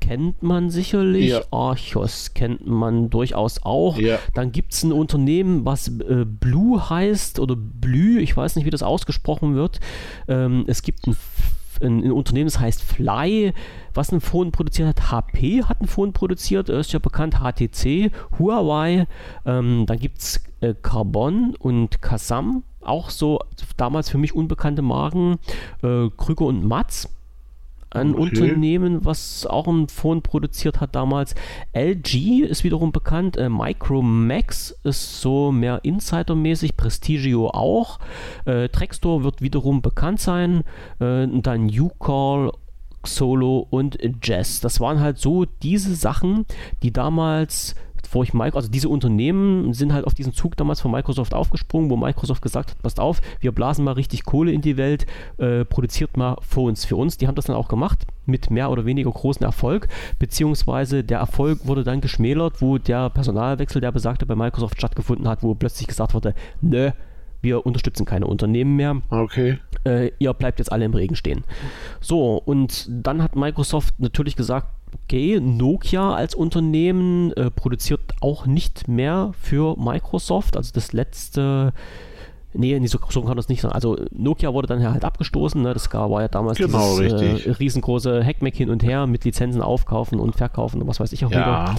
kennt man sicherlich. Ja. Archos kennt man durchaus auch. Ja. Dann gibt es ein Unternehmen, was äh, Blue heißt oder Blü, ich weiß nicht, wie das ausgesprochen wird. Ähm, es gibt ein, ein, ein, Unternehmen, das heißt Fly, was ein Phone produziert hat. HP hat ein Phone produziert, ist ja bekannt, HTC, Huawei. Ähm, dann gibt es äh, Carbon und Kasam, auch so damals für mich unbekannte Marken. Äh, Krüger und Matz ein okay. Unternehmen, was auch ein Phone produziert hat damals. LG ist wiederum bekannt. Äh, Micromax ist so mehr Insider-mäßig. Prestigio auch. Äh, Trextor wird wiederum bekannt sein. Äh, dann U-Call Solo und Jazz. Das waren halt so diese Sachen, die damals wo ich Microsoft, also diese Unternehmen sind halt auf diesen Zug damals von Microsoft aufgesprungen, wo Microsoft gesagt hat, passt auf, wir blasen mal richtig Kohle in die Welt, äh, produziert mal Phones für uns. Die haben das dann auch gemacht, mit mehr oder weniger großen Erfolg, beziehungsweise der Erfolg wurde dann geschmälert, wo der Personalwechsel, der besagte, bei Microsoft stattgefunden hat, wo plötzlich gesagt wurde, nö, wir unterstützen keine Unternehmen mehr. Okay. Äh, ihr bleibt jetzt alle im Regen stehen. So, und dann hat Microsoft natürlich gesagt, okay, Nokia als Unternehmen äh, produziert auch nicht mehr für Microsoft. Also das letzte, nee, so, so kann das nicht sein. Also Nokia wurde dann halt abgestoßen. Ne? Das war ja damals genau, dieses äh, riesengroße Hackmack hin und her mit Lizenzen aufkaufen und verkaufen und was weiß ich auch ja. wieder.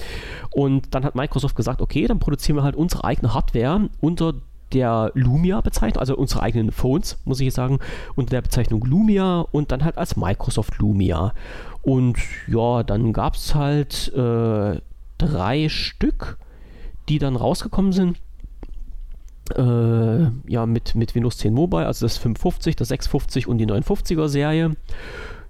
Und dann hat Microsoft gesagt, okay, dann produzieren wir halt unsere eigene Hardware unter der Lumia-Bezeichnung, also unsere eigenen Phones, muss ich sagen, unter der Bezeichnung Lumia und dann halt als Microsoft Lumia. Und ja, dann gab es halt äh, drei Stück, die dann rausgekommen sind. Äh, ja, mit, mit Windows 10 Mobile, also das 550, das 650 und die 950er Serie.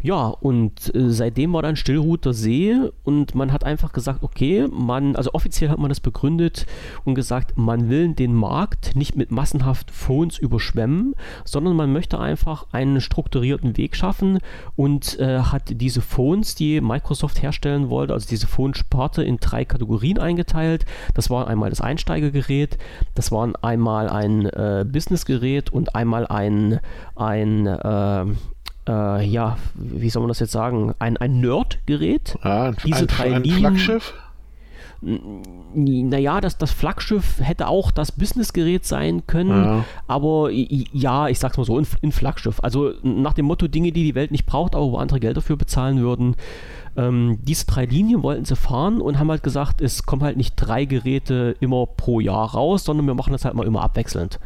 Ja, und äh, seitdem war dann Stillruht See und man hat einfach gesagt, okay, man, also offiziell hat man das begründet und gesagt, man will den Markt nicht mit massenhaft Phones überschwemmen, sondern man möchte einfach einen strukturierten Weg schaffen und äh, hat diese Phones, die Microsoft herstellen wollte, also diese Phone-Sparte in drei Kategorien eingeteilt. Das war einmal das Einsteigergerät, das war einmal ein äh, Businessgerät und einmal ein, ein äh, ja, wie soll man das jetzt sagen, ein, ein Nerd-Gerät. Ah, Diese ein, drei ein Linien, Flaggschiff? Naja, das, das Flaggschiff hätte auch das Businessgerät sein können, ja. aber ja, ich sag's mal so, ein, ein, Flaggschiff. Also nach dem Motto Dinge, die die Welt nicht braucht, aber wo andere Geld dafür bezahlen würden. Ähm, diese drei Linien wollten sie fahren und haben halt gesagt, es kommen halt nicht drei Geräte immer pro Jahr raus, sondern wir machen das halt mal immer abwechselnd.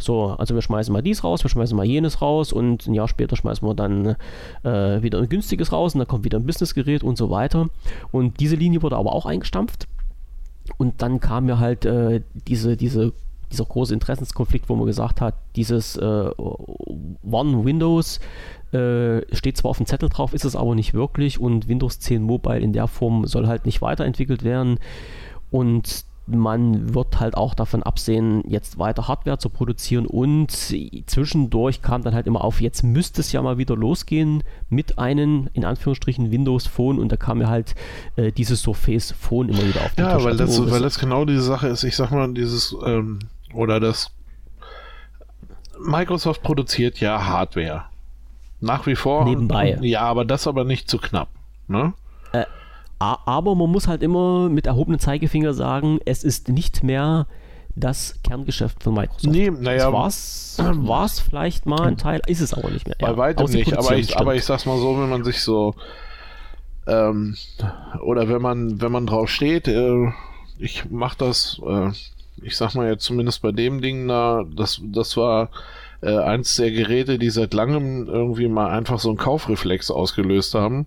So, also wir schmeißen mal dies raus, wir schmeißen mal jenes raus und ein Jahr später schmeißen wir dann äh, wieder ein günstiges raus und dann kommt wieder ein Businessgerät und so weiter. Und diese Linie wurde aber auch eingestampft. Und dann kam mir halt äh, diese, diese, dieser große Interessenskonflikt, wo man gesagt hat, dieses äh, One Windows äh, steht zwar auf dem Zettel drauf, ist es aber nicht wirklich und Windows 10 Mobile in der Form soll halt nicht weiterentwickelt werden. Und man wird halt auch davon absehen, jetzt weiter Hardware zu produzieren und zwischendurch kam dann halt immer auf, jetzt müsste es ja mal wieder losgehen mit einem, in Anführungsstrichen, Windows Phone und da kam ja halt äh, dieses Surface Phone immer wieder auf den Ja, Tisch. weil das, also, weil das genau diese Sache ist, ich sag mal, dieses, ähm, oder das Microsoft produziert ja Hardware. Nach wie vor. Nebenbei. Ja, aber das aber nicht zu knapp. Ne? Aber man muss halt immer mit erhobenem Zeigefinger sagen, es ist nicht mehr das Kerngeschäft von Microsoft. Nee, naja. War es vielleicht mal ein Teil, ist es aber nicht mehr. Bei ja, weitem nicht, aber ich, aber ich sag's mal so, wenn man sich so Ähm, oder wenn man, wenn man drauf steht, äh, ich mach das, äh, ich sag mal jetzt zumindest bei dem Ding da, das, das war äh, eins der Geräte, die seit langem irgendwie mal einfach so einen Kaufreflex ausgelöst haben.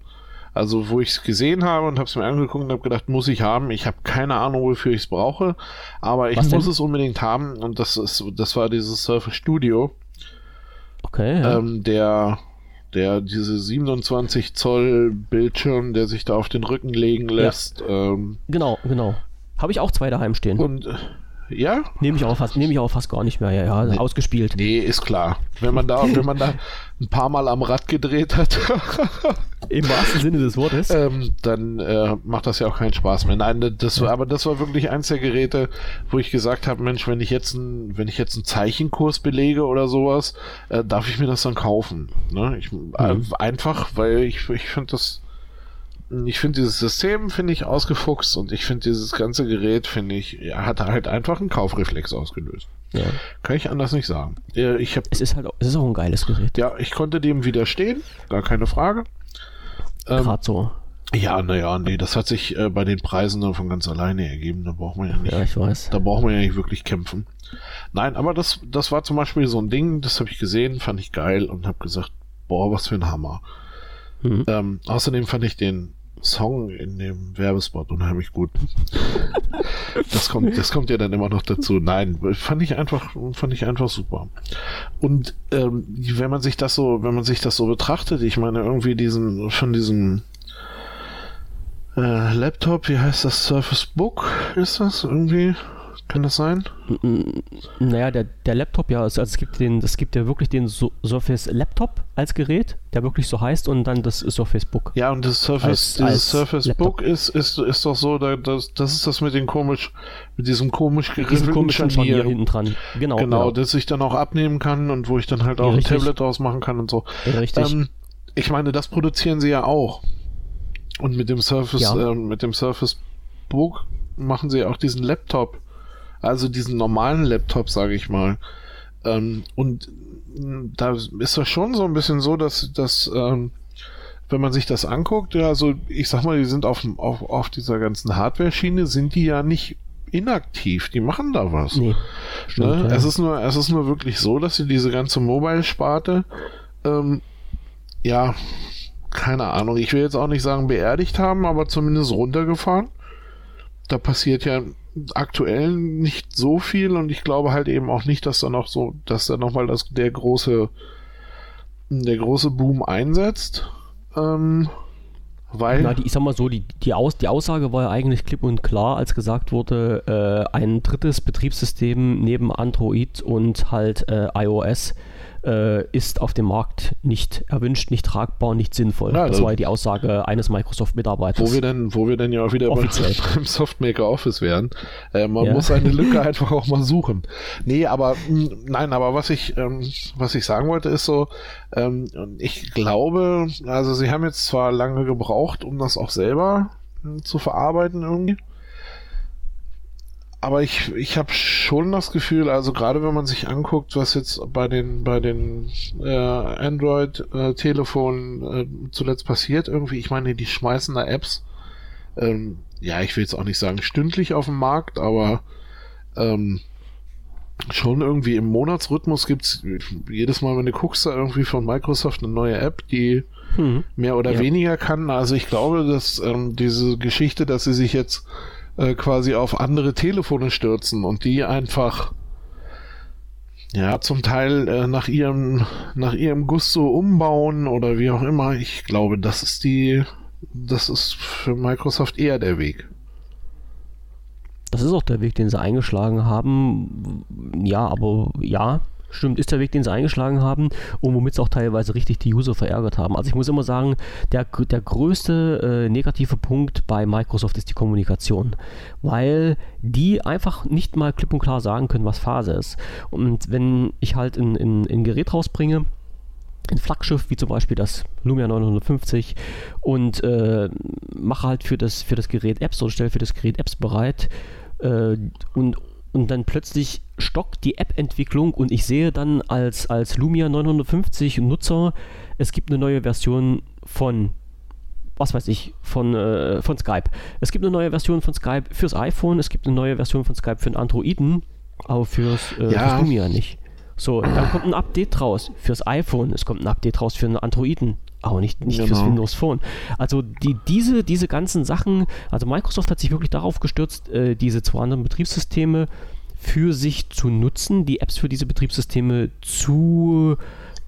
Also wo ich es gesehen habe und habe es mir angeguckt und habe gedacht, muss ich haben. Ich habe keine Ahnung, wofür ich es brauche, aber ich muss es unbedingt haben und das ist, das war dieses Surface Studio. Okay. Ja. Ähm, der, der diese 27 Zoll Bildschirm, der sich da auf den Rücken legen lässt. Ja. Ähm, genau, genau. Habe ich auch zwei daheim stehen. Und ja? Nehme ich auch fast, nehme ich auch fast gar nicht mehr, ja, ja, nee. ausgespielt. Nee, ist klar. Wenn man da, wenn man da ein paar Mal am Rad gedreht hat. Im wahrsten Sinne des Wortes. Ähm, dann äh, macht das ja auch keinen Spaß mehr. Nein, das war, aber das war wirklich eins der Geräte, wo ich gesagt habe, Mensch, wenn ich jetzt ein, wenn ich jetzt einen Zeichenkurs belege oder sowas, äh, darf ich mir das dann kaufen. Ne? Ich, mhm. äh, einfach, weil ich, ich finde das ich finde dieses System finde ich ausgefuchst und ich finde dieses ganze Gerät finde ich hat halt einfach einen Kaufreflex ausgelöst. Ja. Kann ich anders nicht sagen. Ich hab, es ist halt auch, es ist auch ein geiles Gerät. Ja, ich konnte dem widerstehen, gar keine Frage. Ähm, Gerade so. Ja, naja, nee, das hat sich äh, bei den Preisen dann von ganz alleine ergeben. Da braucht man ja nicht. Ja, ich weiß. Da braucht man ja nicht wirklich kämpfen. Nein, aber das, das war zum Beispiel so ein Ding, das habe ich gesehen, fand ich geil und habe gesagt, boah, was für ein Hammer. Mhm. Ähm, außerdem fand ich den Song in dem Werbespot unheimlich gut. Das kommt, das kommt ja dann immer noch dazu. Nein, fand ich einfach, fand ich einfach super. Und ähm, wenn man sich das so, wenn man sich das so betrachtet, ich meine irgendwie diesen, von diesem äh, Laptop, wie heißt das? Surface Book ist das irgendwie? Kann das sein? Naja, der, der Laptop, ja, also es gibt den, es gibt ja wirklich den so Surface Laptop als Gerät, der wirklich so heißt, und dann das Surface Book. Ja, und das Surface, als, dieses als Surface Laptop. Book ist, ist, ist doch so, das, das ist das mit dem komisch, mit diesem komisch geriffelten Scharnier hinten dran. Genau, genau, das ich dann auch abnehmen kann und wo ich dann halt auch ja, ein Tablet draus machen kann und so. Ja, richtig. Ähm, ich meine, das produzieren sie ja auch. Und mit dem Surface, ja. äh, mit dem Surface Book machen sie auch diesen Laptop also diesen normalen Laptop, sage ich mal. Ähm, und da ist das schon so ein bisschen so, dass, dass ähm, wenn man sich das anguckt, ja, also ich sag mal, die sind auf, auf, auf dieser ganzen Hardware-Schiene, sind die ja nicht inaktiv, die machen da was. Nee, stimmt, ne? ja. es, ist nur, es ist nur wirklich so, dass sie diese ganze Mobile-Sparte, ähm, ja, keine Ahnung, ich will jetzt auch nicht sagen beerdigt haben, aber zumindest runtergefahren. Da passiert ja aktuell nicht so viel und ich glaube halt eben auch nicht, dass da noch so, dass da nochmal das, der große, der große Boom einsetzt. Ähm, weil. Na, die, ich sag mal so, die, die, Aus, die Aussage war ja eigentlich klipp und klar, als gesagt wurde, äh, ein drittes Betriebssystem neben Android und halt äh, iOS äh, ist auf dem Markt nicht erwünscht, nicht tragbar, nicht sinnvoll. Ja, das war ja die Aussage eines Microsoft-Mitarbeiters. Wo wir dann, wo wir dann ja wieder Offiziell. beim Softmaker Office wären. Äh, man ja. muss eine Lücke einfach auch mal suchen. Nee, aber nein, aber was ich, ähm, was ich sagen wollte, ist so, ähm, ich glaube, also sie haben jetzt zwar lange gebraucht, um das auch selber äh, zu verarbeiten irgendwie aber ich, ich habe schon das Gefühl, also gerade wenn man sich anguckt, was jetzt bei den bei den äh, Android-Telefonen äh, zuletzt passiert, irgendwie, ich meine, die schmeißen da Apps, ähm, ja, ich will jetzt auch nicht sagen stündlich auf dem Markt, aber ähm, schon irgendwie im Monatsrhythmus gibt's jedes Mal, wenn du guckst, da irgendwie von Microsoft eine neue App, die hm. mehr oder ja. weniger kann. Also ich glaube, dass ähm, diese Geschichte, dass sie sich jetzt äh, quasi auf andere Telefone stürzen und die einfach ja zum Teil äh, nach ihrem nach ihrem Gusto umbauen oder wie auch immer. Ich glaube, das ist die das ist für Microsoft eher der Weg. Das ist auch der Weg, den sie eingeschlagen haben. Ja, aber ja, Stimmt, ist der Weg, den sie eingeschlagen haben und womit sie auch teilweise richtig die User verärgert haben. Also ich muss immer sagen, der, der größte äh, negative Punkt bei Microsoft ist die Kommunikation, weil die einfach nicht mal klipp und klar sagen können, was Phase ist. Und wenn ich halt ein, ein, ein Gerät rausbringe, ein Flaggschiff wie zum Beispiel das Lumia 950 und äh, mache halt für das, für das Gerät Apps oder stelle für das Gerät Apps bereit äh, und und dann plötzlich stockt die App-Entwicklung und ich sehe dann als, als Lumia 950 Nutzer, es gibt eine neue Version von was weiß ich, von, äh, von Skype. Es gibt eine neue Version von Skype fürs iPhone, es gibt eine neue Version von Skype für den Androiden, aber fürs, äh, ja. fürs Lumia nicht. So, dann kommt ein Update raus fürs iPhone, es kommt ein Update raus für einen Androiden, aber nicht, nicht genau. fürs Windows Phone. Also die, diese, diese ganzen Sachen, also Microsoft hat sich wirklich darauf gestürzt, äh, diese zwei anderen Betriebssysteme für sich zu nutzen, die Apps für diese Betriebssysteme zu,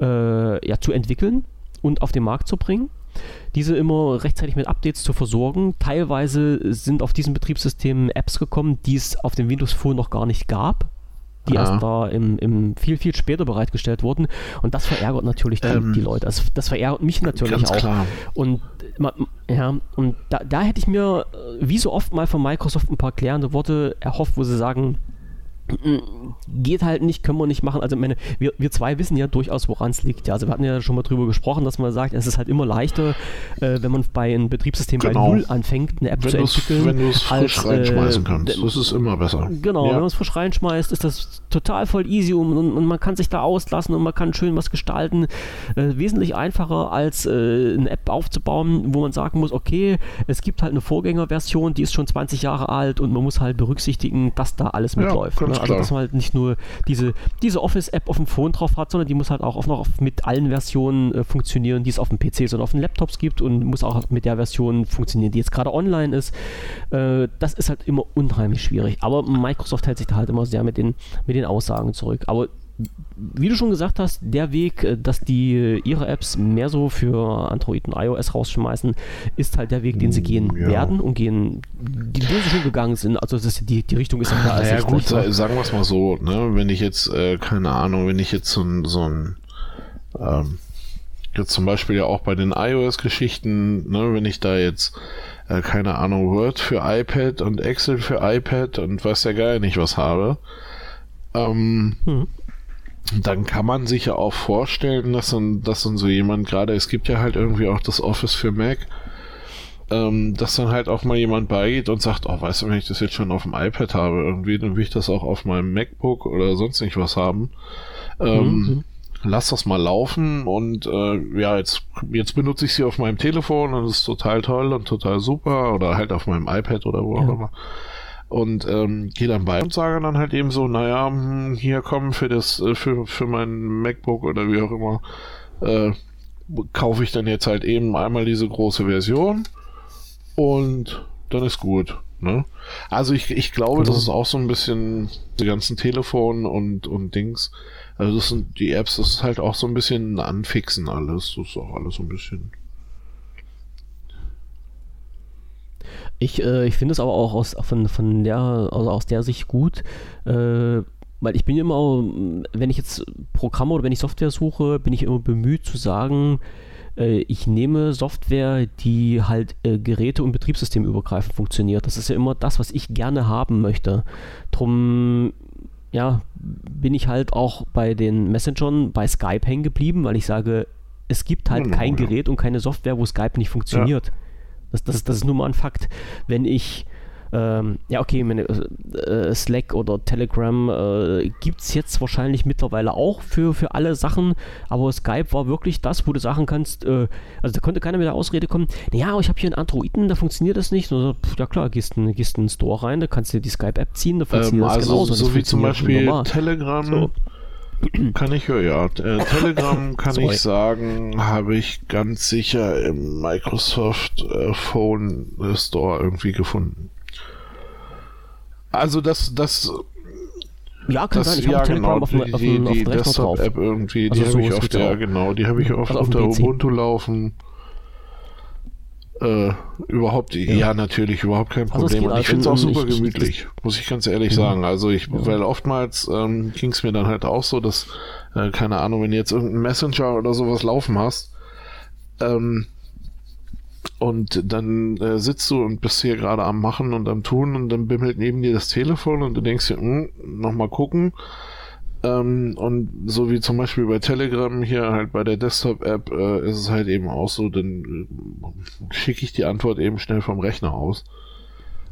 äh, ja, zu entwickeln und auf den Markt zu bringen diese immer rechtzeitig mit Updates zu versorgen. Teilweise sind auf diesen Betriebssystemen Apps gekommen, die es auf dem Windows Phone noch gar nicht gab die ja. erst da im, im, viel, viel später bereitgestellt wurden. Und das verärgert natürlich die, ähm, die Leute. Das, das, verärgert mich natürlich auch. Klar. Und ja, und da, da hätte ich mir, äh, wie so oft mal von Microsoft ein paar klärende Worte erhofft, wo sie sagen, geht halt nicht, können wir nicht machen. Also meine, wir, wir zwei wissen ja durchaus, woran es liegt. Ja, also wir hatten ja schon mal drüber gesprochen, dass man sagt, es ist halt immer leichter, äh, wenn man bei einem Betriebssystem genau. bei Null anfängt, eine App wenn zu entwickeln. Wenn du es frisch reinschmeißen äh, kannst. Das ist immer besser. Genau, ja. wenn man es frisch reinschmeißt, ist das total voll easy und, und, und, man kann sich da auslassen und man kann schön was gestalten. Äh, wesentlich einfacher als äh, eine App aufzubauen, wo man sagen muss, okay, es gibt halt eine Vorgängerversion, die ist schon 20 Jahre alt und man muss halt berücksichtigen, dass da alles mitläuft. Ja, ne? Also dass man halt nicht nur diese, diese Office-App auf dem Phone drauf hat, sondern die muss halt auch noch auf, mit allen Versionen äh, funktionieren, die es auf dem PC und auf den Laptops gibt und muss auch mit der Version funktionieren, die jetzt gerade online ist. Äh, das ist halt immer unheimlich schwierig. Aber Microsoft hält sich da halt immer sehr mit den, mit den Aussagen zurück. Aber wie du schon gesagt hast, der Weg, äh, dass die ihre Apps mehr so für Android und iOS rausschmeißen, ist halt der Weg, den sie gehen ja. werden und gehen, den sie schon gegangen sind. Also das ist, die, die Richtung ist ja klar. Ja, gut, sagen wir es mal so, ne? wenn ich jetzt, äh, keine Ahnung, wenn ich jetzt so, so ein ähm, jetzt zum Beispiel ja auch bei den iOS-Geschichten, ne, wenn ich da jetzt äh, keine Ahnung, Word für iPad und Excel für iPad und weiß ja gar nicht was habe, ähm, hm dann kann man sich ja auch vorstellen, dass dann, dass dann so jemand gerade, es gibt ja halt irgendwie auch das Office für Mac, ähm, dass dann halt auch mal jemand beigeht und sagt, oh, weißt du, wenn ich das jetzt schon auf dem iPad habe, irgendwie, dann will ich das auch auf meinem MacBook oder sonst nicht was haben. Ähm, mhm. Lass das mal laufen und äh, ja, jetzt, jetzt benutze ich sie auf meinem Telefon und es ist total toll und total super oder halt auf meinem iPad oder wo auch immer und ähm, gehe dann bei und sage dann halt eben so, naja, hm, hier kommen für das, äh, für, für mein MacBook oder wie auch immer, äh, kaufe ich dann jetzt halt eben einmal diese große Version und dann ist gut. Ne? Also ich, ich glaube, genau. das ist auch so ein bisschen die ganzen Telefone und, und Dings. Also das sind die Apps, das ist halt auch so ein bisschen anfixen alles. Das ist auch alles so ein bisschen. Ich, äh, ich finde es aber auch aus, von, von der, also aus der Sicht gut, äh, weil ich bin immer, wenn ich jetzt Programme oder wenn ich Software suche, bin ich immer bemüht zu sagen, äh, ich nehme Software, die halt äh, Geräte- und Betriebssystemübergreifend funktioniert. Das ist ja immer das, was ich gerne haben möchte. Drum ja, bin ich halt auch bei den Messengern bei Skype hängen geblieben, weil ich sage, es gibt halt kein Gerät und keine Software, wo Skype nicht funktioniert. Ja. Das, das, das ist nur mal ein Fakt. Wenn ich ähm, ja, okay, meine, äh, Slack oder Telegram äh, gibt es jetzt wahrscheinlich mittlerweile auch für, für alle Sachen, aber Skype war wirklich das, wo du sagen kannst, äh, also da konnte keiner mit der Ausrede kommen, naja, ich habe hier einen Androiden, da funktioniert das nicht. Also, pff, ja klar, gehst in, gehst in den Store rein, da kannst du die Skype-App ziehen, da funktioniert ähm, also das genauso. So wie zum Beispiel Telegram. So. Kann ich ja, ja. Äh, Telegram kann ich sagen, habe ich ganz sicher im Microsoft äh, Phone Store irgendwie gefunden. Also das, das ja, kann das, sein. Ich ja, genau, auf, die, auf, die, die Desktop-App irgendwie, die also habe ich auf der, genau, die habe ich oft also unter Ubuntu laufen. Äh, überhaupt, ja. ja. natürlich, überhaupt kein also Problem. Also und ich finde es auch super ich, gemütlich, ich, muss ich ganz ehrlich ja. sagen. Also ich, ja. weil oftmals ähm, ging es mir dann halt auch so, dass, äh, keine Ahnung, wenn du jetzt irgendeinen Messenger oder sowas laufen hast, ähm, und dann äh, sitzt du und bist hier gerade am Machen und am Tun und dann bimmelt neben dir das Telefon und du denkst dir, hm, nochmal gucken ähm, und so wie zum Beispiel bei Telegram hier halt bei der Desktop-App äh, ist es halt eben auch so, dann äh, schicke ich die Antwort eben schnell vom Rechner aus.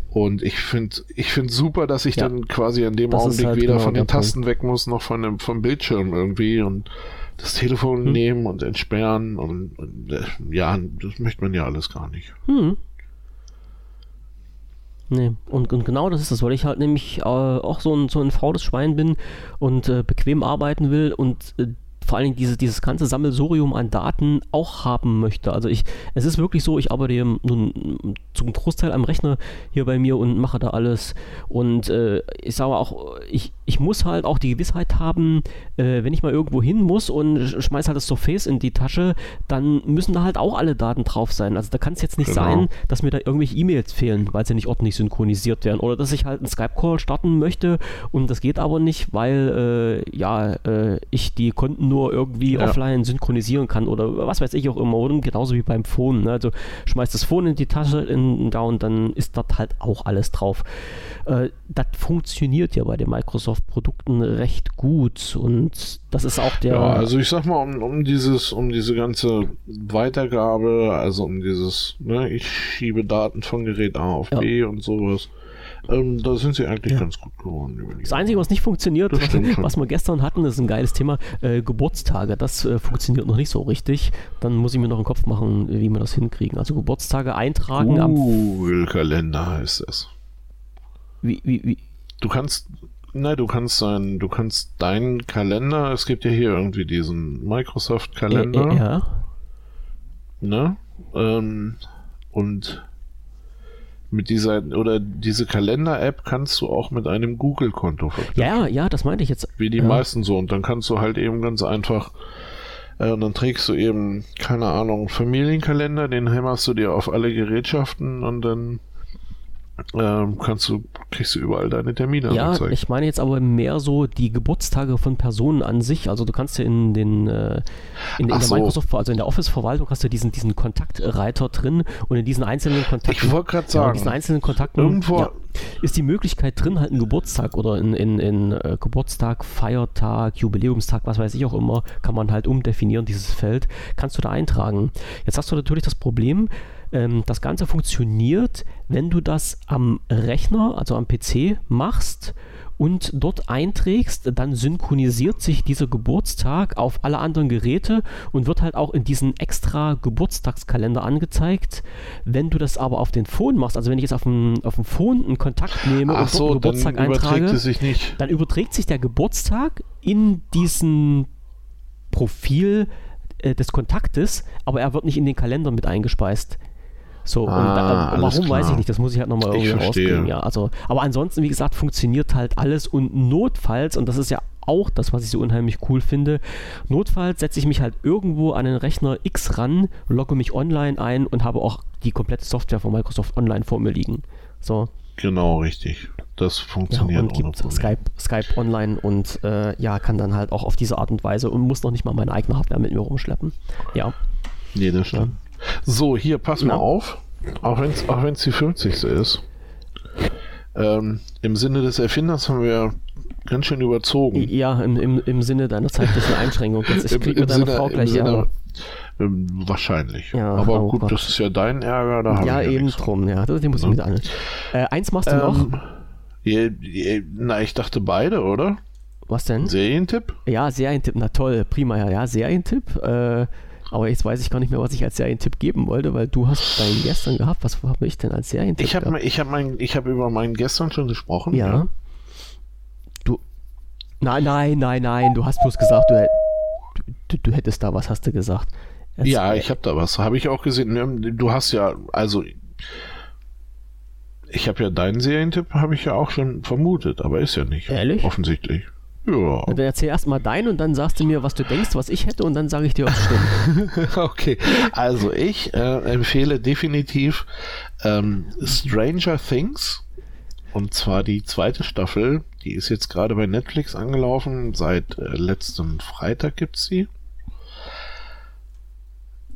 Und ich finde ich finde super, dass ich ja, dann quasi an dem Augenblick halt weder genau von den Tasten Punkt. weg muss, noch von dem, vom Bildschirm irgendwie. Und das Telefon hm. nehmen und entsperren und, und äh, ja, das möchte man ja alles gar nicht. Hm. Nee, und, und genau das ist das, weil ich halt nämlich äh, auch so ein, so ein faules Schwein bin und äh, bequem arbeiten will und äh, vor allen Dingen diese, dieses ganze Sammelsurium an Daten auch haben möchte. Also ich, es ist wirklich so, ich arbeite hier nun zum Großteil am Rechner hier bei mir und mache da alles. Und äh, ich sage auch, ich, ich muss halt auch die Gewissheit haben, äh, wenn ich mal irgendwo hin muss und schmeiße halt das Surface in die Tasche, dann müssen da halt auch alle Daten drauf sein. Also da kann es jetzt nicht genau. sein, dass mir da irgendwelche E-Mails fehlen, weil sie nicht ordentlich synchronisiert werden. Oder dass ich halt einen Skype-Call starten möchte und das geht aber nicht, weil äh, ja, äh, ich die Konten nur irgendwie ja. offline synchronisieren kann oder was weiß ich auch immer. Oder genauso wie beim Phone. Ne? Also schmeißt das Phone in die Tasche in, da und dann ist dort halt auch alles drauf. Äh, das funktioniert ja bei den Microsoft-Produkten recht gut und das ist auch der. Ja, also ich sag mal, um, um dieses, um diese ganze Weitergabe, also um dieses, ne, ich schiebe Daten von Gerät A auf ja. B und sowas. Ähm, da sind sie eigentlich ja. ganz gut geworden. Das Einzige, was nicht funktioniert, was, wir gestern hatten, ist ein geiles Thema, äh, Geburtstage. Das äh, funktioniert noch nicht so richtig. Dann muss ich mir noch einen Kopf machen, wie wir das hinkriegen. Also Geburtstage eintragen. Google-Kalender heißt es. Wie, wie, wie? Du kannst, nein, du kannst sein, du kannst deinen Kalender, es gibt ja hier irgendwie diesen Microsoft-Kalender. Äh, ja. Ne? Ähm, und mit dieser oder diese Kalender-App kannst du auch mit einem Google-Konto verknüpfen. Ja, ja, das meinte ich jetzt. Wie die ja. meisten so. Und dann kannst du halt eben ganz einfach äh, und dann trägst du eben, keine Ahnung, Familienkalender, den hämmerst du dir auf alle Gerätschaften und dann ähm, kannst du, kriegst du überall deine Termine Ja, angezeigt. ich meine jetzt aber mehr so die Geburtstage von Personen an sich. Also du kannst ja in den äh, in, in der so. Microsoft, also in der Office-Verwaltung hast du diesen, diesen Kontaktreiter drin und in diesen einzelnen Kontakten. Ich wollte gerade sagen, ja, diesen einzelnen Kontakten irgendwo ja, ist die Möglichkeit drin, halt einen Geburtstag oder in, in, in äh, Geburtstag, Feiertag, Jubiläumstag, was weiß ich auch immer, kann man halt umdefinieren, dieses Feld, kannst du da eintragen. Jetzt hast du natürlich das Problem, ähm, das Ganze funktioniert, wenn du das am Rechner, also am PC machst und dort einträgst, dann synchronisiert sich dieser Geburtstag auf alle anderen Geräte und wird halt auch in diesen extra Geburtstagskalender angezeigt. Wenn du das aber auf den Phone machst, also wenn ich jetzt auf dem, auf dem Phone einen Kontakt nehme Ach und so, Geburtstag dann eintrage, dann überträgt sich der Geburtstag in diesen Profil äh, des Kontaktes, aber er wird nicht in den Kalender mit eingespeist. So, ah, und da, warum weiß ich nicht, das muss ich halt nochmal irgendwie rauskriegen. Ja, also, aber ansonsten, wie gesagt, funktioniert halt alles und notfalls, und das ist ja auch das, was ich so unheimlich cool finde, notfalls setze ich mich halt irgendwo an den Rechner X ran, logge mich online ein und habe auch die komplette Software von Microsoft Online vor mir liegen. So. Genau, richtig. Das funktioniert. Ja, und gibt Skype, Skype online und äh, ja, kann dann halt auch auf diese Art und Weise und muss noch nicht mal meine eigene Hardware mit mir rumschleppen. Ja. Nee, das stimmt. Ja. So, hier, pass Na. mal auf. Auch wenn es auch wenn's die 50. ist. Ähm, Im Sinne des Erfinders haben wir ganz schön überzogen. Ja, im, im, im Sinne deiner zeitlichen Einschränkung. Jetzt, ich kriege mit deiner Sinne, Frau gleich Sinne, ähm, Wahrscheinlich. Ja, Aber oh gut, Gott. das ist ja dein Ärger. Da ja, eben drum. Ja, den muss ich mit an. Äh, eins machst du ähm, noch. Na, ich dachte beide, oder? Was denn? Serientipp? Ja, Serientipp. Na toll, prima. Ja, ja Serientipp. Äh, aber jetzt weiß ich gar nicht mehr, was ich als Serientipp geben wollte, weil du hast deinen gestern gehabt. Was habe ich denn als Serientipp? Ich habe ich hab mein, hab über meinen gestern schon gesprochen. Ja. ja. Du. Nein, nein, nein, nein. Du hast bloß gesagt, du, du, du hättest da was, hast du gesagt. Es, ja, ich habe da was. Habe ich auch gesehen. Du hast ja, also ich habe ja deinen Serientipp, habe ich ja auch schon vermutet, aber ist ja nicht. Ehrlich? Offensichtlich. Ja. Dann erzähl erstmal deinen und dann sagst du mir, was du denkst, was ich hätte und dann sage ich dir, ob es stimmt. okay, also ich äh, empfehle definitiv ähm, Stranger Things und zwar die zweite Staffel. Die ist jetzt gerade bei Netflix angelaufen. Seit äh, letztem Freitag gibt's sie.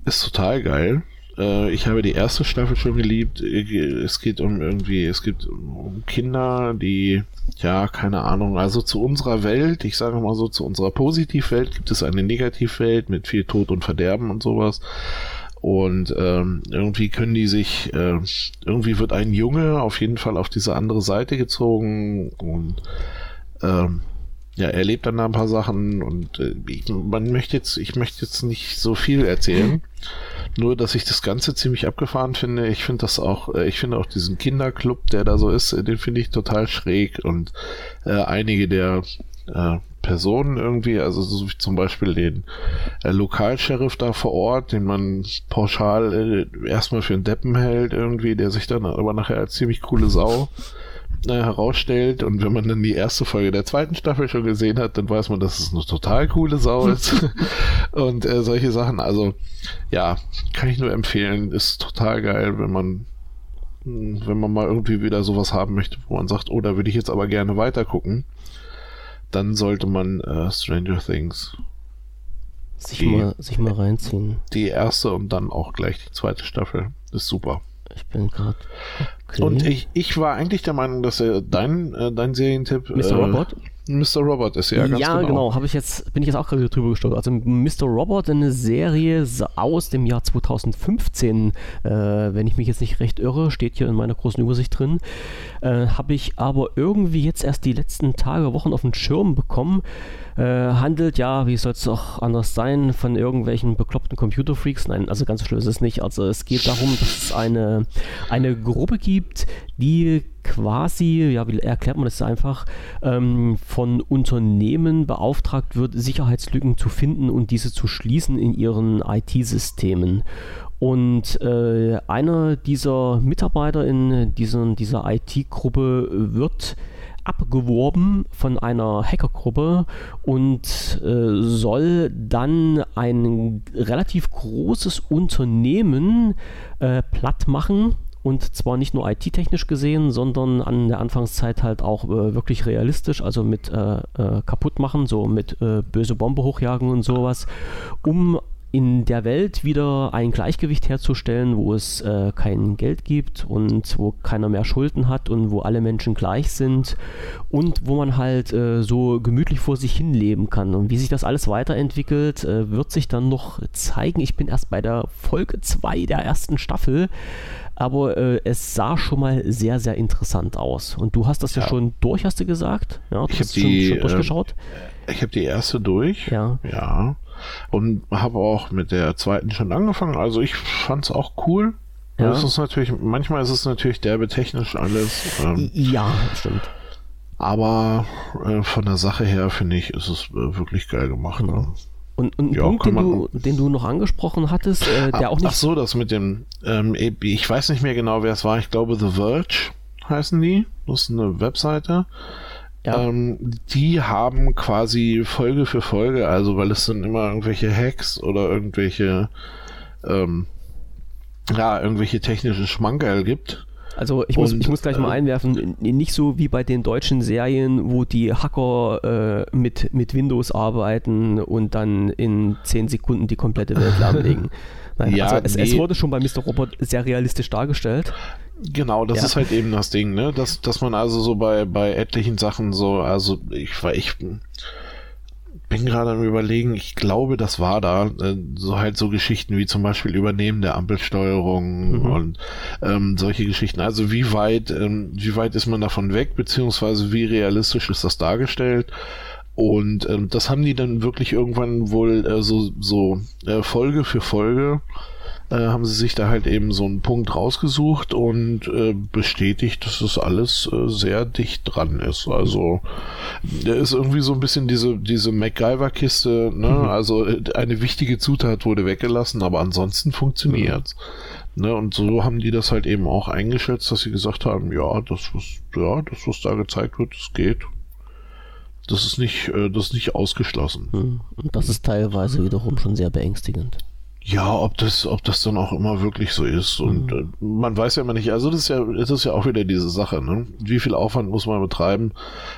Ist total geil. Äh, ich habe die erste Staffel schon geliebt. Es geht um irgendwie, es geht um Kinder, die, ja, keine Ahnung, also zu unserer Welt, ich sage mal so, zu unserer Positivwelt gibt es eine Negativwelt mit viel Tod und Verderben und sowas. Und ähm, irgendwie können die sich, äh, irgendwie wird ein Junge auf jeden Fall auf diese andere Seite gezogen und ähm, ja, er erlebt dann da ein paar Sachen und äh, ich, man möchte jetzt, ich möchte jetzt nicht so viel erzählen. Nur, dass ich das Ganze ziemlich abgefahren finde. Ich finde das auch, äh, ich finde auch diesen Kinderclub, der da so ist, äh, den finde ich total schräg und äh, einige der äh, Personen irgendwie, also so wie zum Beispiel den äh, Lokalsheriff da vor Ort, den man pauschal äh, erstmal für einen Deppen hält irgendwie, der sich dann aber nachher als ziemlich coole Sau äh, herausstellt und wenn man dann die erste Folge der zweiten Staffel schon gesehen hat, dann weiß man, dass es eine total coole Sau ist und äh, solche Sachen. Also ja, kann ich nur empfehlen, ist total geil, wenn man hm, wenn man mal irgendwie wieder sowas haben möchte, wo man sagt, oh, da würde ich jetzt aber gerne weiter gucken, dann sollte man äh, Stranger Things sich, die, mal, sich mal reinziehen. Die erste und dann auch gleich die zweite Staffel. Ist super. Ich bin gerade. Okay. Und ich, ich war eigentlich der Meinung, dass er dein, äh, dein Serientipp. Mr. Äh, Robot? Mr. Robot ist ja ganz ja, genau. genau. Habe ich jetzt, bin ich jetzt auch gerade drüber gestolpert. Also Mr. Robot, eine Serie aus dem Jahr 2015, äh, wenn ich mich jetzt nicht recht irre, steht hier in meiner großen Übersicht drin. Äh, Habe ich aber irgendwie jetzt erst die letzten Tage, Wochen auf den Schirm bekommen. Äh, handelt ja, wie soll es auch anders sein, von irgendwelchen bekloppten Computerfreaks. Nein, also ganz schlimm ist es nicht. Also es geht darum, dass es eine, eine Gruppe gibt, die quasi, ja, wie erklärt man das einfach, ähm, von Unternehmen beauftragt wird, Sicherheitslücken zu finden und diese zu schließen in ihren IT-Systemen. Und äh, einer dieser Mitarbeiter in diesen, dieser IT-Gruppe wird abgeworben von einer Hackergruppe und äh, soll dann ein relativ großes Unternehmen äh, platt machen. Und zwar nicht nur IT-technisch gesehen, sondern an der Anfangszeit halt auch äh, wirklich realistisch, also mit äh, äh, kaputt machen, so mit äh, böse Bombe hochjagen und sowas, um in der Welt wieder ein Gleichgewicht herzustellen, wo es äh, kein Geld gibt und wo keiner mehr Schulden hat und wo alle Menschen gleich sind und wo man halt äh, so gemütlich vor sich hin leben kann. Und wie sich das alles weiterentwickelt, äh, wird sich dann noch zeigen. Ich bin erst bei der Folge 2 der ersten Staffel, aber äh, es sah schon mal sehr, sehr interessant aus. Und du hast das ja, ja schon durch, hast du gesagt? Ja, du ich hast schon, schon durchgeschaut. ich habe die erste durch. Ja. Ja und habe auch mit der zweiten schon angefangen. Also ich fand es auch cool. Ja. Das ist natürlich, manchmal ist es natürlich derbe technisch alles. Ähm, ja, stimmt. Aber äh, von der Sache her finde ich, ist es äh, wirklich geil gemacht. Genau. Ne? Und, und ein ja, Punkt, den du, den du noch angesprochen hattest, äh, der ach, auch nicht. Ach so, das mit dem, ähm, ich weiß nicht mehr genau, wer es war. Ich glaube, The Verge heißen die. Das ist eine Webseite. Ja. Ähm, die haben quasi Folge für Folge, also weil es dann immer irgendwelche Hacks oder irgendwelche ähm, ja, irgendwelche technischen Schmankerl gibt. Also ich muss, und, ich muss gleich mal äh, einwerfen, nicht so wie bei den deutschen Serien, wo die Hacker äh, mit, mit Windows arbeiten und dann in 10 Sekunden die komplette Welt lahmlegen. Nein, ja, also es, nee. es, wurde schon bei Mr. Robot sehr realistisch dargestellt. Genau, das ja. ist halt eben das Ding, ne? Dass, dass man also so bei, bei etlichen Sachen so, also ich war ich bin gerade am überlegen, ich glaube, das war da, äh, so halt so Geschichten wie zum Beispiel Übernehmen der Ampelsteuerung mhm. und ähm, solche Geschichten. Also wie weit, ähm, wie weit ist man davon weg, beziehungsweise wie realistisch ist das dargestellt? Und ähm, das haben die dann wirklich irgendwann wohl äh, so, so äh, Folge für Folge äh, haben sie sich da halt eben so einen Punkt rausgesucht und äh, bestätigt, dass das alles äh, sehr dicht dran ist. Also der ist irgendwie so ein bisschen diese, diese MacGyver-Kiste, ne? Mhm. Also äh, eine wichtige Zutat wurde weggelassen, aber ansonsten funktioniert's. Mhm. Ne, und so haben die das halt eben auch eingeschätzt, dass sie gesagt haben, ja, das was, ja, das was da gezeigt wird, das geht. Das ist nicht, äh, das ist nicht ausgeschlossen. Mhm. Und das ist teilweise wiederum schon sehr beängstigend. Ja, ob das, ob das dann auch immer wirklich so ist. Und mhm. man weiß ja immer nicht, also das ist ja, das ist ja auch wieder diese Sache, ne? Wie viel Aufwand muss man betreiben?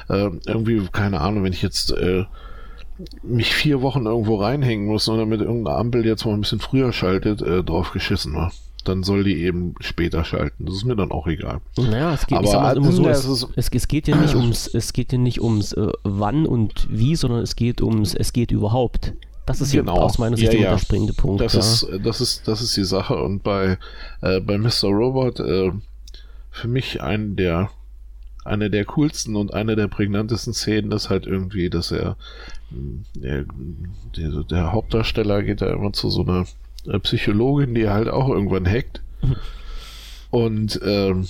Äh, irgendwie, keine Ahnung, wenn ich jetzt äh, mich vier Wochen irgendwo reinhängen muss und damit irgendeine Ampel jetzt mal ein bisschen früher schaltet, äh, drauf geschissen war. Dann soll die eben später schalten. Das ist mir dann auch egal. Naja, es geht, Aber immer so, es, es, es, geht ja nicht ums, es geht ja nicht ums äh, wann und wie, sondern es geht ums, es geht überhaupt. Das ist genau. aus meiner Sicht ja, der unterspringende Punkt. Das, ja. ist, das, ist, das ist die Sache. Und bei, äh, bei Mr. Robot, äh, für mich einen der eine der coolsten und eine der prägnantesten Szenen ist halt irgendwie, dass er, der, der, der Hauptdarsteller geht da immer zu so einer Psychologin, die halt auch irgendwann hackt. Und ähm,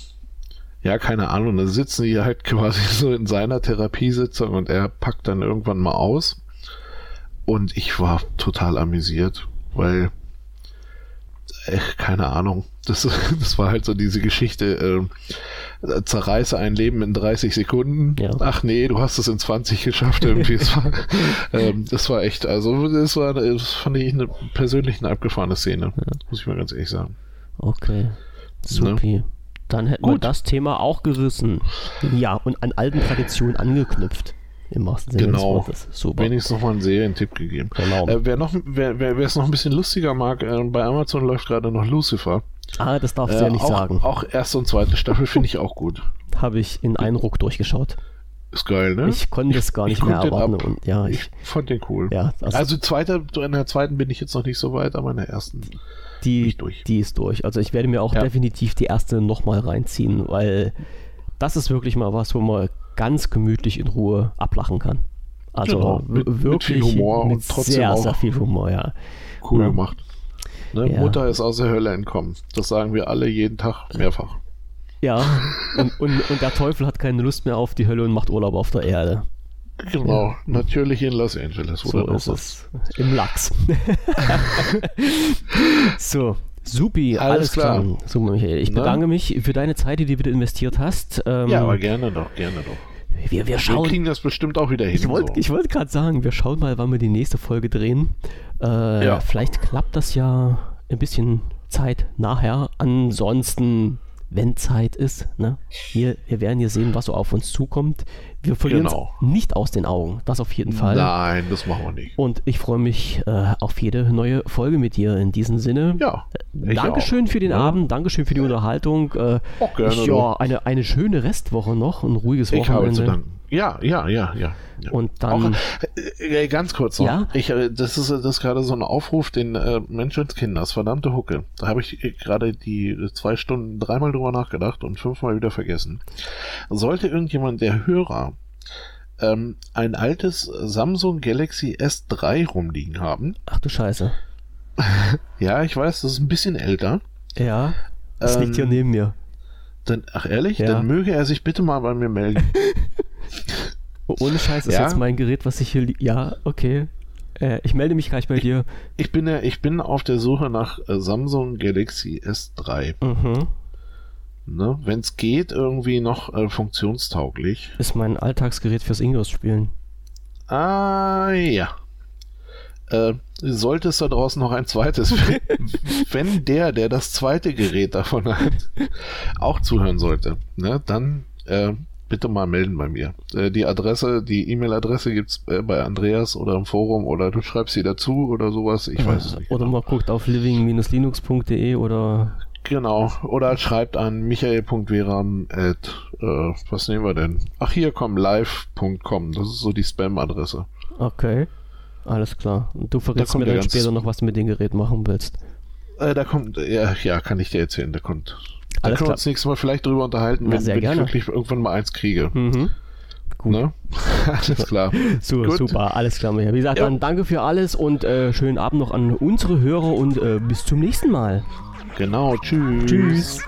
ja, keine Ahnung, dann sitzen die halt quasi so in seiner Therapiesitzung und er packt dann irgendwann mal aus. Und ich war total amüsiert, weil, äh, keine Ahnung, das, das war halt so diese Geschichte, äh, zerreiße ein Leben in 30 Sekunden. Ja. Ach nee, du hast es in 20 geschafft irgendwie. das, war, ähm, das war echt, also das war, das fand ich eine persönlich eine abgefahrene Szene, ja. muss ich mal ganz ehrlich sagen. Okay, supi. Ne? Dann hätten Gut. wir das Thema auch gerissen. Ja, und an alten Traditionen angeknüpft. Im wahrsten Sinne genau. des Wortes. Super. Wenigstens nochmal einen Serientipp gegeben. Genau. Äh, wer noch, wer, wer es noch ein bisschen lustiger mag, äh, bei Amazon läuft gerade noch Lucifer. Ah, das darfst du äh, ja nicht auch, sagen. Auch erste und zweite Staffel finde ich auch gut. Habe ich in einen Ruck durchgeschaut. Ist geil, ne? Ich konnte es gar nicht mehr erwarten. Und, ja, ich, ich, fand den cool. Ja, also, also zweite, in der zweiten bin ich jetzt noch nicht so weit, aber in der ersten die, durch. die ist durch. Also ich werde mir auch ja. definitiv die erste nochmal reinziehen, weil das ist wirklich mal was, wo man ganz gemütlich in Ruhe ablachen kann. Also genau. mit, wirklich mit viel Humor mit und trotzdem sehr, auch sehr viel Humor, ja. Cool gemacht. Ne? Ja. Mutter ist aus der Hölle entkommen. Das sagen wir alle jeden Tag mehrfach. Ja, und, und, und der Teufel hat keine Lust mehr auf die Hölle und macht Urlaub auf der Erde. Genau, ja. natürlich in Los Angeles. So ist es. Im Lachs. so, supi, alles, alles klar. klar. So, Michael, ich Na? bedanke mich für deine Zeit, die du wieder investiert hast. Ähm, ja, aber gerne doch, gerne doch. Wir, wir, schauen, wir kriegen das bestimmt auch wieder hin. Ich wollte so. wollt gerade sagen, wir schauen mal, wann wir die nächste Folge drehen. Äh, ja. Vielleicht klappt das ja ein bisschen Zeit nachher. Ansonsten wenn Zeit ist. Ne? Wir, wir werden hier sehen, was so auf uns zukommt. Wir verlieren genau. es nicht aus den Augen, das auf jeden Fall. Nein, das machen wir nicht. Und ich freue mich äh, auf jede neue Folge mit dir in diesem Sinne. Ja. Dankeschön auch. für den ja. Abend, Dankeschön für die Unterhaltung. Äh, auch gerne. Ich, ja, eine, eine schöne Restwoche noch, ein ruhiges Wochenende. Ich habe zu danken. Ja, ja, ja, ja. Und dann. Auch, äh, ganz kurz noch. Ja? Ich, äh, das ist, das ist gerade so ein Aufruf, den äh, Menschenskinders, verdammte Hucke. Da habe ich äh, gerade die zwei Stunden dreimal drüber nachgedacht und fünfmal wieder vergessen. Sollte irgendjemand der Hörer ähm, ein altes Samsung Galaxy S3 rumliegen haben. Ach du Scheiße. ja, ich weiß, das ist ein bisschen älter. Ja. Das ähm, liegt hier neben mir. Dann, ach ehrlich, ja. dann möge er sich bitte mal bei mir melden. Ohne Scheiß ist ja? jetzt mein Gerät, was ich hier. Ja, okay. Äh, ich melde mich gleich bei ich, dir. Ich bin, ja, ich bin auf der Suche nach äh, Samsung Galaxy S3. Mhm. Ne? Wenn es geht, irgendwie noch äh, funktionstauglich. Ist mein Alltagsgerät fürs Ingress-Spielen. Ah, ja. Äh, sollte es da draußen noch ein zweites, wenn der, der das zweite Gerät davon hat, auch zuhören sollte, ne, dann äh, bitte mal melden bei mir. Äh, die Adresse, die E-Mail-Adresse gibt's äh, bei Andreas oder im Forum oder du schreibst sie dazu oder sowas. Ich weiß es nicht. Oder genau. man guckt auf living-linux.de oder. Genau. Oder schreibt an michael.veram at, äh, was nehmen wir denn? Ach, hier komm, live.com. Das ist so die Spam-Adresse. Okay. Alles klar. Und du verrätst mir dann später noch, was du mit dem Gerät machen willst. Äh, da kommt, ja, ja, kann ich dir erzählen. Da kommt da können wir uns nächstes Mal vielleicht drüber unterhalten, wenn, wenn ich wirklich irgendwann mal eins kriege. Mhm. Gut. Ne? alles klar. so, Gut. Super, alles klar. Wie gesagt, ja. dann danke für alles und äh, schönen Abend noch an unsere Hörer und äh, bis zum nächsten Mal. Genau, tschüss. Tschüss.